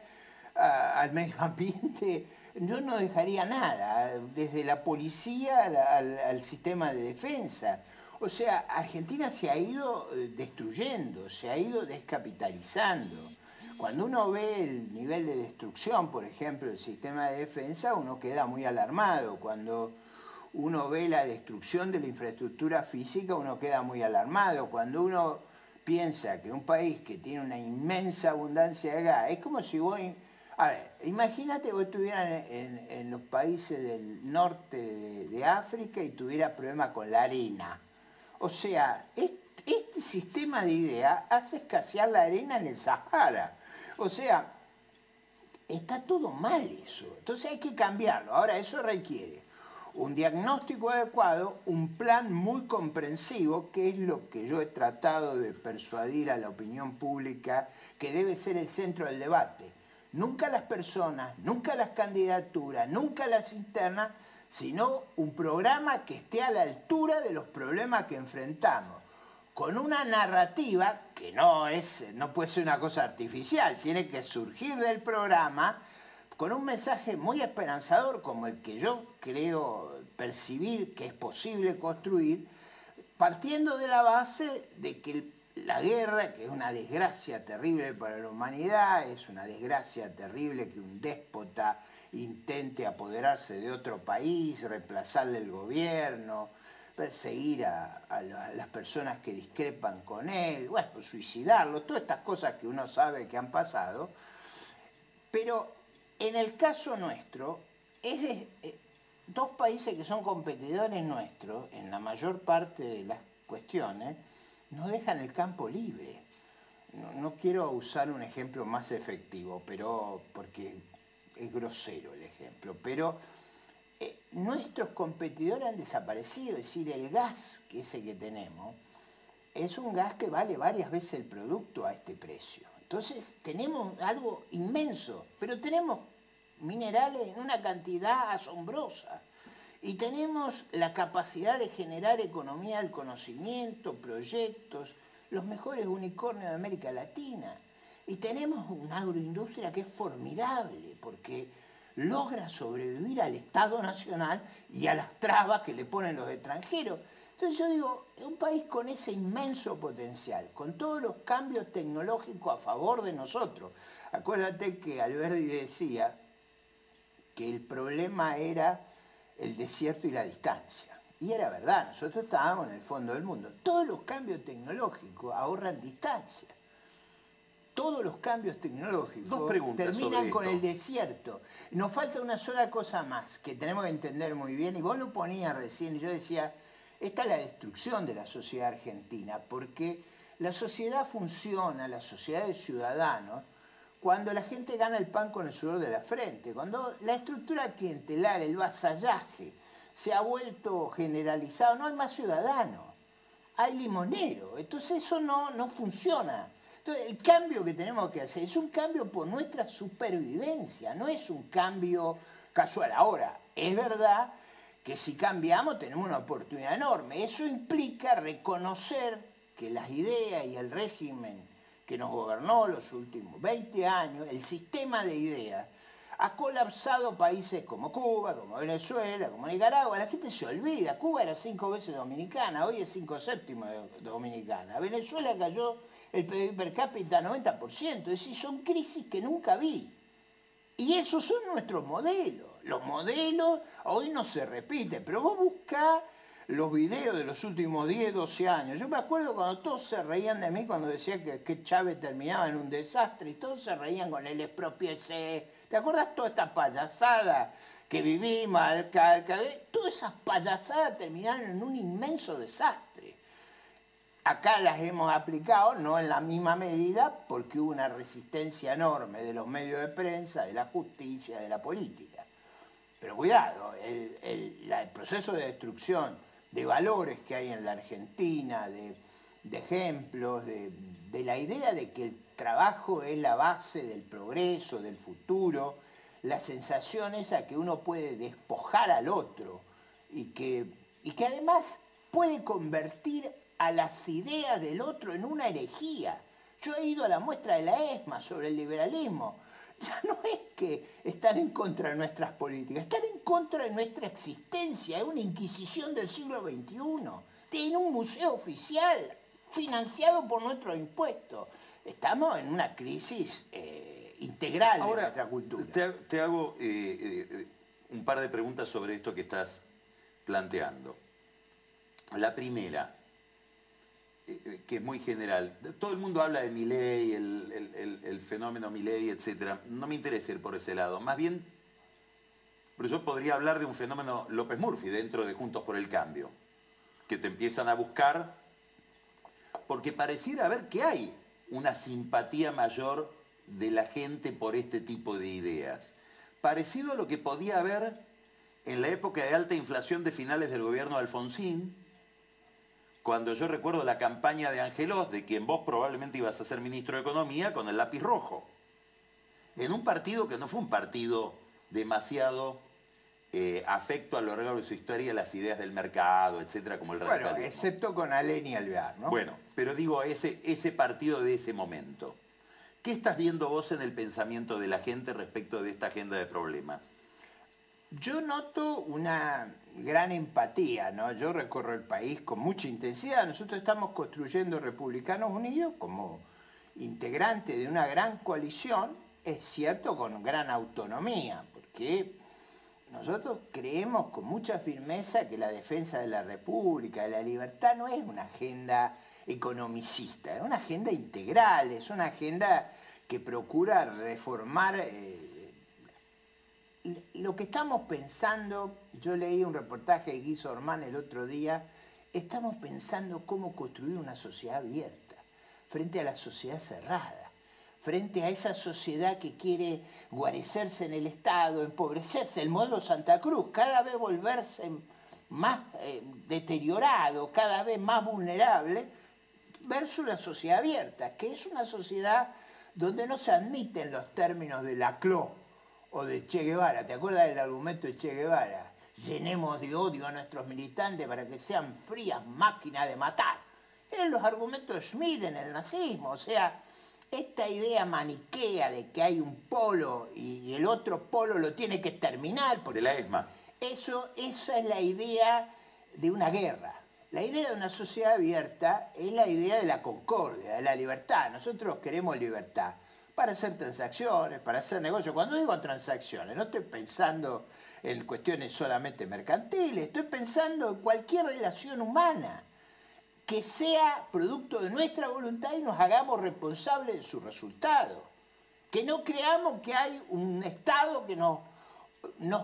a, al medio ambiente. Yo no dejaría nada, desde la policía al, sistema de defensa. O sea, Argentina se ha ido destruyendo, se ha ido descapitalizando. Cuando uno ve el nivel de destrucción, por ejemplo, del sistema de defensa, uno queda muy alarmado. Cuando uno ve la destrucción de la infraestructura física, uno queda muy alarmado. Cuando uno piensa que un país que tiene una inmensa abundancia de gas, es como si vos... A ver, imagínate vos estuvieras en, los países del norte de, África y tuvieras problemas con la arena. O sea, este, este sistema de idea hace escasear la arena en el Sahara. O sea, está todo mal eso. Entonces hay que cambiarlo. Ahora, eso requiere un diagnóstico adecuado, un plan muy comprensivo, que es lo que yo he tratado de persuadir a la opinión pública, que debe ser el centro del debate. Nunca las personas, nunca las candidaturas, nunca las internas, sino un programa que esté a la altura de los problemas que enfrentamos, con una narrativa que no, es, no puede ser una cosa artificial, tiene que surgir del programa con un mensaje muy esperanzador como el que yo creo percibir que es posible construir, partiendo de la base de que la guerra, que es una desgracia terrible para la humanidad, es una desgracia terrible que un déspota intente apoderarse de otro país, reemplazarle el gobierno, perseguir a, las personas que discrepan con él, bueno, suicidarlo, todas estas cosas que uno sabe que han pasado, Pero en el caso nuestro, es de, eh, dos países que son competidores nuestros, en la mayor parte de las cuestiones, nos dejan el campo libre. No, no quiero usar un ejemplo más efectivo, pero porque es grosero el ejemplo, pero eh, nuestros competidores han desaparecido, es decir, el gas que ese que tenemos es un gas que vale varias veces el producto a este precio. Entonces tenemos algo inmenso, pero tenemos minerales en una cantidad asombrosa. Y tenemos la capacidad de generar economía del conocimiento, proyectos, los mejores unicornios de América Latina. Y tenemos una agroindustria que es formidable, porque logra sobrevivir al Estado Nacional y a las trabas que le ponen los extranjeros. Entonces yo digo, un país con ese inmenso potencial, con todos los cambios tecnológicos a favor de nosotros. Acuérdate que Alberti decía que el problema era el desierto y la distancia. Y era verdad, nosotros estábamos en el fondo del mundo. Todos los cambios tecnológicos ahorran distancia todos los cambios tecnológicos terminan con el desierto. Nos falta una sola cosa más que tenemos que entender muy bien, y vos lo ponías recién, y yo decía, esta es la destrucción de la sociedad argentina, porque la sociedad funciona, la sociedad de ciudadanos, cuando la gente gana el pan con el sudor de la frente, cuando la estructura clientelar, el vasallaje, se ha vuelto generalizado, no hay más ciudadanos, hay limonero, entonces eso no, no funciona. Entonces, el cambio que tenemos que hacer es un cambio por nuestra supervivencia, no es un cambio casual. Ahora, es verdad que si cambiamos tenemos una oportunidad enorme. Eso implica reconocer que las ideas y el régimen que nos gobernó los últimos 20 años, el sistema de ideas, ha colapsado países como Cuba, como Venezuela, como Nicaragua. La gente se olvida. Cuba era cinco veces dominicana, hoy es cinco séptimos dominicana. Venezuela cayó el PIB per cápita 90%. Es decir, son crisis que nunca vi. Y esos son nuestros modelos. Los modelos hoy no se repiten, pero vos buscás los videos de los últimos 10, 12 años. Yo me acuerdo cuando todos se reían de mí cuando decía que, que Chávez terminaba en un desastre y todos se reían con el expropiese. ¿Te acuerdas toda esta payasada que vivimos? Todas esas payasadas terminaron en un inmenso desastre. Acá las hemos aplicado, no en la misma medida, porque hubo una resistencia enorme de los medios de prensa, de la justicia, de la política. Pero cuidado, el, proceso de destrucción de valores que hay en la Argentina, de, ejemplos, de, de, la idea de que el trabajo es la base del progreso, del futuro, la sensación esa que uno puede despojar al otro y que, y que además puede convertir a las ideas del otro en una herejía. Yo he ido a la muestra de la ESMA sobre el liberalismo. Ya no es que están en contra de nuestras políticas, están en contra de nuestra existencia. Es una inquisición del siglo XXI. Tiene un museo oficial financiado por nuestros impuestos. Estamos en una crisis eh, integral de nuestra cultura. Te, hago eh, eh, un par de preguntas sobre esto que estás planteando. La primera, que es muy general. Todo el mundo habla de Milley, el, el, fenómeno Milley, etc. No me interesa ir por ese lado. Más bien, pero yo podría hablar de un fenómeno López Murphy dentro de Juntos por el Cambio, que te empiezan a buscar porque pareciera ver que hay una simpatía mayor de la gente por este tipo de ideas. Parecido a lo que podía haber en la época de alta inflación de finales del gobierno de Alfonsín, cuando yo recuerdo la campaña de Angelos, de quien vos probablemente ibas a ser ministro de Economía, con el lápiz rojo. En un partido que no fue un partido demasiado eh, afecto a lo largo de su historia las ideas del mercado, etcétera, como el radicalismo. Bueno, excepto con Alén y Alvear, ¿no? Bueno, pero digo, ese, ese partido de ese momento. ¿Qué estás viendo vos en el pensamiento de la gente respecto de esta agenda de problemas? Yo noto una gran empatía, ¿no? Yo recorro el país con mucha intensidad. Nosotros estamos construyendo Republicanos Unidos como integrante de una gran coalición, es cierto, con gran autonomía, porque nosotros creemos con mucha firmeza que la defensa de la República, de la libertad, no es una agenda economicista, es una agenda integral, es una agenda que procura reformar... Eh, lo que estamos pensando, yo leí un reportaje de Guy Ormán el otro día, estamos pensando cómo construir una sociedad abierta frente a la sociedad cerrada, frente a esa sociedad que quiere guarecerse en el Estado, empobrecerse, el modelo Santa Cruz, cada vez volverse más eh, deteriorado, cada vez más vulnerable, versus la sociedad abierta, que es una sociedad donde no se admiten los términos de la CLO o de Che Guevara. ¿Te acuerdas del argumento de Che Guevara? Llenemos de odio a nuestros militantes para que sean frías máquinas de matar. Eran los argumentos de Schmidt en el nazismo. O sea, esta idea maniquea de que hay un polo y el otro polo lo tiene que terminar. de la ESMA. Eso, esa es la idea de una guerra. La idea de una sociedad abierta es la idea de la concordia, de la libertad. Nosotros queremos libertad para hacer transacciones, para hacer negocios. Cuando digo transacciones, no estoy pensando en cuestiones solamente mercantiles, estoy pensando en cualquier relación humana que sea producto de nuestra voluntad y nos hagamos responsables de su resultado. Que no creamos que hay un Estado que nos, nos,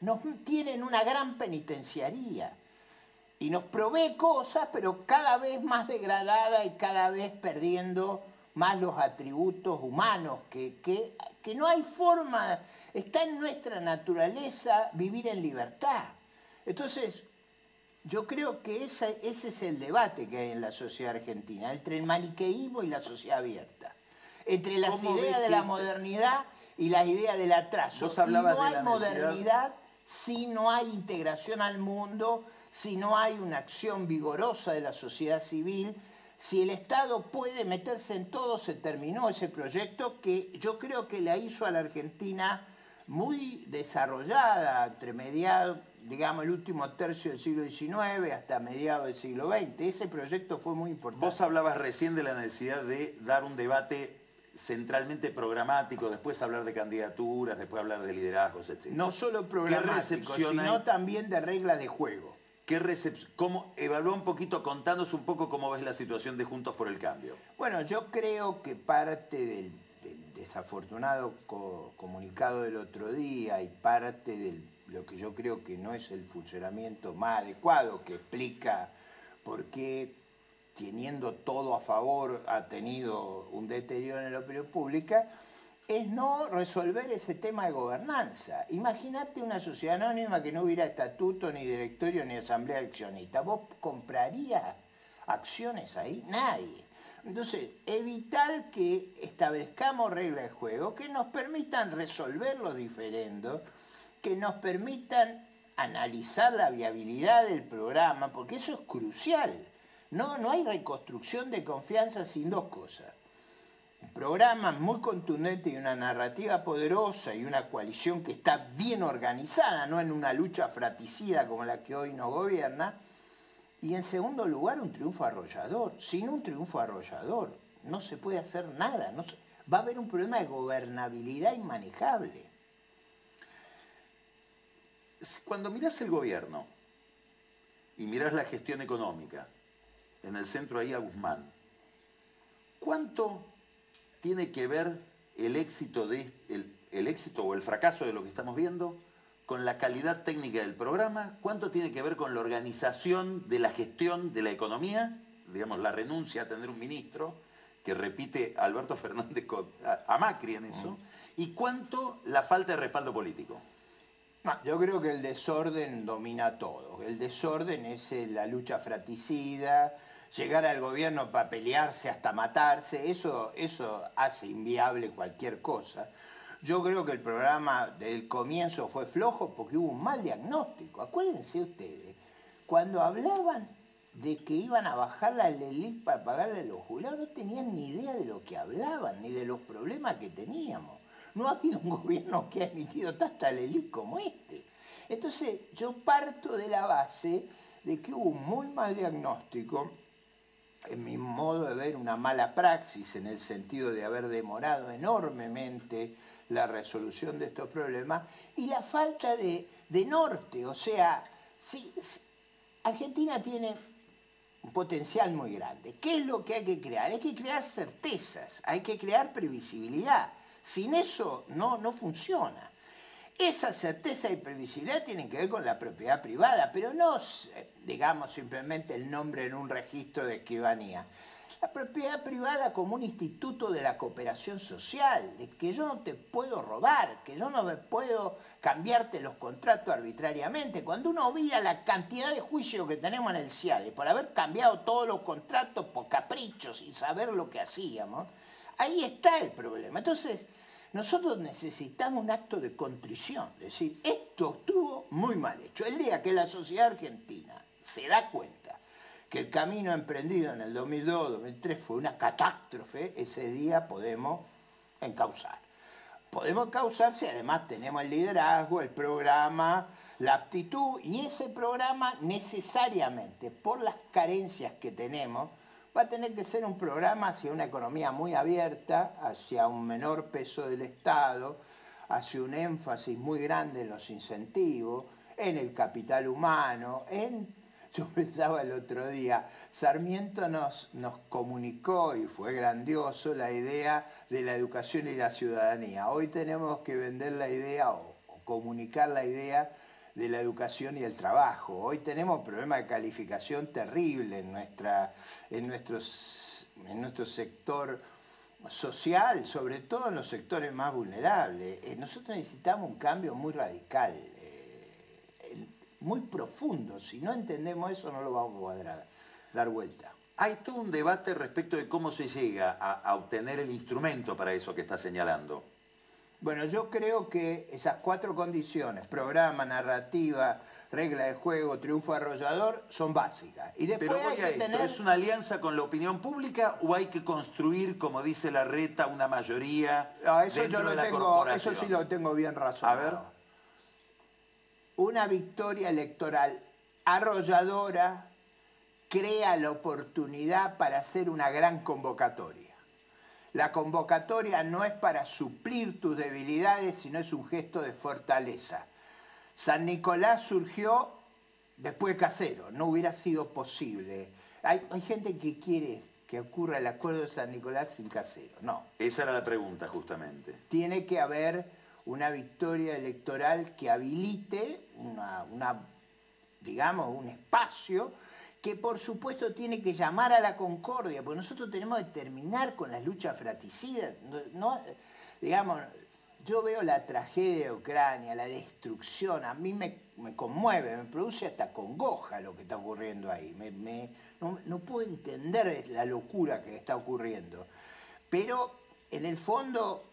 nos tiene en una gran penitenciaría y nos provee cosas, pero cada vez más degradada y cada vez perdiendo más los atributos humanos, que, que, no hay forma, está en nuestra naturaleza vivir en libertad. Entonces, yo creo que ese, ese es el debate que hay en la sociedad argentina, entre el maniqueísmo y la sociedad abierta, entre las ideas de la modernidad y las ideas del atraso. y no hay modernidad si no hay integración al mundo, si no hay una acción vigorosa de la sociedad civil, si el Estado puede meterse en todo, se terminó ese proyecto que yo creo que la hizo a la Argentina muy desarrollada entre mediados, digamos, el último tercio del siglo XIX hasta mediados del siglo XX. Ese proyecto fue muy importante. Vos hablabas recién de la necesidad de dar un debate centralmente programático, después hablar de candidaturas, después hablar de liderazgos, etc. No solo programático, sino también de reglas de juego. ¿Qué cómo, evalúa un poquito, contándonos un poco cómo ves la situación de Juntos por el Cambio? Bueno, yo creo que parte del, desafortunado comunicado del otro día y parte de lo que yo creo que no es el funcionamiento más adecuado, que explica por qué teniendo todo a favor ha tenido un deterioro en la opinión pública, es no resolver ese tema de gobernanza. Imagínate una sociedad anónima que no hubiera estatuto, ni directorio, ni asamblea accionista. ¿Vos comprarías acciones ahí? Nadie. Entonces, evitar que establezcamos reglas de juego que nos permitan resolver los diferendos, que nos permitan analizar la viabilidad del programa, porque eso es crucial. No, no hay reconstrucción de confianza sin dos cosas un programa muy contundente y una narrativa poderosa y una coalición que está bien organizada, no en una lucha fratricida como la que hoy nos gobierna. Y en segundo lugar, un triunfo arrollador. Sin un triunfo arrollador no se puede hacer nada. No va a haber un problema de gobernabilidad inmanejable. Cuando miras el gobierno y miras la gestión económica, en el centro ahí a Guzmán, ¿cuánto tiene que ver el éxito, de, el, éxito o el fracaso de lo que estamos viendo con la calidad técnica del programa, cuánto tiene que ver con la organización de la gestión de la economía, digamos, la renuncia a tener un ministro, que repite Alberto Fernández a, Macri en eso, y cuánto la falta de respaldo político. yo creo que el desorden domina todo. El desorden es eh, la lucha fratricida, llegar al gobierno para pelearse hasta matarse, eso, eso hace inviable cualquier cosa. Yo creo que el programa del comienzo fue flojo porque hubo un mal diagnóstico. Acuérdense ustedes, cuando hablaban de que iban a bajar la LELIC para pagarle a los jubilados, no tenían ni idea de lo que hablaban, ni de los problemas que teníamos. No ha habido un gobierno que ha emitido tanta LELIC como este. Entonces, yo parto de la base de que hubo un muy mal diagnóstico en mi modo de ver, una mala praxis en el sentido de haber demorado enormemente la resolución de estos problemas y la falta de, norte. O sea, si, Argentina tiene un potencial muy grande. ¿Qué es lo que hay que crear? Hay que crear certezas, hay que crear previsibilidad. Sin eso no, no funciona. Esa certeza y previsibilidad tienen que ver con la propiedad privada, pero no, digamos, simplemente el nombre en un registro de escribanía la propiedad privada como un instituto de la cooperación social, de que yo no te puedo robar, que yo no me puedo cambiarte los contratos arbitrariamente. Cuando uno mira la cantidad de juicios que tenemos en el CIADE por haber cambiado todos los contratos por caprichos sin saber lo que hacíamos, ahí está el problema. Entonces, nosotros necesitamos un acto de contrición, es decir, esto estuvo muy mal hecho. El día que la sociedad argentina se da cuenta que el camino emprendido en el 2002-2003 fue una catástrofe, ese día podemos encauzar. Podemos encauzar si además tenemos el liderazgo, el programa, la aptitud, y ese programa necesariamente, por las carencias que tenemos, va a tener que ser un programa hacia una economía muy abierta, hacia un menor peso del Estado, hacia un énfasis muy grande en los incentivos, en el capital humano, en yo pensaba el otro día, Sarmiento nos, nos comunicó, y fue grandioso, la idea de la educación y la ciudadanía. Hoy tenemos que vender la idea o, comunicar la idea de la educación y el trabajo. Hoy tenemos un problema de calificación terrible en, nuestra, en, nuestros, en nuestro sector social, sobre todo en los sectores más vulnerables. Eh, nosotros necesitamos un cambio muy radical muy profundo. Si no entendemos eso, no lo vamos a dar vuelta. Hay todo un debate respecto de cómo se llega a, obtener el instrumento para eso que está señalando. Bueno, yo creo que esas cuatro condiciones, programa, narrativa, regla de juego, triunfo arrollador, son básicas. Y después Pero hay que tener... ¿es una alianza con la opinión pública o hay que construir, como dice la reta, una mayoría eso yo lo tengo, Eso sí lo tengo bien razonado. A ver una victoria electoral arrolladora crea la oportunidad para hacer una gran convocatoria. La convocatoria no es para suplir tus debilidades, sino es un gesto de fortaleza. San Nicolás surgió después de Casero, no hubiera sido posible. Hay, hay gente que quiere que ocurra el acuerdo de San Nicolás sin Casero, no. Esa era la pregunta justamente. Tiene que haber una victoria electoral que habilite una, digamos, un espacio que por supuesto tiene que llamar a la concordia, porque nosotros tenemos que terminar con las luchas fraticidas. No, digamos, yo veo la tragedia de Ucrania, la destrucción, a mí me, conmueve, me produce hasta congoja lo que está ocurriendo ahí. no, no puedo entender la locura que está ocurriendo. Pero en el fondo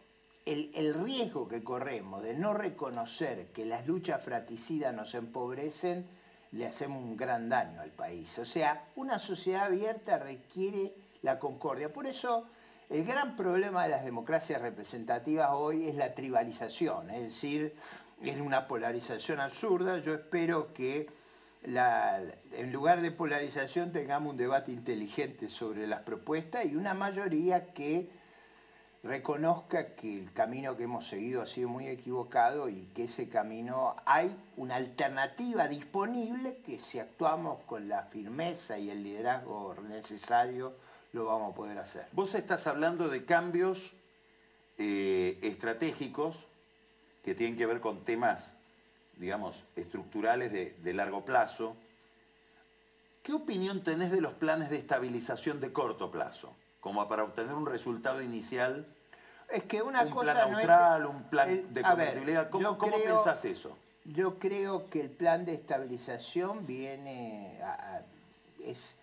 el, riesgo que corremos de no reconocer que las luchas fraticidas nos empobrecen, le hacemos un gran daño al país. O sea, una sociedad abierta requiere la concordia. Por eso, el gran problema de las democracias representativas hoy es la tribalización, es decir, es una polarización absurda. Yo espero que en lugar de polarización tengamos un debate inteligente sobre las propuestas y una mayoría que reconozca que el camino que hemos seguido ha sido muy equivocado y que ese camino hay una alternativa disponible que si actuamos con la firmeza y el liderazgo necesario lo vamos a poder hacer. Vos estás hablando de cambios eh, estratégicos que tienen que ver con temas, digamos, estructurales de, de largo plazo. ¿Qué opinión tenés de los planes de estabilización de corto plazo? como para obtener un resultado inicial es que una un cosa plan neutral, un plan de convertibilidad. ¿Cómo, ¿cómo pensás eso? Yo creo que el plan de estabilización viene a, es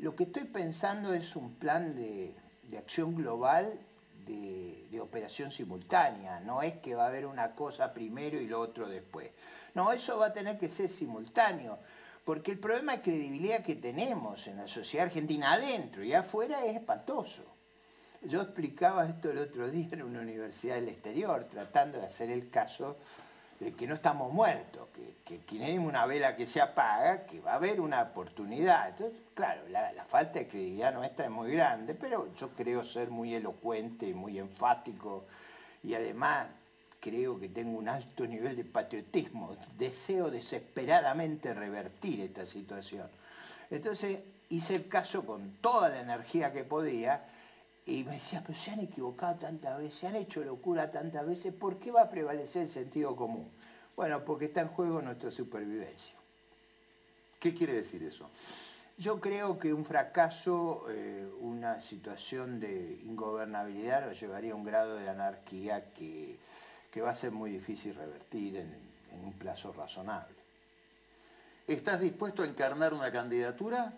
lo que estoy pensando es un plan de, de acción global de, de, operación simultánea. No es que va a haber una cosa primero y lo otro después. No, eso va a tener que ser simultáneo. Porque el problema de credibilidad que tenemos en la sociedad argentina adentro y afuera es espantoso. Yo explicaba esto el otro día en una universidad del exterior, tratando de hacer el caso de que no estamos muertos, que, que tenemos una vela que se apaga, que va a haber una oportunidad. Entonces, claro, la, la, falta de credibilidad nuestra es muy grande, pero yo creo ser muy elocuente, muy enfático y además creo que tengo un alto nivel de patriotismo. Deseo desesperadamente revertir esta situación. Entonces hice el caso con toda la energía que podía Y me decía, pero se han equivocado tantas veces, se han hecho locura tantas veces, ¿por qué va a prevalecer el sentido común? Bueno, porque está en juego nuestra supervivencia. ¿Qué quiere decir eso? Yo creo que un fracaso, eh, una situación de ingobernabilidad lo llevaría a un grado de anarquía que, va a ser muy difícil revertir en, en un plazo razonable. ¿Estás dispuesto a encarnar una candidatura?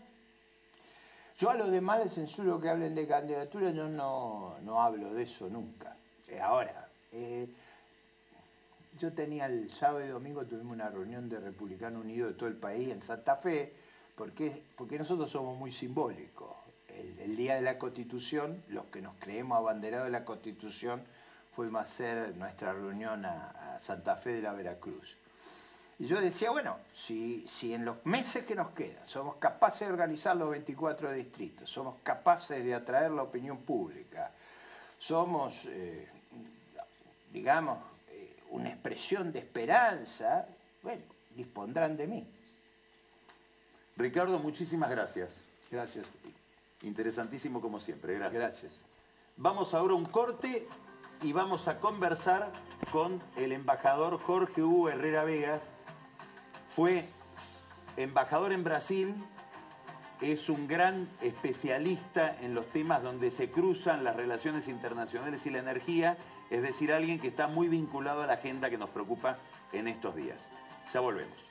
Yo a los demás les censuro que hablen de candidatura, yo no, hablo de eso nunca. Eh, ahora, eh, yo tenía el sábado y domingo, tuvimos una reunión de Republicano Unido de todo el país en Santa Fe, porque, porque nosotros somos muy simbólicos. El, día de la Constitución, los que nos creemos abanderados de la Constitución, fuimos a hacer nuestra reunión a Santa Fe de la Veracruz. Y yo decía, bueno, si, si en los meses que nos quedan somos capaces de organizar los 24 distritos, somos capaces de atraer la opinión pública, somos, eh, digamos, eh, una expresión de esperanza, bueno, dispondrán de mí. Ricardo, muchísimas gracias. Gracias Interesantísimo como siempre, gracias. Gracias. Vamos ahora a un corte y vamos a conversar con el embajador Jorge Hugo Herrera Vegas, fue embajador en Brasil, es un gran especialista en los temas donde se cruzan las relaciones internacionales y la energía, es decir, alguien que está muy vinculado a la agenda que nos preocupa en estos días. Ya volvemos.